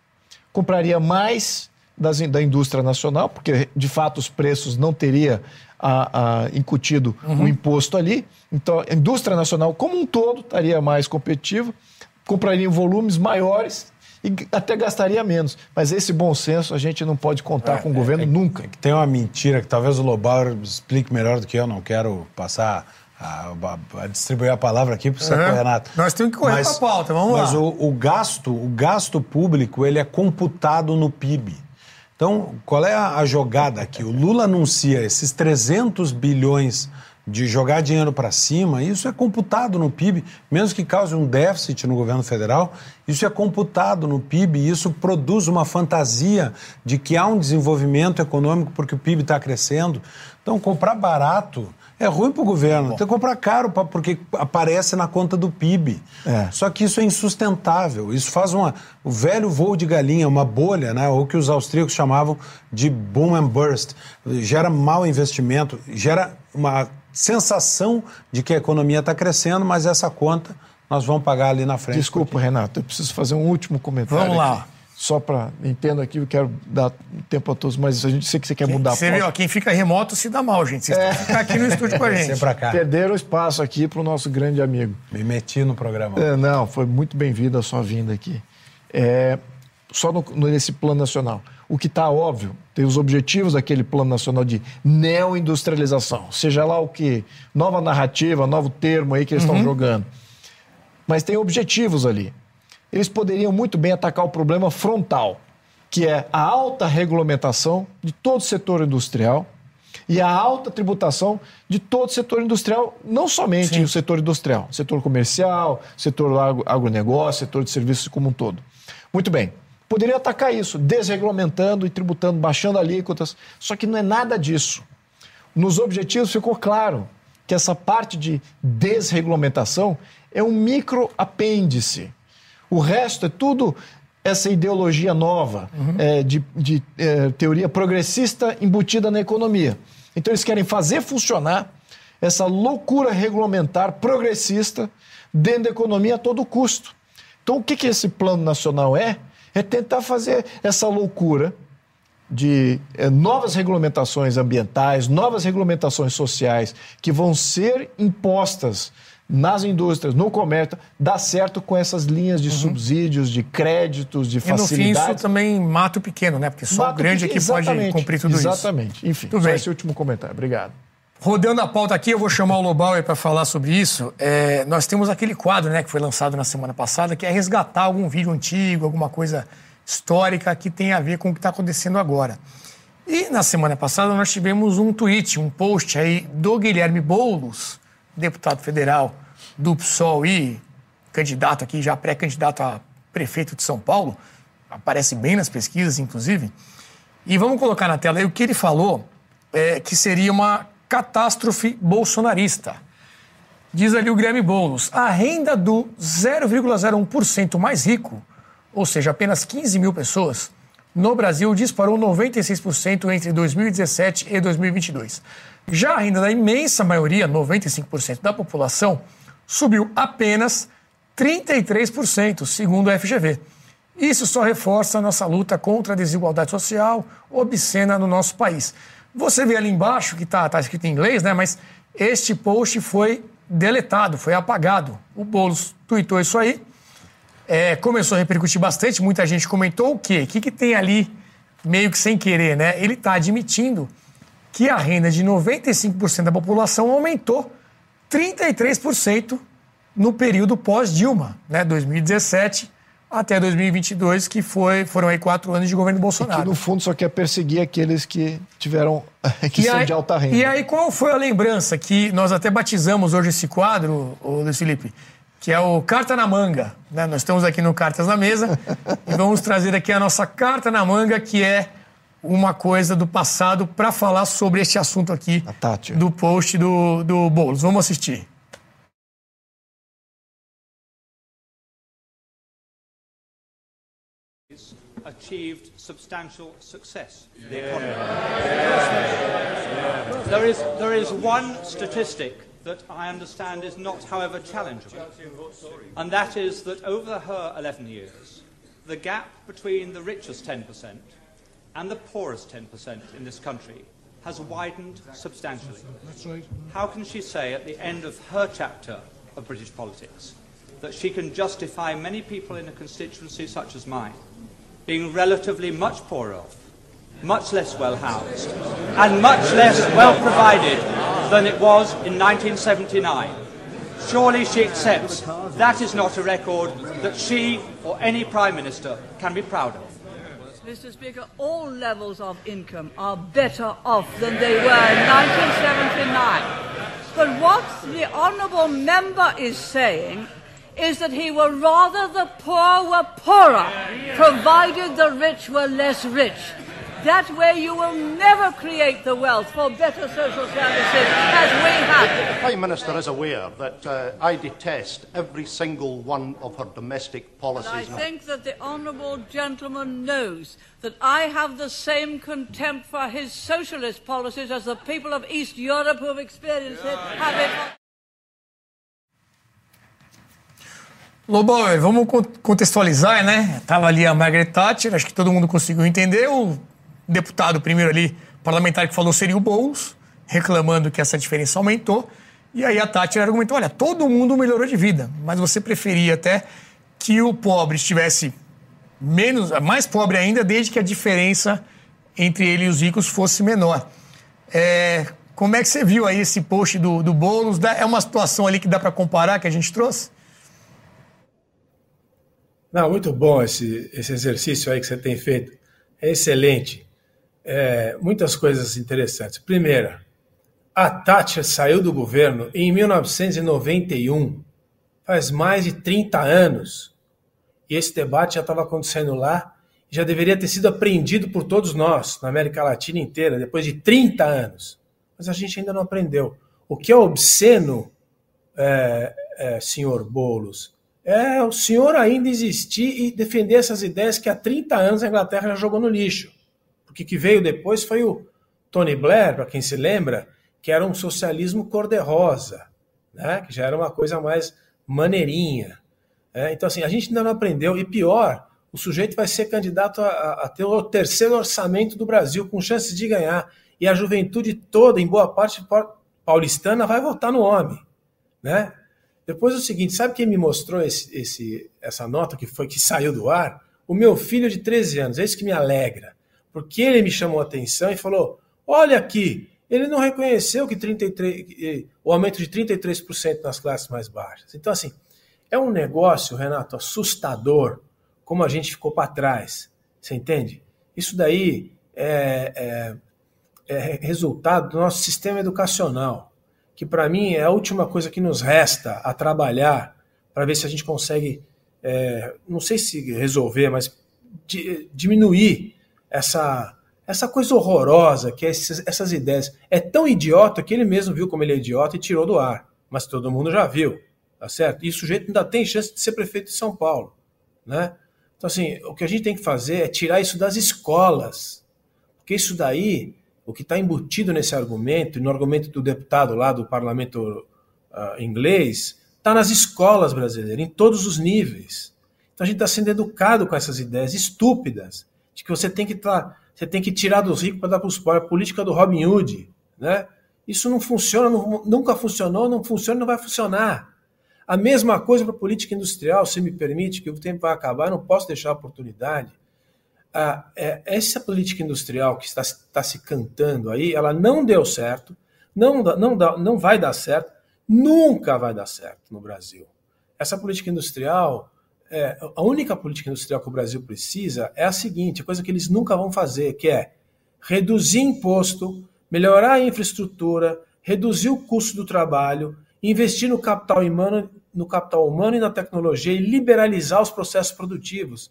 compraria mais das, da indústria nacional, porque de fato os preços não teria a, a incutido uhum. o imposto ali. Então, a indústria nacional como um todo estaria mais competitiva, compraria em volumes maiores e até gastaria menos. Mas esse bom senso a gente não pode contar é, com o governo é, nunca. É tem uma mentira que talvez o Lobauer explique melhor do que eu, não quero passar a, a, a distribuir a palavra aqui para o uhum. Renato. Nós temos que correr para a pauta, vamos mas lá. Mas o, o, gasto, o gasto público ele é computado no PIB. Então, qual é a, jogada aqui? O Lula anuncia esses 300 bilhões de jogar dinheiro para cima, isso é computado no PIB, mesmo que cause um déficit no governo federal, isso é computado no PIB e isso produz uma fantasia de que há um desenvolvimento econômico porque o PIB está crescendo. Então, comprar barato é ruim para o governo. Bom. Tem que comprar caro pra, porque aparece na conta do PIB. É. Só que isso é insustentável. Isso faz uma, o velho voo de galinha, uma bolha, né? ou que os austríacos chamavam de boom and burst. Gera mau investimento, gera uma sensação de que a economia está crescendo, mas essa conta nós vamos pagar ali na frente. Desculpa, porque... Renato, eu preciso fazer um último comentário. Vamos lá. só para entendo aqui, eu quero dar tempo a todos, mas a gente sei que você quer mudar Você ó, quem fica remoto se dá mal, gente. Vocês têm que ficar aqui no estúdio com a gente. Pra cá. Perderam o espaço aqui para o nosso grande amigo. Me meti no programa. É, não, foi muito bem-vinda a sua vinda aqui. É, só no, nesse plano nacional. O que está óbvio, tem os objetivos daquele plano nacional de neoindustrialização, seja lá o que, nova narrativa, novo termo aí que eles estão jogando. Mas tem objetivos ali. Eles poderiam muito bem atacar o problema frontal, que é a alta regulamentação de todo o setor industrial e a alta tributação de todo o setor industrial, não somente o setor industrial, setor comercial, setor agro- agronegócio, setor de serviços como um todo. Muito bem. Poderia atacar isso, desregulamentando e tributando, baixando alíquotas, só que não é nada disso. Nos objetivos ficou claro que essa parte de desregulamentação é um micro apêndice. O resto é tudo essa ideologia nova é, de, de, é, teoria progressista embutida na economia. Então eles querem fazer funcionar essa loucura regulamentar progressista dentro da economia a todo custo. Então o que, que esse plano nacional é? É tentar fazer essa loucura de eh, novas regulamentações ambientais, novas regulamentações sociais que vão ser impostas nas indústrias, no comércio, dá certo com essas linhas de subsídios, de créditos, de Uhum. E no fim facilidades. isso também mata o pequeno, né? Porque só o Mata grande aqui pode exatamente, cumprir tudo isso. Exatamente. Enfim, Tudo só bem. esse último comentário. Obrigado. Rodando a pauta aqui, eu vou chamar o Lobauer para falar sobre isso. É, nós temos aquele quadro né, que foi lançado na semana passada, que é resgatar algum vídeo antigo, alguma coisa histórica que tem a ver com o que está acontecendo agora. E na semana passada nós tivemos um tweet, um post aí do Guilherme Boulos, deputado federal do PSOL e candidato aqui, já pré-candidato a prefeito de São Paulo, aparece bem nas pesquisas, inclusive. E vamos colocar na tela aí o que ele falou, é, que seria uma catástrofe bolsonarista. Diz ali o Guilherme Boulos, a renda do 0,01% mais rico, ou seja, apenas 15 mil pessoas, no Brasil disparou 96% entre 2017 e 2022. Já a renda da imensa maioria, 95% da população, subiu apenas 33%, segundo a FGV. Isso só reforça nossa luta contra a desigualdade social obscena no nosso país. Você vê ali embaixo, que está tá escrito em inglês, né? Mas este post foi deletado, foi apagado. O Boulos tweetou isso aí. É, começou a repercutir bastante, muita gente comentou o quê? O que, que tem ali, meio que sem querer, né? Ele está admitindo que a renda de 95% da população aumentou 33% no período pós-Dilma, né? 2017 até 2022, que foi, foram aí quatro anos de governo Bolsonaro. Que no fundo só quer perseguir aqueles que tiveram que E são aí- de alta renda. E aí, qual foi a lembrança que nós até batizamos hoje esse quadro, ô Luiz Felipe, que é o Carta na Manga. né? Nós estamos aqui no Cartas na Mesa e vamos trazer aqui a nossa Carta na Manga, que é uma coisa do passado para falar sobre este assunto aqui do post do, do Boulos. Vamos assistir. Achieved substantial success. The economy. There is, there is one statistic that I understand is not, however, challengeable, and that is that over her 11 years, the gap between the richest 10% and the poorest 10% in this country has widened substantially. How can she say at the end of her chapter of British politics that she can justify many people in a constituency such as mine being relatively much poorer much less well housed, and much less well provided than it was in 1979? Surely she accepts that is not a record that she or any Prime Minister can be proud of. Mr. Speaker, all levels of income are better off than they were in 1979. But what the honourable member is saying is that he would rather the poor were poorer, provided the rich were less rich. That way you will never create the wealth for better social services as we have. The Prime Minister is aware that uh, I detest every single one of her domestic policies. I think that the honourable gentleman knows that I have the same contempt for his socialist policies as the people of East Europe who have experienced it have it. Lobo, vamos contextualizar, né? Tava ali a Margaret Thatcher, acho que todo mundo conseguiu entender. O deputado primeiro ali, parlamentar que falou seria o Boulos, reclamando que essa diferença aumentou. E aí a Thatcher argumentou: olha, todo mundo melhorou de vida, mas você preferia até que o pobre estivesse menos, mais pobre ainda, desde que a diferença entre ele e os ricos fosse menor. É, como é que você viu aí esse post do, do Boulos? É uma situação ali que dá para comparar que a gente trouxe? Não, muito bom esse, esse exercício aí que você tem feito. É excelente. É, muitas coisas interessantes. Primeira, a Thatcher saiu do governo em 1991, faz mais de 30 anos. E esse debate já estava acontecendo lá, já deveria ter sido aprendido por todos nós, na América Latina inteira, depois de 30 anos. Mas a gente ainda não aprendeu. O que é obsceno, é, é, senhor Boulos, é o senhor ainda existir e defender essas ideias que há 30 anos a Inglaterra já jogou no lixo. Porque que veio depois foi o Tony Blair, para quem se lembra, que era um socialismo cor-de-rosa, né? que já era uma coisa mais maneirinha. É, então, assim, a gente ainda não aprendeu, e pior, o sujeito vai ser candidato a, a, ter o terceiro orçamento do Brasil, com chances de ganhar. E a juventude toda, em boa parte paulistana, vai votar no homem. Né? Depois é o seguinte, sabe quem me mostrou esse, esse, essa nota que foi que saiu do ar? O meu filho de 13 anos, é isso que me alegra. Porque ele me chamou a atenção e falou: olha aqui, ele não reconheceu que 33, o aumento de 33% nas classes mais baixas. Então, assim, é um negócio, Renato, assustador, como a gente ficou para trás. Você entende? Isso daí é, é, é resultado do nosso sistema educacional que para mim é a última coisa que nos resta a trabalhar para ver se a gente consegue, é, não sei se resolver, mas di, diminuir essa, essa coisa horrorosa que é esses, essas ideias. É tão idiota que ele mesmo viu como ele é idiota e tirou do ar, mas todo mundo já viu, tá certo? E o sujeito ainda tem chance de ser prefeito de São Paulo, né? Então, assim, o que a gente tem que fazer é tirar isso das escolas, porque isso daí o que está embutido nesse argumento, e no argumento do deputado lá do parlamento uh, inglês, está nas escolas brasileiras, em todos os níveis. Então a gente está sendo educado com essas ideias estúpidas de que você tem que tá, você tem que tirar dos ricos para dar para os pobres, a política do Robin Hood, né? Isso não funciona, não, nunca funcionou, não funciona, não vai funcionar. A mesma coisa para a política industrial, se me permite, que o tempo vai acabar, não posso deixar a oportunidade é, essa política industrial que está, está se cantando aí, ela não deu certo, não, não, dá, não vai dar certo, nunca vai dar certo no Brasil. Essa política industrial, é, a única política industrial que o Brasil precisa é a seguinte, a coisa que eles nunca vão fazer, que é reduzir imposto, melhorar a infraestrutura, reduzir o custo do trabalho, investir no capital humano, no capital humano e na tecnologia e liberalizar os processos produtivos.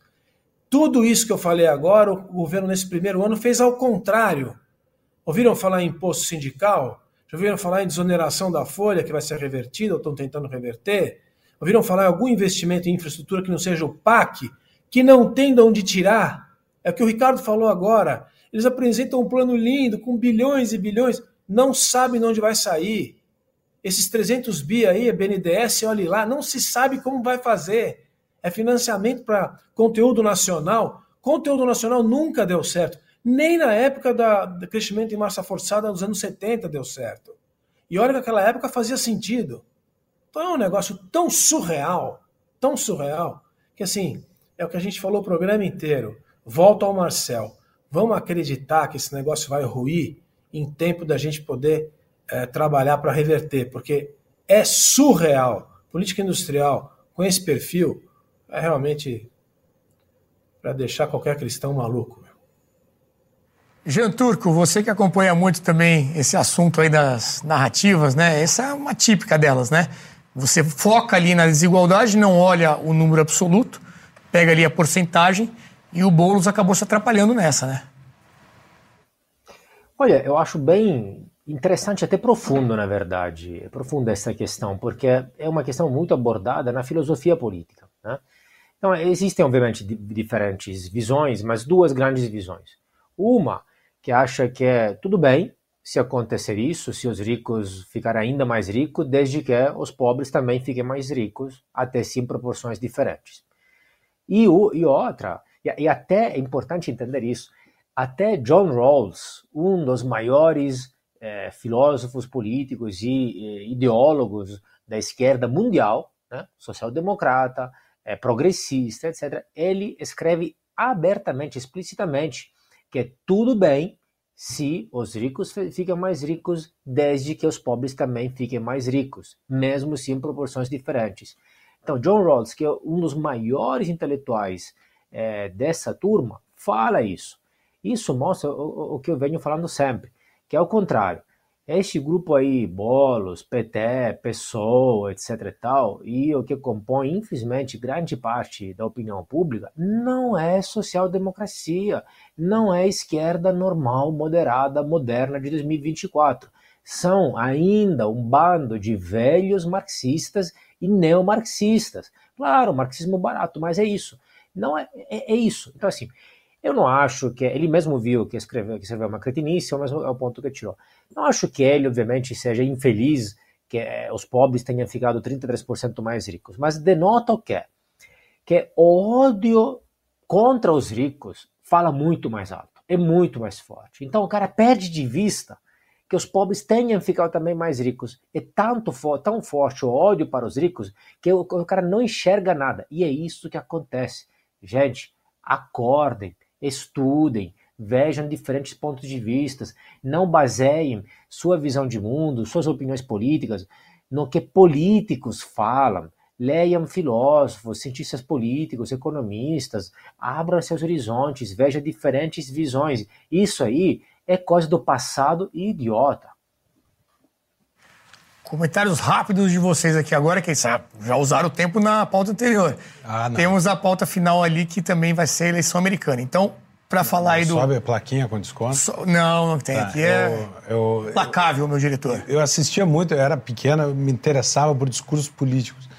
Tudo isso que eu falei agora, o governo nesse primeiro ano fez ao contrário. Ouviram falar em imposto sindical? Já ouviram falar em desoneração da folha que vai ser revertida ou estão tentando reverter? Ouviram falar em algum investimento em infraestrutura que não seja o PAC, que não tem de onde tirar? É o que o Ricardo falou agora. Eles apresentam um plano lindo, com bilhões e bilhões, não sabem de onde vai sair. Esses 300 bi aí, BNDES, olhe lá, não se sabe como vai fazer é financiamento para conteúdo nacional. Conteúdo nacional nunca deu certo. Nem na época do crescimento em massa forçada dos anos 70 deu certo. E olha que aquela época fazia sentido. Então é um negócio tão surreal, tão surreal, que assim, é o que a gente falou o programa inteiro. Volta ao Marcel. Vamos acreditar que esse negócio vai ruir em tempo da gente poder é, trabalhar para reverter, porque é surreal. Política industrial com esse perfil é realmente para deixar qualquer cristão maluco. Jean Turco, você que acompanha muito também esse assunto aí das narrativas, né? Essa é uma típica delas, né? Você foca ali na desigualdade, não olha o número absoluto, pega ali a porcentagem e o Boulos acabou se atrapalhando nessa, né? Olha, eu acho bem interessante, até profundo, na verdade. É profunda essa questão, porque é uma questão muito abordada na filosofia política. Né? Então, existem, obviamente, diferentes visões, mas duas grandes visões. Uma que acha que é tudo bem se acontecer isso, se os ricos ficarem ainda mais ricos, desde que os pobres também fiquem mais ricos, até sim proporções diferentes. E, o, e outra, e, e até é importante entender isso, até John Rawls, um dos maiores é, filósofos políticos e, e, ideólogos da esquerda mundial, né, social-democrata, é, progressista, etc., ele escreve abertamente, explicitamente, que é tudo bem se os ricos ficam mais ricos, desde que os pobres também fiquem mais ricos, mesmo se em proporções diferentes. Então, John Rawls, que é um dos maiores intelectuais é, dessa turma, fala isso. Isso mostra o, o, que eu venho falando sempre, que é o contrário. Este grupo aí, Bolos, PT, PSOL, etc e tal, e o que compõe, infelizmente, grande parte da opinião pública, não é social-democracia, não é esquerda normal, moderada, moderna de 2024. São ainda um bando de velhos marxistas e neomarxistas. Claro, marxismo barato, mas é isso. Não é, é, é isso. Então, assim, eu não acho que. Ele mesmo viu que escreveu, que escreveu uma cretinice, mas é o ponto que tirou. Não acho que ele, obviamente, seja infeliz que eh, os pobres tenham ficado 33% mais ricos, mas denota o quê? Que o ódio contra os ricos fala muito mais alto, é muito mais forte. Então o cara perde de vista que os pobres tenham ficado também mais ricos. É tanto tão forte o ódio para os ricos que o, o cara não enxerga nada. E é isso que acontece. Gente, acordem estudem, vejam diferentes pontos de vista, não baseiem sua visão de mundo, suas opiniões políticas no que políticos falam. Leiam filósofos, cientistas políticos, economistas, abram seus horizontes, vejam diferentes visões. Isso aí é coisa do passado e idiota. Comentários rápidos de vocês aqui agora, que sabe, já usaram o tempo na pauta anterior. Ah, Temos a pauta final ali que também vai ser a eleição americana. Então, para falar aí do. Sobe a plaquinha com desconto? So... Não, não tem. Tá, aqui é eu, placável, meu diretor. Eu assistia muito, eu era pequena, eu me interessava por discursos políticos.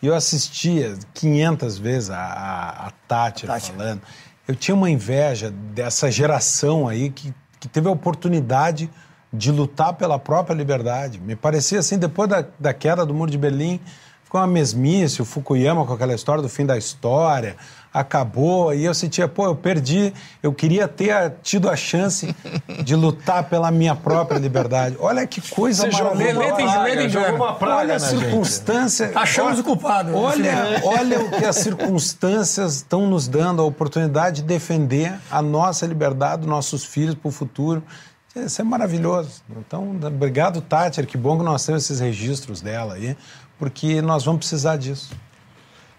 E eu assistia 500 vezes a, a, a Tati falando. Eu tinha uma inveja dessa geração aí que, que teve a oportunidade de lutar pela própria liberdade. Me parecia assim, depois da, da queda do Muro de Berlim, ficou uma mesmice, o Fukuyama com aquela história do fim da história, acabou, e eu sentia, pô, eu perdi, eu queria ter tido a chance de lutar pela minha própria liberdade. Olha que coisa Você maravilhosa. Jogou uma praga, olha a circunstância. Achamos o culpado. Olha, olha o que as circunstâncias estão nos dando, a oportunidade de defender a nossa liberdade, nossos filhos para o futuro. Isso é maravilhoso. Então, obrigado, Tati. Que bom que nós temos esses registros dela aí, porque nós vamos precisar disso.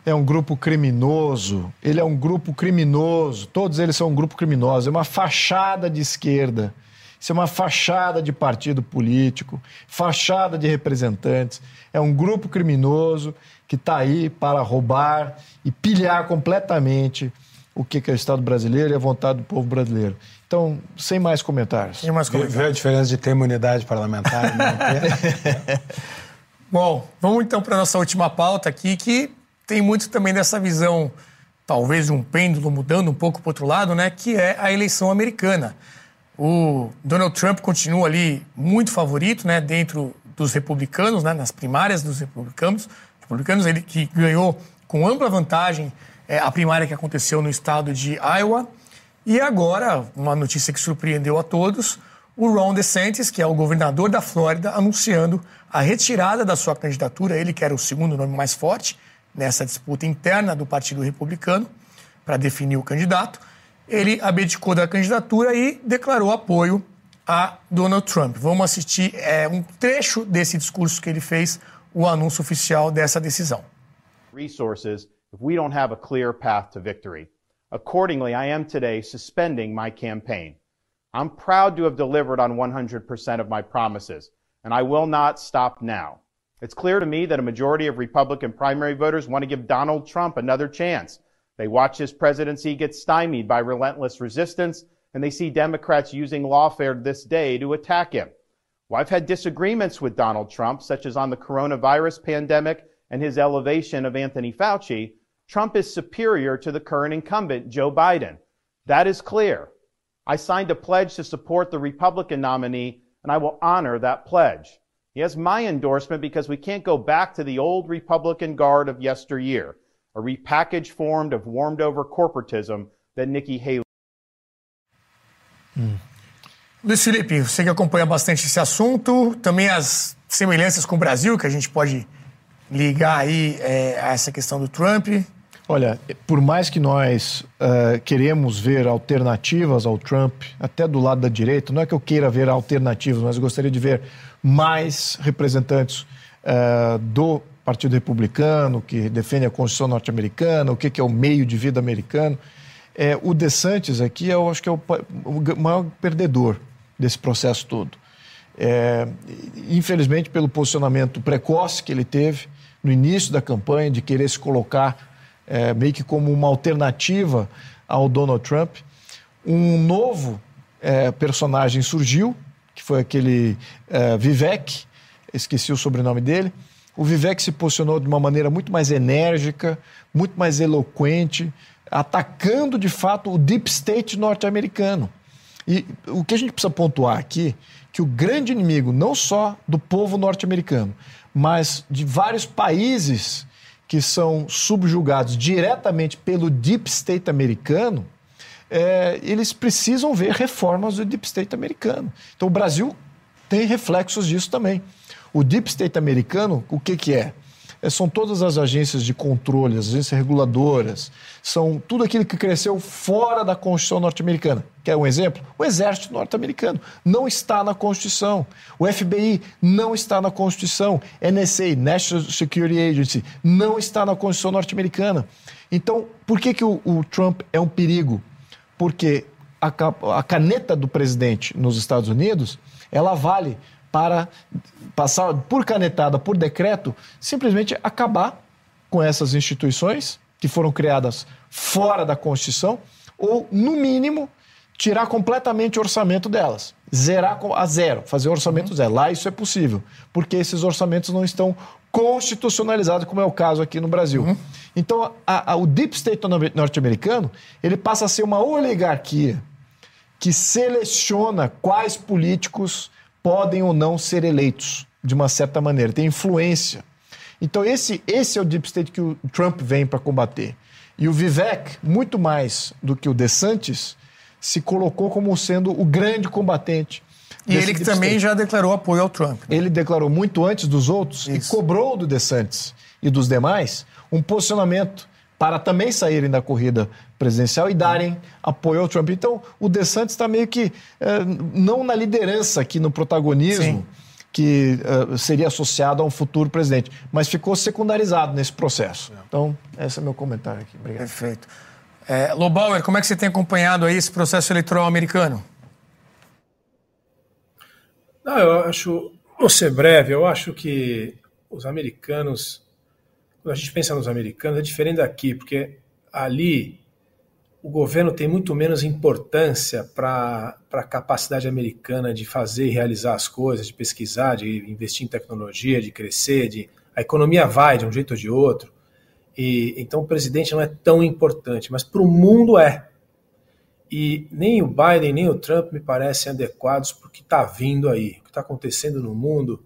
É um grupo criminoso. Ele é um grupo criminoso. Todos eles são um grupo criminoso. É uma fachada de esquerda. Isso é uma fachada de partido político, fachada de representantes. É um grupo criminoso que está aí para roubar e pilhar completamente o que é o Estado brasileiro e a vontade do povo brasileiro. Então, sem mais comentários. Sem mais comentários. Vê a diferença de ter imunidade parlamentar e não ter? Bom, vamos então para a nossa última pauta aqui, que tem muito também dessa visão, talvez de um pêndulo mudando um pouco para o outro lado, né? Que é a eleição americana. O Donald Trump continua ali muito favorito, né? Dentro dos republicanos, né? Nas primárias dos republicanos. Republicanos, ele que ganhou com ampla vantagem é, a primária que aconteceu no estado de Iowa. E agora, uma notícia que surpreendeu a todos, o Ron DeSantis, que é o governador da Flórida, anunciando a retirada da sua candidatura, ele que era o segundo nome mais forte nessa disputa interna do Partido Republicano para definir o candidato. Ele abdicou da candidatura e declarou apoio a Donald Trump. Vamos assistir é, um trecho desse discurso que ele fez, o anúncio oficial dessa decisão. Resources if we don't have a clear path to victory. Accordingly, I am today suspending my campaign. I'm proud to have delivered on 100% of my promises, and I will not stop now. It's clear to me that a majority of Republican primary voters want to give Donald Trump another chance. They watch his presidency get stymied by relentless resistance, and they see Democrats using lawfare this day to attack him. Well, I've had disagreements with Donald Trump, such as on the coronavirus pandemic and his elevation of Anthony Fauci, Trump is superior to the current incumbent, Joe Biden. That is clear. I signed a pledge to support the Republican nominee and I will honor that pledge. He has my endorsement because we can't go back to the old Republican guard of yesteryear, a repackaged form of warmed over corporatism that Nikki Haley. Hum. Luiz Felipe, você que acompanha bastante esse assunto, também as semelhanças com o Brasil, que a gente pode ligar aí é, a essa questão do Trump. Olha, por mais que nós uh, queremos ver alternativas ao Trump, até do lado da direita, não é que eu queira ver alternativas, mas eu gostaria de ver mais representantes uh, do Partido Republicano, que defende a Constituição norte-americana, o que, que, é o meio de vida americano. É, o DeSantis aqui, eu acho que é o, o maior perdedor desse processo todo. É, infelizmente, pelo posicionamento precoce que ele teve no início da campanha, de querer se colocar é, meio que como uma alternativa ao Donald Trump, um novo é, personagem surgiu, que foi aquele é, Vivek, esqueci o sobrenome dele. O Vivek se posicionou de uma maneira muito mais enérgica, muito mais eloquente, atacando de fato o deep state norte-americano. E o que a gente precisa pontuar aqui, que o grande inimigo não só do povo norte-americano, mas de vários países que são subjugados diretamente pelo deep state americano, é, eles precisam ver reformas do deep state americano. Então o Brasil tem reflexos disso também. O deep state americano, o que, que é? É, são todas as agências de controle, as agências reguladoras, são tudo aquilo que cresceu fora da Constituição norte-americana. Quer um exemplo? O Exército norte-americano não está na Constituição. O FBI não está na Constituição. NSA, National Security Agency, não está na Constituição norte-americana. Então, por que, que o, o Trump é um perigo? Porque a, a caneta do presidente nos Estados Unidos, ela vale para passar por canetada, por decreto, simplesmente acabar com essas instituições que foram criadas fora da Constituição, ou, no mínimo, tirar completamente o orçamento delas. Zerar a zero, fazer orçamento uhum. zero. Lá isso é possível, porque esses orçamentos não estão constitucionalizados, como é o caso aqui no Brasil. Uhum. Então, a, a, o deep state norte-americano, ele passa a ser uma oligarquia que seleciona quais políticos podem ou não ser eleitos de uma certa maneira, tem influência. Então esse, esse é o deep state que o Trump vem para combater. E o Vivek, muito mais do que o DeSantis, se colocou como sendo o grande combatente. E ele que também state. já declarou apoio ao Trump. Né? Ele declarou muito antes dos outros Isso. e cobrou do DeSantis e dos demais um posicionamento para também saírem da corrida presidencial e darem apoio ao Trump. Então, o DeSantis está meio que é, não na liderança aqui, no protagonismo. Sim. Que uh, seria associado a um futuro presidente, mas ficou secundarizado nesse processo. Então, esse é meu comentário aqui. Obrigado. Perfeito. É, Lobauer, como é que você tem acompanhado aí esse processo eleitoral americano? Não, eu acho, vou ser breve, eu acho que os americanos quando a gente pensa nos americanos, é diferente daqui, porque ali o governo tem muito menos importância para a capacidade americana de fazer e realizar as coisas, de pesquisar, de investir em tecnologia, de crescer, de a economia vai de um jeito ou de outro. E então o presidente não é tão importante, mas para o mundo é. E nem o Biden nem o Trump me parecem adequados para o que está vindo aí, o que está acontecendo no mundo,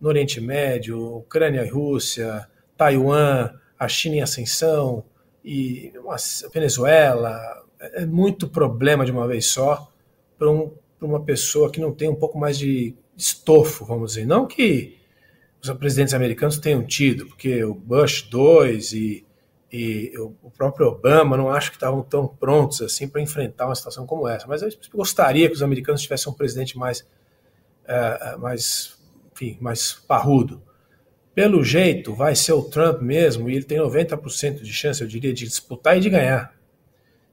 no Oriente Médio, Ucrânia e Rússia, Taiwan, a China em ascensão e a Venezuela. É muito problema de uma vez só para um, uma pessoa que não tem um pouco mais de estofo, vamos dizer. Não que os presidentes americanos tenham tido, porque o Bush 2 e, e o próprio Obama não acho que estavam tão prontos assim para enfrentar uma situação como essa. Mas eu gostaria que os americanos tivessem um presidente mais, uh, mais, enfim, mais parrudo pelo jeito, vai ser o Trump mesmo, e ele tem 90% de chance, eu diria, de disputar e de ganhar.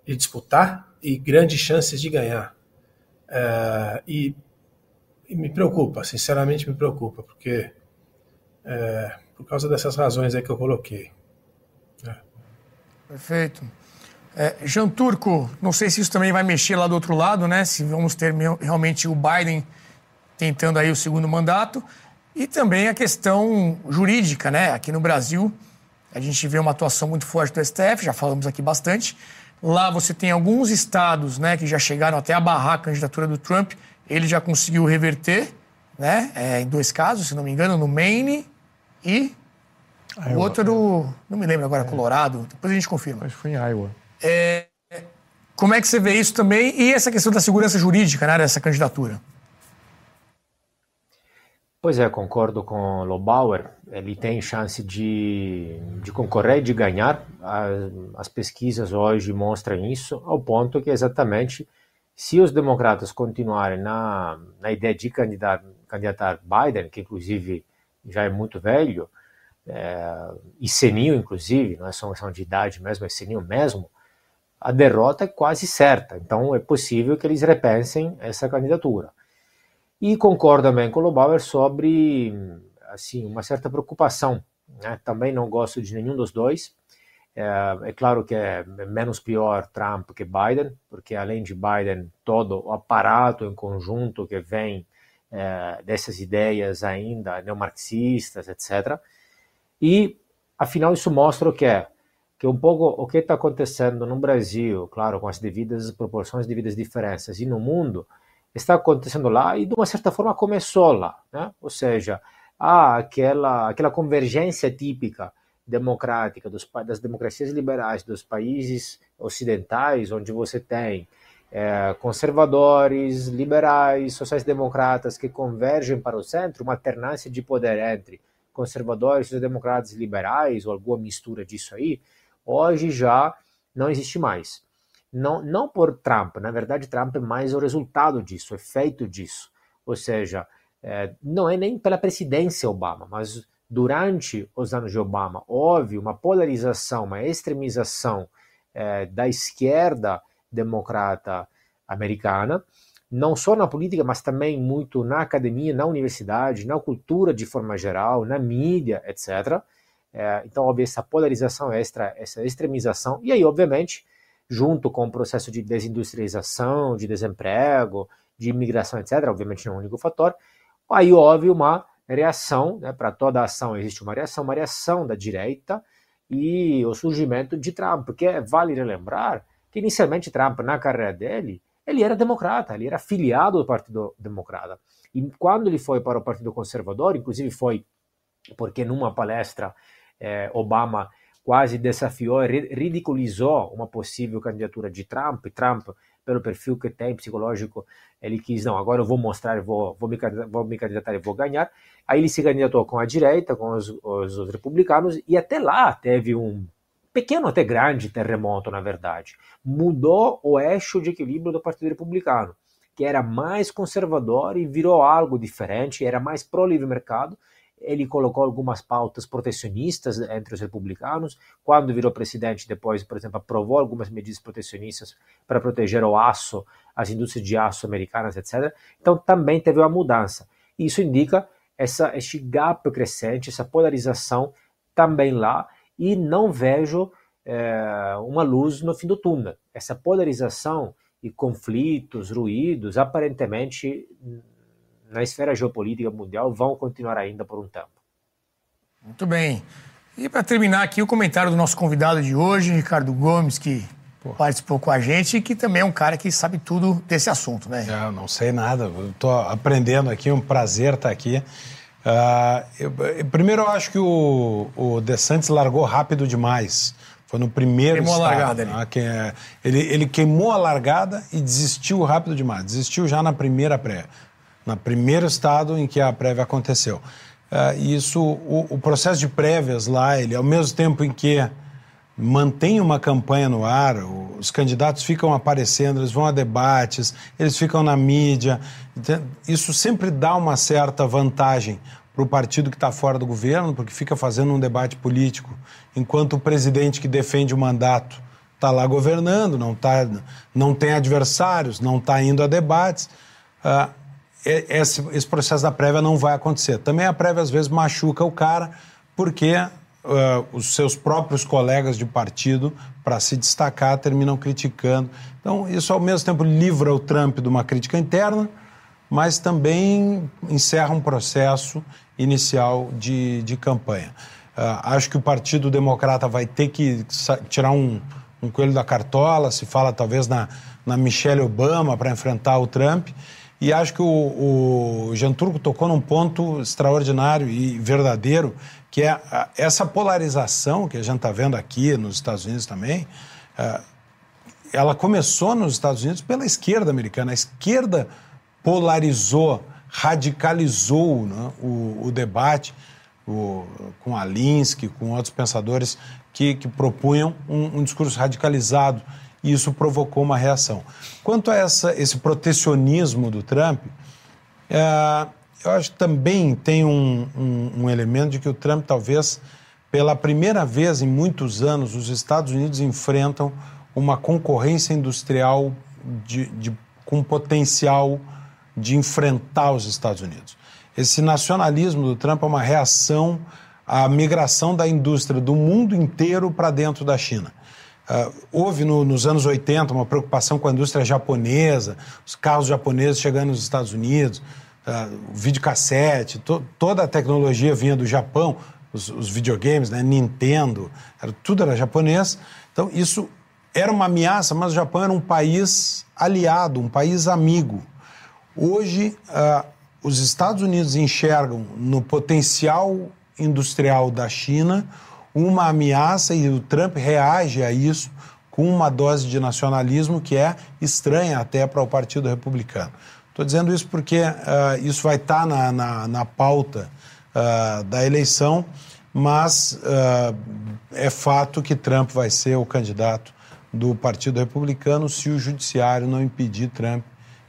De disputar e grandes chances de ganhar. É, e, e, me preocupa, sinceramente me preocupa, porque é, por causa dessas razões aí que eu coloquei. É. Perfeito. É, Jean Turco, não sei se isso também vai mexer lá do outro lado, né? Se vamos ter realmente o Biden tentando aí o segundo mandato. E também a questão jurídica, né? Aqui no Brasil, a gente vê uma atuação muito forte do STF, já falamos aqui bastante. Lá você tem alguns estados né, que já chegaram até a barrar a candidatura do Trump ele já conseguiu reverter, né? É, em dois casos, se não me engano, no Maine e Iowa. o outro do. Não me lembro agora, é. Colorado. Depois a gente confirma. Acho que foi em Iowa. É, como é que você vê isso também e essa questão da segurança jurídica né, dessa candidatura? Pois é, concordo com Lobauer. Ele tem chance de, de concorrer de ganhar. As, as pesquisas hoje mostram isso, ao ponto que exatamente se os democratas continuarem na, na ideia de candidatar, candidatar Biden, que inclusive já é muito velho, é, e senil, inclusive, não é só questão de idade mesmo, é senil mesmo, a derrota é quase certa. Então é possível que eles repensem essa candidatura. E concordo também com o Lobauer sobre assim, uma certa preocupação. Né? Também não gosto de nenhum dos dois. É, é, claro que é menos pior Trump que Biden, porque além de Biden, todo o aparato em conjunto que vem é, dessas ideias ainda neomarxistas, etc. E, afinal, isso mostra o que é que um pouco o que está acontecendo no Brasil, claro, com as devidas proporções, devidas diferenças, e no mundo, está acontecendo lá e de uma certa forma começou lá, né? Ou seja, há aquela aquela convergência típica democrática dos, das democracias liberais dos países ocidentais, onde você tem é, conservadores, liberais, sociais-democratas que convergem para o centro, uma alternância de poder entre conservadores, democratas e liberais, ou alguma mistura disso aí, hoje já não existe mais não, não por Trump, na verdade, Trump é mais o resultado disso, o efeito disso. Ou seja, é, não é nem pela presidência Obama, mas durante os anos de Obama houve uma polarização, uma extremização é, da esquerda democrata americana, não só na política, mas também muito na academia, na universidade, na cultura de forma geral, na mídia, etc. É, então houve essa polarização extra, essa extremização, e aí, obviamente, junto com o processo de desindustrialização, de desemprego, de imigração, etc., obviamente não é o único fator, aí houve uma reação, né, para toda ação existe uma reação, uma reação da direita e o surgimento de Trump, porque vale relembrar que inicialmente Trump, na carreira dele, ele era democrata, ele era filiado ao Partido Democrata. E quando ele foi para o Partido Conservador, inclusive foi porque numa palestra eh, Obama quase desafiou e ridiculizou uma possível candidatura de Trump. Trump, pelo perfil que tem psicológico, ele quis, não, agora eu vou mostrar, vou, vou, me, vou me candidatar e vou ganhar. Aí ele se candidatou com a direita, com os, os, os republicanos, e até lá teve um pequeno até grande terremoto, na verdade. Mudou o eixo de equilíbrio do Partido Republicano, que era mais conservador e virou algo diferente, era mais pró-livre mercado, ele colocou algumas pautas protecionistas entre os republicanos. Quando virou presidente, depois, por exemplo, aprovou algumas medidas protecionistas para proteger o aço, as indústrias de aço americanas, etc. Então, também teve uma mudança. Isso indica essa, esse gap crescente, essa polarização também lá, e não vejo é, uma luz no fim do túnel. Essa polarização e conflitos, ruídos, aparentemente na esfera geopolítica mundial vão continuar ainda por um tempo. Muito bem. E para terminar aqui o comentário do nosso convidado de hoje, Ricardo Gomes, que Pô. participou com a gente e que também é um cara que sabe tudo desse assunto, né? Eu não sei nada, estou aprendendo aqui, um prazer estar aqui. Uh, eu, primeiro, eu acho que o, o De Santos largou rápido demais. Foi no primeiro Queimou estado, a largada. Né? Ele, ele queimou a largada e desistiu rápido demais. Desistiu já na primeira pré no primeiro estado em que a prévia aconteceu. Uh, isso, o, o, processo de prévias lá, ele ao mesmo tempo em que mantém uma campanha no ar, os candidatos ficam aparecendo, eles vão a debates, eles ficam na mídia. Isso sempre dá uma certa vantagem para o partido que está fora do governo, porque fica fazendo um debate político, enquanto o presidente que defende o mandato está lá governando, não, tá, não tem adversários, não está indo a debates. Uh, esse, esse processo da prévia não vai acontecer. Também a prévia às vezes machuca o cara, porque uh, os seus próprios colegas de partido, para se destacar, terminam criticando. Então, isso ao mesmo tempo livra o Trump de uma crítica interna, mas também encerra um processo inicial de, de campanha. Uh, acho que o Partido Democrata vai ter que tirar um, um coelho da cartola, se fala talvez na, na Michelle Obama para enfrentar o Trump. E acho que o, o Jean Turco tocou num ponto extraordinário e verdadeiro, que é a, essa polarização que a gente está vendo aqui nos Estados Unidos também. Uh, ela começou nos Estados Unidos pela esquerda americana. A esquerda polarizou, radicalizou né, o, o, debate o, com Alinsky, com outros pensadores que, que propunham um, um, discurso radicalizado e isso provocou uma reação. Quanto a essa, esse protecionismo do Trump, é, eu acho que também tem um, um, um elemento de que o Trump talvez, pela primeira vez em muitos anos, os Estados Unidos enfrentam uma concorrência industrial de, de, com potencial de enfrentar os Estados Unidos. Esse nacionalismo do Trump é uma reação à migração da indústria do mundo inteiro para dentro da China. Uh, houve no, nos anos 80 uma preocupação com a indústria japonesa, os carros japoneses chegando nos Estados Unidos, uh, o videocassete, to, toda a tecnologia vinha do Japão, os, os videogames, né, Nintendo, era, tudo era japonês. Então, isso era uma ameaça, mas o Japão era um país aliado, um país amigo. Hoje, uh, os Estados Unidos enxergam no potencial industrial da China uma ameaça e o Trump reage a isso com uma dose de nacionalismo que é estranha até para o Partido Republicano. Estou dizendo isso porque uh, isso vai estar tá na, na, na, pauta uh, da eleição, mas é fato que Trump vai ser o candidato do Partido Republicano se o Judiciário não impedir Trump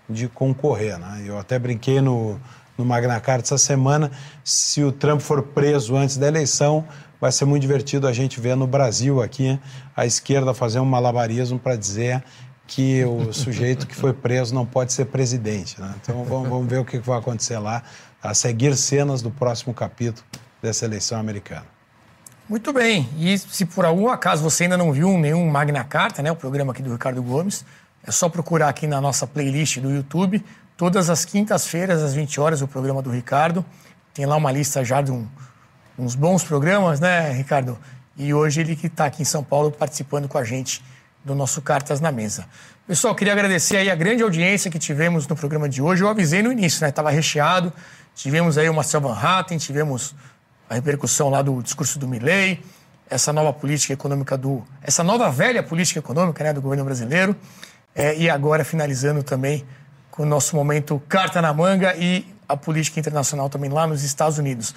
de concorrer. Né? Eu até brinquei no, no Magna Carta essa semana, se o Trump for preso antes da eleição, vai ser muito divertido a gente ver no Brasil aqui a esquerda fazer um malabarismo para dizer que o sujeito que foi preso não pode ser presidente. Né? Então vamos, vamos ver o que vai acontecer lá, a seguir cenas do próximo capítulo dessa eleição americana. Muito bem. E se por algum acaso você ainda não viu nenhum Magna Carta, né, o programa aqui do Ricardo Gomes, é só procurar aqui na nossa playlist do YouTube. Todas as quintas-feiras, às 20 horas, o programa do Ricardo. Tem lá uma lista já de um, uns bons programas, né, Ricardo? E hoje ele que está aqui em São Paulo participando com a gente do nosso Cartas na Mesa. Pessoal, queria agradecer aí a grande audiência que tivemos no programa de hoje. Eu avisei no início, né? Estava recheado. Tivemos aí o Marcel Van Hatten, tivemos a repercussão lá do discurso do Milley, essa nova política econômica do. essa nova velha política econômica né, do governo brasileiro. É, e agora finalizando também com o nosso momento carta na manga e a política internacional também lá nos Estados Unidos.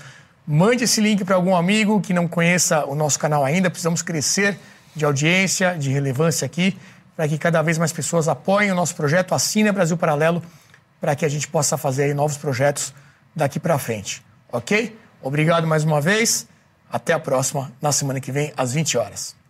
Mande esse link para algum amigo que não conheça o nosso canal ainda. Precisamos crescer de audiência, de relevância aqui, para que cada vez mais pessoas apoiem o nosso projeto, assinem Brasil Paralelo, para que a gente possa fazer novos projetos daqui para frente. Ok? Obrigado mais uma vez. Até a próxima, na semana que vem, às 20 horas.